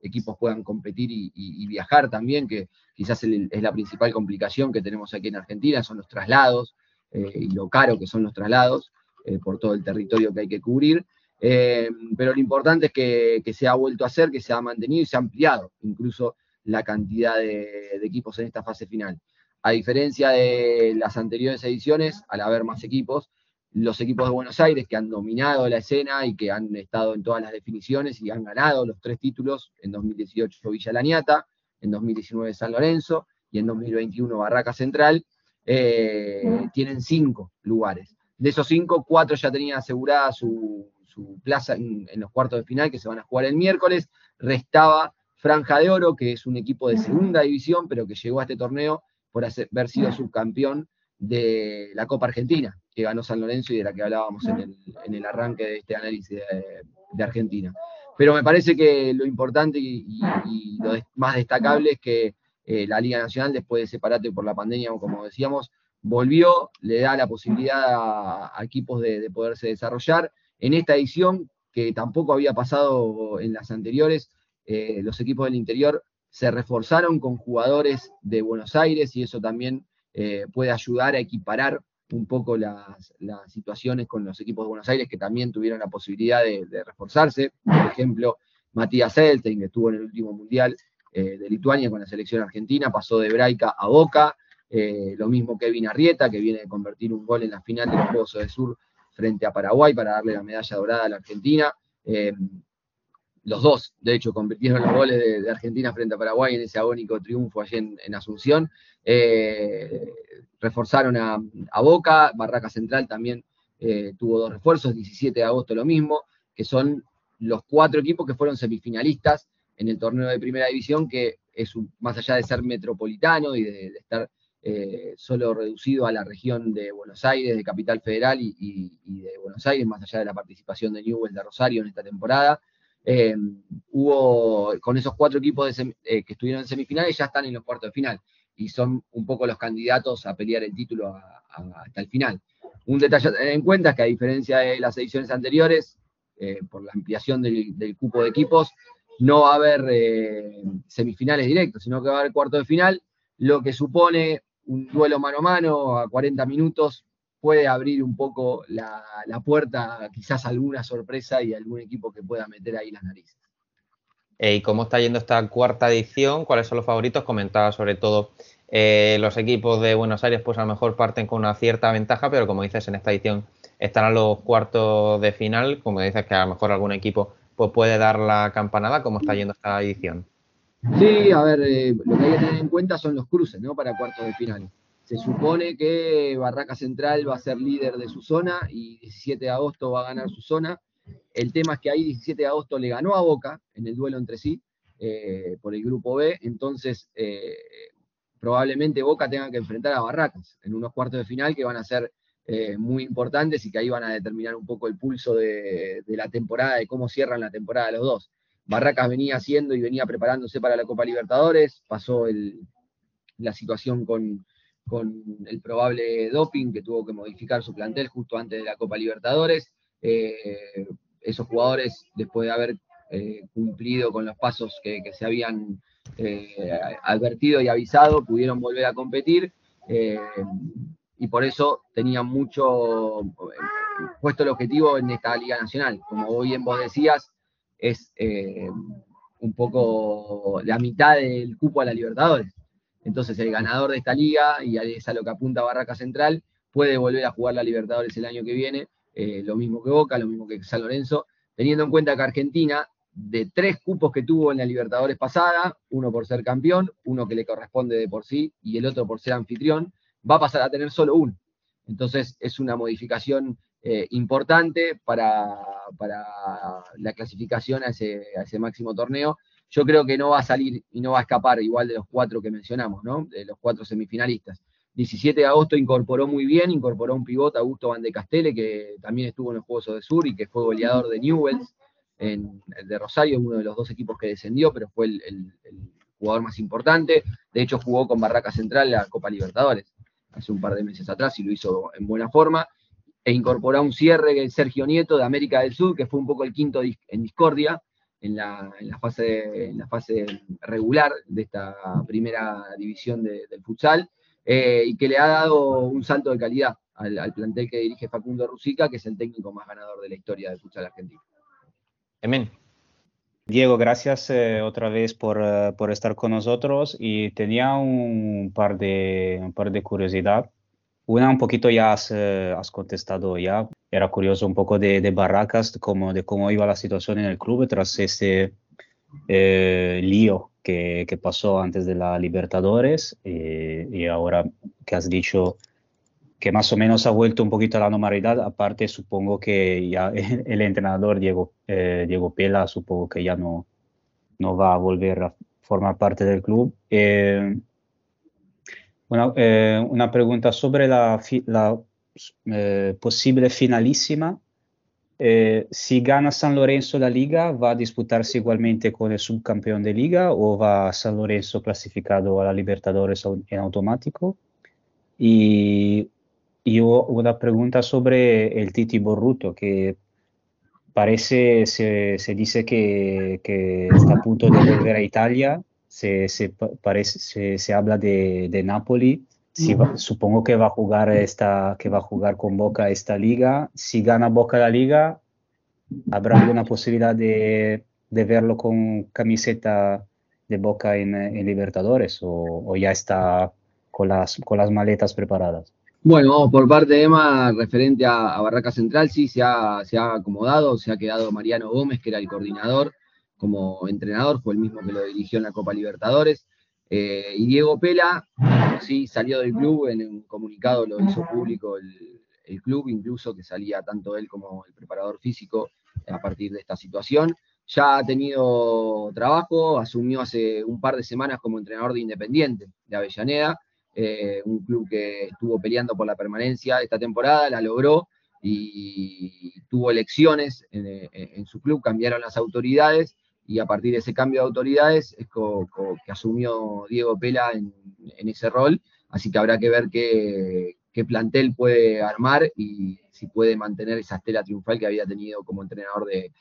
equipos puedan competir y, viajar también, que quizás es la principal complicación que tenemos aquí en Argentina, son los traslados eh, y lo caro que son los traslados eh, por todo el territorio que hay que cubrir. Pero lo importante es que, se ha vuelto a hacer, que se ha mantenido y se ha ampliado incluso la cantidad de equipos en esta fase final. A diferencia de las anteriores ediciones, al haber más equipos, los equipos de Buenos Aires que han dominado la escena y que han estado en todas las definiciones y han ganado los tres títulos, en 2018 Villa Laniata, en 2019 San Lorenzo y en 2021 Barraca Central, eh, tienen cinco lugares. De esos cinco, cuatro ya tenían asegurada su, su plaza en, en, los cuartos de final que se van a jugar el miércoles. Restaba Franja de Oro, que es un equipo de segunda división, pero que llegó a este torneo por haber sido subcampeón de la Copa Argentina, que ganó San Lorenzo y de la que hablábamos en el, en el arranque de este análisis de, de, Argentina. Pero me parece que lo importante y, y, y lo más destacable es que eh, la Liga Nacional, después de separate por la pandemia, como decíamos, volvió, le da la posibilidad a, a equipos de, de, poderse desarrollar. En esta edición, que tampoco había pasado en las anteriores, eh, los equipos del interior se reforzaron con jugadores de Buenos Aires y eso también eh, puede ayudar a equiparar un poco las, situaciones con los equipos de Buenos Aires que también tuvieron la posibilidad de, reforzarse. Por ejemplo, Matías Eltein, que estuvo en el último mundial eh, de Lituania con la selección argentina, pasó de Braica a Boca. Eh, lo mismo Kevin Arrieta, que viene de convertir un gol en la final de los Juegos del Sur frente a Paraguay para darle la medalla dorada a la Argentina. Los dos, de hecho, convirtieron los goles de, Argentina frente a Paraguay en ese agónico triunfo allí en, Asunción. Eh, reforzaron a, Boca, Barraca Central también eh, tuvo dos refuerzos, 17 de agosto lo mismo, que son los cuatro equipos que fueron semifinalistas en el torneo de primera división, que es un, más allá de ser metropolitano y de, estar eh, solo reducido a la región de Buenos Aires, de Capital Federal y, de Buenos Aires, más allá de la participación de Newell de Rosario en esta temporada. Eh, hubo con esos cuatro equipos eh, que estuvieron en semifinales ya están en los cuartos de final y son un poco los candidatos a pelear el título hasta el final. Un detalle a tener en cuenta es que a diferencia de las ediciones anteriores, eh, por la ampliación del, del, cupo de equipos, no va a haber semifinales directos, sino que va a haber cuarto de final, lo que supone un duelo mano a mano a 40 minutos puede abrir un poco la, la, puerta, quizás alguna sorpresa y algún equipo que pueda meter ahí las narices. ¿Y cómo está yendo esta cuarta edición? ¿Cuáles son los favoritos? Comentaba sobre todo eh, los equipos de Buenos Aires, pues a lo mejor parten con una cierta ventaja, pero como dices, en esta edición estarán los cuartos de final. Como dices, que a lo mejor algún equipo pues, puede dar la campanada. ¿Cómo está yendo esta edición? Sí, a ver, eh, lo que hay que tener en cuenta son los cruces, ¿no? Para cuartos de final. Se supone que Barraca Central va a ser líder de su zona y 17 de agosto va a ganar su zona. El tema es que ahí 17 de agosto le ganó a Boca en el duelo entre sí eh, por el grupo B, entonces eh, probablemente Boca tenga que enfrentar a Barracas en unos cuartos de final que van a ser eh, muy importantes y que ahí van a determinar un poco el pulso de, la temporada, de cómo cierran la temporada los dos. Barracas venía haciendo y venía preparándose para la Copa Libertadores, pasó la situación con, con el probable doping que tuvo que modificar su plantel justo antes de la Copa Libertadores. Eh, esos jugadores, después de haber eh, cumplido con los pasos que, se habían eh, advertido y avisado, pudieron volver a competir eh, y por eso tenían mucho puesto el objetivo en esta Liga Nacional. Como bien vos decías, es un poco la mitad del cupo a la Libertadores. Entonces el ganador de esta liga, y es a lo que apunta Barraca Central, puede volver a jugar la Libertadores el año que viene, eh, lo mismo que Boca, lo mismo que San Lorenzo, teniendo en cuenta que Argentina, de tres cupos que tuvo en la Libertadores pasada, uno por ser campeón, uno que le corresponde de por sí y el otro por ser anfitrión, va a pasar a tener solo uno. Entonces es una modificación eh, importante para, para, la clasificación a ese, a ese máximo torneo yo creo que no va a salir y no va a escapar igual de los cuatro que mencionamos, ¿no? De los cuatro semifinalistas. 17 de agosto incorporó muy bien, incorporó un pivote, Augusto Van de Castele, que también estuvo en los Juegos de Sur y que fue goleador de Newells, en, de Rosario, uno de los dos equipos que descendió, pero fue el, jugador más importante. De hecho, jugó con Barraca Central la Copa Libertadores hace un par de meses atrás y lo hizo en buena forma. E incorporó un cierre, Sergio Nieto, de América del Sur, que fue un poco el quinto en discordia en la, en la fase, en la fase regular de esta primera división de- del futsal, eh, y que le ha dado un salto de calidad al, al plantel que dirige Facundo Rusica, que es el técnico más ganador de la historia del futsal argentino. Emen. Diego, gracias eh, otra vez por, eh, por estar con nosotros y tenía un par de, un par de curiosidad. Una un poquito ya has, eh, has contestado ya. Era curioso un poco de, de Barracas, como, de cómo iba la situación en el club tras ese eh, lío que, que pasó antes de la Libertadores eh, y ahora que has dicho que más o menos ha vuelto un poquito a la normalidad. Aparte, supongo que ya <laughs> el, entrenador Diego, eh, Diego Pela, supongo que ya no, no va a volver a formar parte del club. Una, eh, una pregunta sobre la, fi- la eh, posible finalísima. Eh, si gana San Lorenzo la liga, ¿va a disputarse igualmente con el subcampeón de liga o va San Lorenzo clasificado a Libertadores au- en automático? Y, y u- una pregunta sobre el Titi Borruto, que parece, se, se dice que, que está a punto de volver a Italia, se, se, pa- parece, se, se habla de, de Napoli. Si va- supongo que va a jugar esta, que va a jugar con Boca esta liga. Si gana Boca la liga, ¿habrá alguna posibilidad de, de verlo con camiseta de Boca en, en Libertadores o, o ya está con las, con las maletas preparadas? Bueno, vamos por parte de Emma, referente a, a Barraca Central, sí, se ha, se ha acomodado, se ha quedado Mariano Gómez, que era el coordinador como entrenador, fue el mismo que lo dirigió en la Copa Libertadores. Eh, y Diego Pela, sí, salió del club, en un comunicado lo hizo público el, club, incluso que salía tanto él como el preparador físico a partir de esta situación. Ya ha tenido trabajo, asumió hace un par de semanas como entrenador de Independiente de Avellaneda, eh, un club que estuvo peleando por la permanencia esta temporada, la logró y tuvo elecciones en, eh, en su club, cambiaron las autoridades y a partir de ese cambio de autoridades es co- que asumió Diego Pela en, ese rol, así que habrá que ver qué, plantel puede armar y si puede mantener esa estela triunfal que había tenido como entrenador de,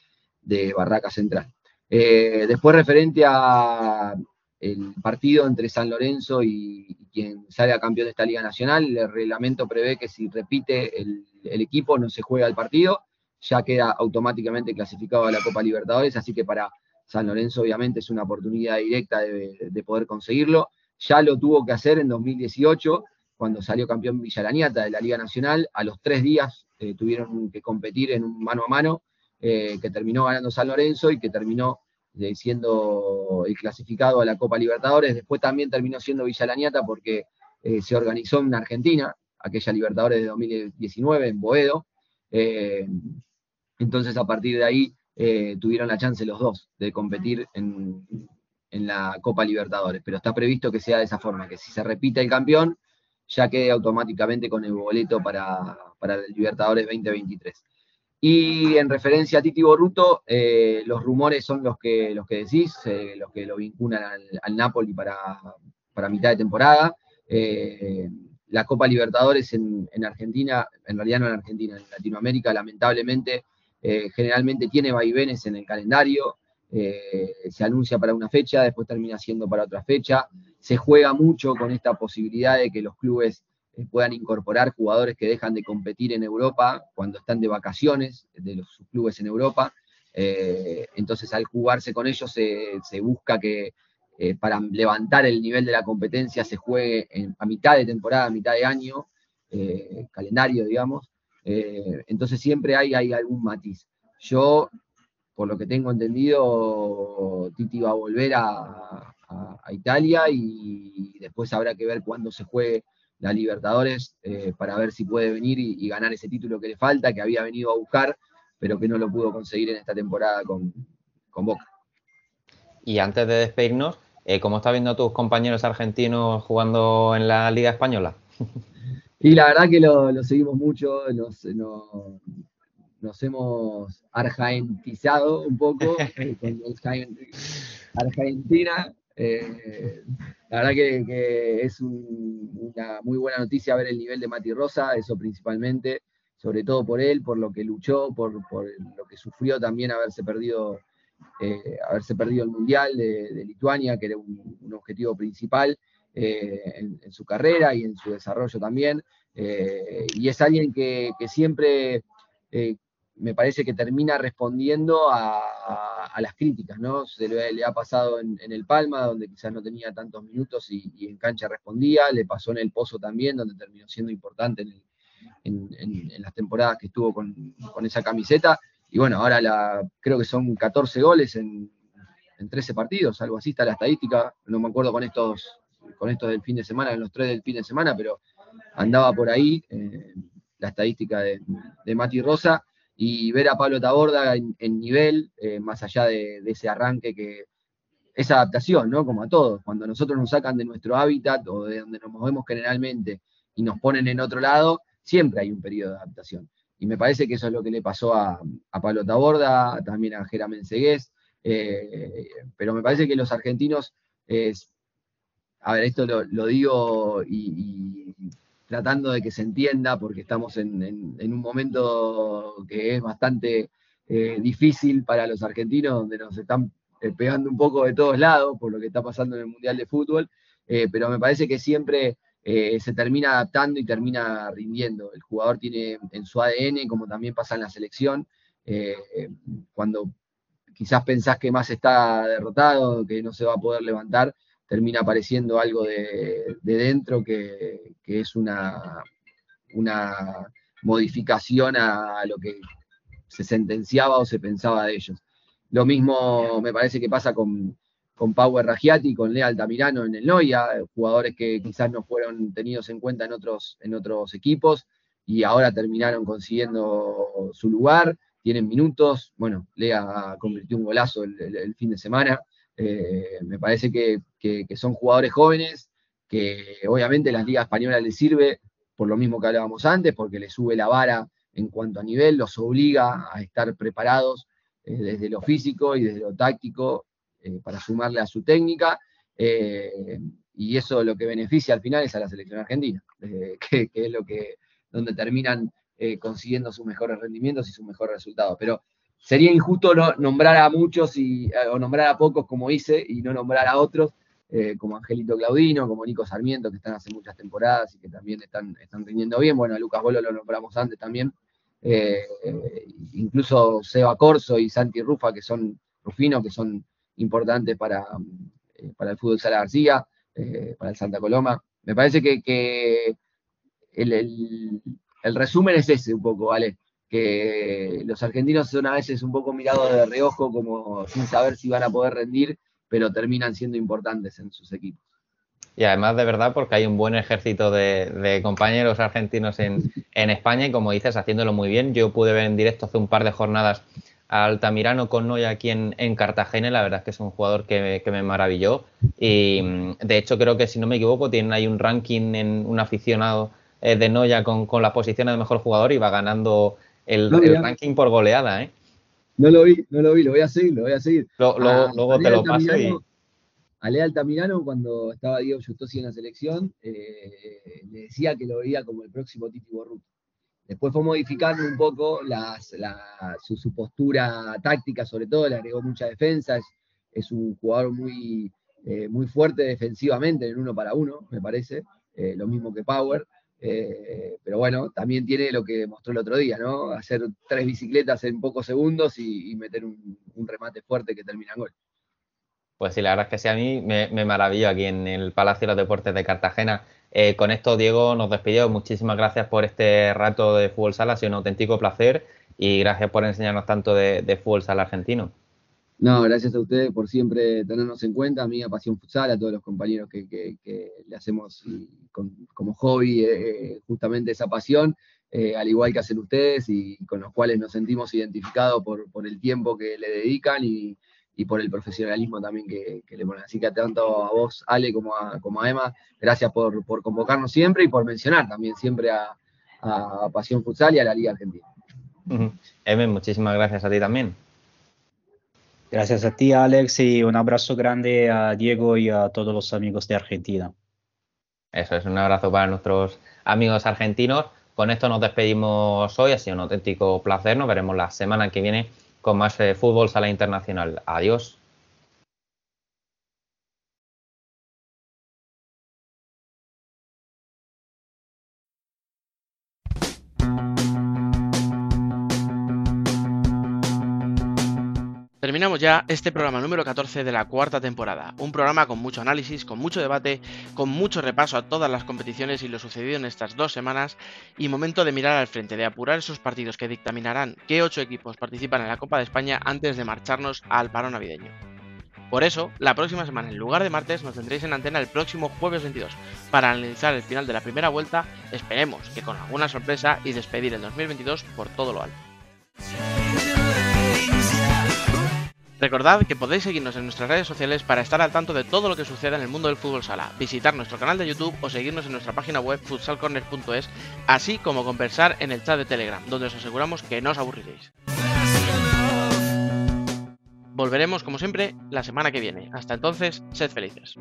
de Barraca Central. Eh, después referente a el partido entre San Lorenzo y, quien salga campeón de esta Liga Nacional, el reglamento prevé que si repite el, el equipo no se juega el partido, ya queda automáticamente clasificado a la Copa Libertadores, así que para San Lorenzo obviamente es una oportunidad directa de, de poder conseguirlo. Ya lo tuvo que hacer en 2018, cuando salió campeón Villalaniata de la Liga Nacional. A los tres días eh, tuvieron que competir en un mano a mano, eh, que terminó ganando San Lorenzo y que terminó eh, siendo el clasificado a la Copa Libertadores. Después también terminó siendo Villalaniata porque se organizó en Argentina, aquella Libertadores de 2019 en Boedo. Entonces a partir de ahí eh, tuvieron la chance los dos de competir en, en la Copa Libertadores, pero está previsto que sea de esa forma, que si se repite el campeón, ya quede automáticamente con el boleto para, para el Libertadores 2023. Y en referencia a Titi Borruto, eh, los rumores son los que, los que decís, eh, los que lo vinculan al, Napoli para, para mitad de temporada. La Copa Libertadores en, en Argentina, en realidad no en Argentina, en Latinoamérica, lamentablemente, eh, generalmente tiene vaivenes en el calendario, eh, se anuncia para una fecha, después termina siendo para otra fecha, se juega mucho con esta posibilidad de que los clubes eh, puedan incorporar jugadores que dejan de competir en Europa cuando están de vacaciones de los sus clubes en Europa. Entonces, al jugarse con ellos, se, busca que para levantar el nivel de la competencia se juegue a mitad de temporada, a mitad de año, calendario, digamos. Eh, entonces, siempre hay, hay algún matiz. Yo, por lo que tengo entendido, Titi va a volver a, a- a Italia y después habrá que ver cuándo se juegue la Libertadores eh, para ver si puede venir y, y ganar ese título que le falta, que había venido a buscar, pero que no lo pudo conseguir en esta temporada con, con Boca. Y antes de despedirnos, eh, ¿cómo estás viendo a tus compañeros argentinos jugando en la Liga Española? <laughs> Y la verdad que lo, lo seguimos mucho, nos, no- nos hemos argentizado un poco eh, con <laughs> Argentina. eh, la verdad que, que es un- una muy buena noticia ver el nivel de Mati Rosa, eso principalmente, sobre todo por él, por lo que luchó, por, por lo que sufrió también haberse perdido, eh, haberse perdido el Mundial de, de Lituania, que era un, un objetivo principal eh, en, su carrera y en su desarrollo también. Eh, y es alguien que, siempre eh, me parece que termina respondiendo a, las críticas, ¿no? Se le, ha pasado en, el Palma, donde quizás no tenía tantos minutos y, en cancha respondía, le pasó en el Pozo también, donde terminó siendo importante en, las temporadas que estuvo con, con esa camiseta. Y bueno, ahora la, creo que son 14 goles en, en 13 partidos, algo así está la estadística, no me acuerdo con estos, con estos del fin de semana, en los tres del fin de semana, pero andaba por ahí eh, la estadística de, Mati Rosa y ver a Pablo Taborda en, nivel, eh, más allá de, ese arranque que esa adaptación, ¿no? Como a todos, cuando nosotros nos sacan de nuestro hábitat o de donde nos movemos generalmente y nos ponen en otro lado, siempre hay un periodo de adaptación. Y me parece que eso es lo que le pasó a, Pablo Taborda, también a Jeramen Segués, eh, pero me parece que los argentinos, a ver, esto lo, digo y, tratando de que se entienda, porque estamos en, un momento que es bastante eh, difícil para los argentinos, donde nos están eh, pegando un poco de todos lados por lo que está pasando en el Mundial de Fútbol, eh, pero me parece que siempre se termina adaptando y termina rindiendo. El jugador tiene en su ADN, como también pasa en la selección, cuando quizás pensás que más está derrotado, que no se va a poder levantar, termina apareciendo algo de, de dentro que, que es una, una modificación a, lo que se sentenciaba o se pensaba de ellos. Lo mismo me parece que pasa con, con Power Ragiati, con Lea Altamirano en el Noia, jugadores que quizás no fueron tenidos en cuenta en otros, en otros equipos y ahora terminaron consiguiendo su lugar, tienen minutos, bueno, Lea convirtió un golazo el fin de semana, eh, me parece que, que- son jugadores jóvenes, que obviamente las ligas españolas les sirve por lo mismo que hablábamos antes, porque les sube la vara en cuanto a nivel, los obliga a estar preparados eh, desde lo físico y desde lo táctico eh, para sumarle a su técnica. y eso lo que beneficia al final es a la selección argentina, <laughs> que, es lo que, donde terminan consiguiendo sus mejores rendimientos y sus mejores resultados. Pero sería injusto no, nombrar a muchos y, eh, o nombrar a pocos como hice y no nombrar a otros, eh, como Angelito Claudino, como Nico Sarmiento, que están hace muchas temporadas y que también están, están rindiendo bien. Bueno, a Lucas Bolo lo nombramos antes también. Eh, incluso Seba Corso y Santi Rufa, que son Rufino, que son importantes para, para el fútbol Sala García, para el Santa Coloma. Me parece que, el- el resumen es ese un poco, ¿vale? Los argentinos son a veces un poco mirados de reojo, como sin saber si van a poder rendir, pero terminan siendo importantes en sus equipos. Y además, de verdad, porque hay un buen ejército de, compañeros argentinos en, España y, como dices, haciéndolo muy bien. Yo pude ver en directo hace un par de jornadas a Altamirano con Noya aquí en, en Cartagena la verdad es que es un jugador que, que me maravilló. Y, mm, de hecho, creo que, si no me equivoco, tienen ahí un ranking en un aficionado eh, de Noya con, con la posición de mejor jugador y va ganando el, No, el ranking por goleada, ¿eh? No lo vi, no lo vi, lo voy a seguir, lo voy a seguir. Lo- luego A- luego a te lo paso y... Altamirano- A Lea Altamirano, cuando estaba Diego Justosi en la selección, eh, le decía que lo veía como el próximo Titi Borruto. Después fue modificando un poco las- la- su, su postura táctica, sobre todo, le agregó mucha defensa, es, es un jugador muy, eh, muy fuerte defensivamente en el uno para uno, me parece, eh, lo mismo que Power. Eh, pero bueno, también tiene lo que mostró el otro día, ¿no? Hacer tres bicicletas en pocos segundos y, meter un, remate fuerte que termina en gol. Pues sí, la verdad es que sí, a mí me, me maravilló aquí en el Palacio de los Deportes de Cartagena. Eh, con esto, Diego, nos despedimos. Muchísimas gracias por este rato de fútbol sala, ha sido un auténtico placer y gracias por enseñarnos tanto de, de fútbol sala argentino. No, gracias a ustedes por siempre tenernos en cuenta, a mí, a Pasión Futsal, a todos los compañeros que, que- que le hacemos con- como hobby eh, justamente esa pasión, eh, al igual que hacen ustedes y con los cuales nos sentimos identificados por, por el tiempo que le dedican y, y por el profesionalismo también que, que le ponen. Así que tanto a vos, Ale, como a, como a Emma, gracias por, por convocarnos siempre y por mencionar también siempre a, a Pasión Futsal y a la Liga Argentina. Ujú. Emen, muchísimas gracias a ti también. Gracias a ti, Alex, y un abrazo grande a Diego y a todos los amigos de Argentina. Eso es un abrazo para nuestros amigos argentinos. Con esto nos despedimos hoy. Ha sido un auténtico placer. Nos veremos la semana que viene con más eh, fútbol sala internacional. Adiós. Terminamos ya este programa número 14 de la cuarta temporada. Un programa con mucho análisis, con mucho debate, con mucho repaso a todas las competiciones y lo sucedido en estas dos semanas y momento de mirar al frente, de apurar esos partidos que dictaminarán qué ocho equipos participan en la Copa de España antes de marcharnos al paro navideño. Por eso, la próxima semana, en lugar de martes, nos tendréis en antena el próximo jueves 22 para analizar el final de la primera vuelta, esperemos que con alguna sorpresa y despedir el 2022 por todo lo alto. Recordad que podéis seguirnos en nuestras redes sociales para estar al tanto de todo lo que suceda en el mundo del fútbol sala, visitar nuestro canal de YouTube o seguirnos en nuestra página web futsalcorner.es, así como conversar en el chat de Telegram, donde os aseguramos que no os aburriréis. Volveremos, como siempre, la semana que viene. Hasta entonces, sed felices.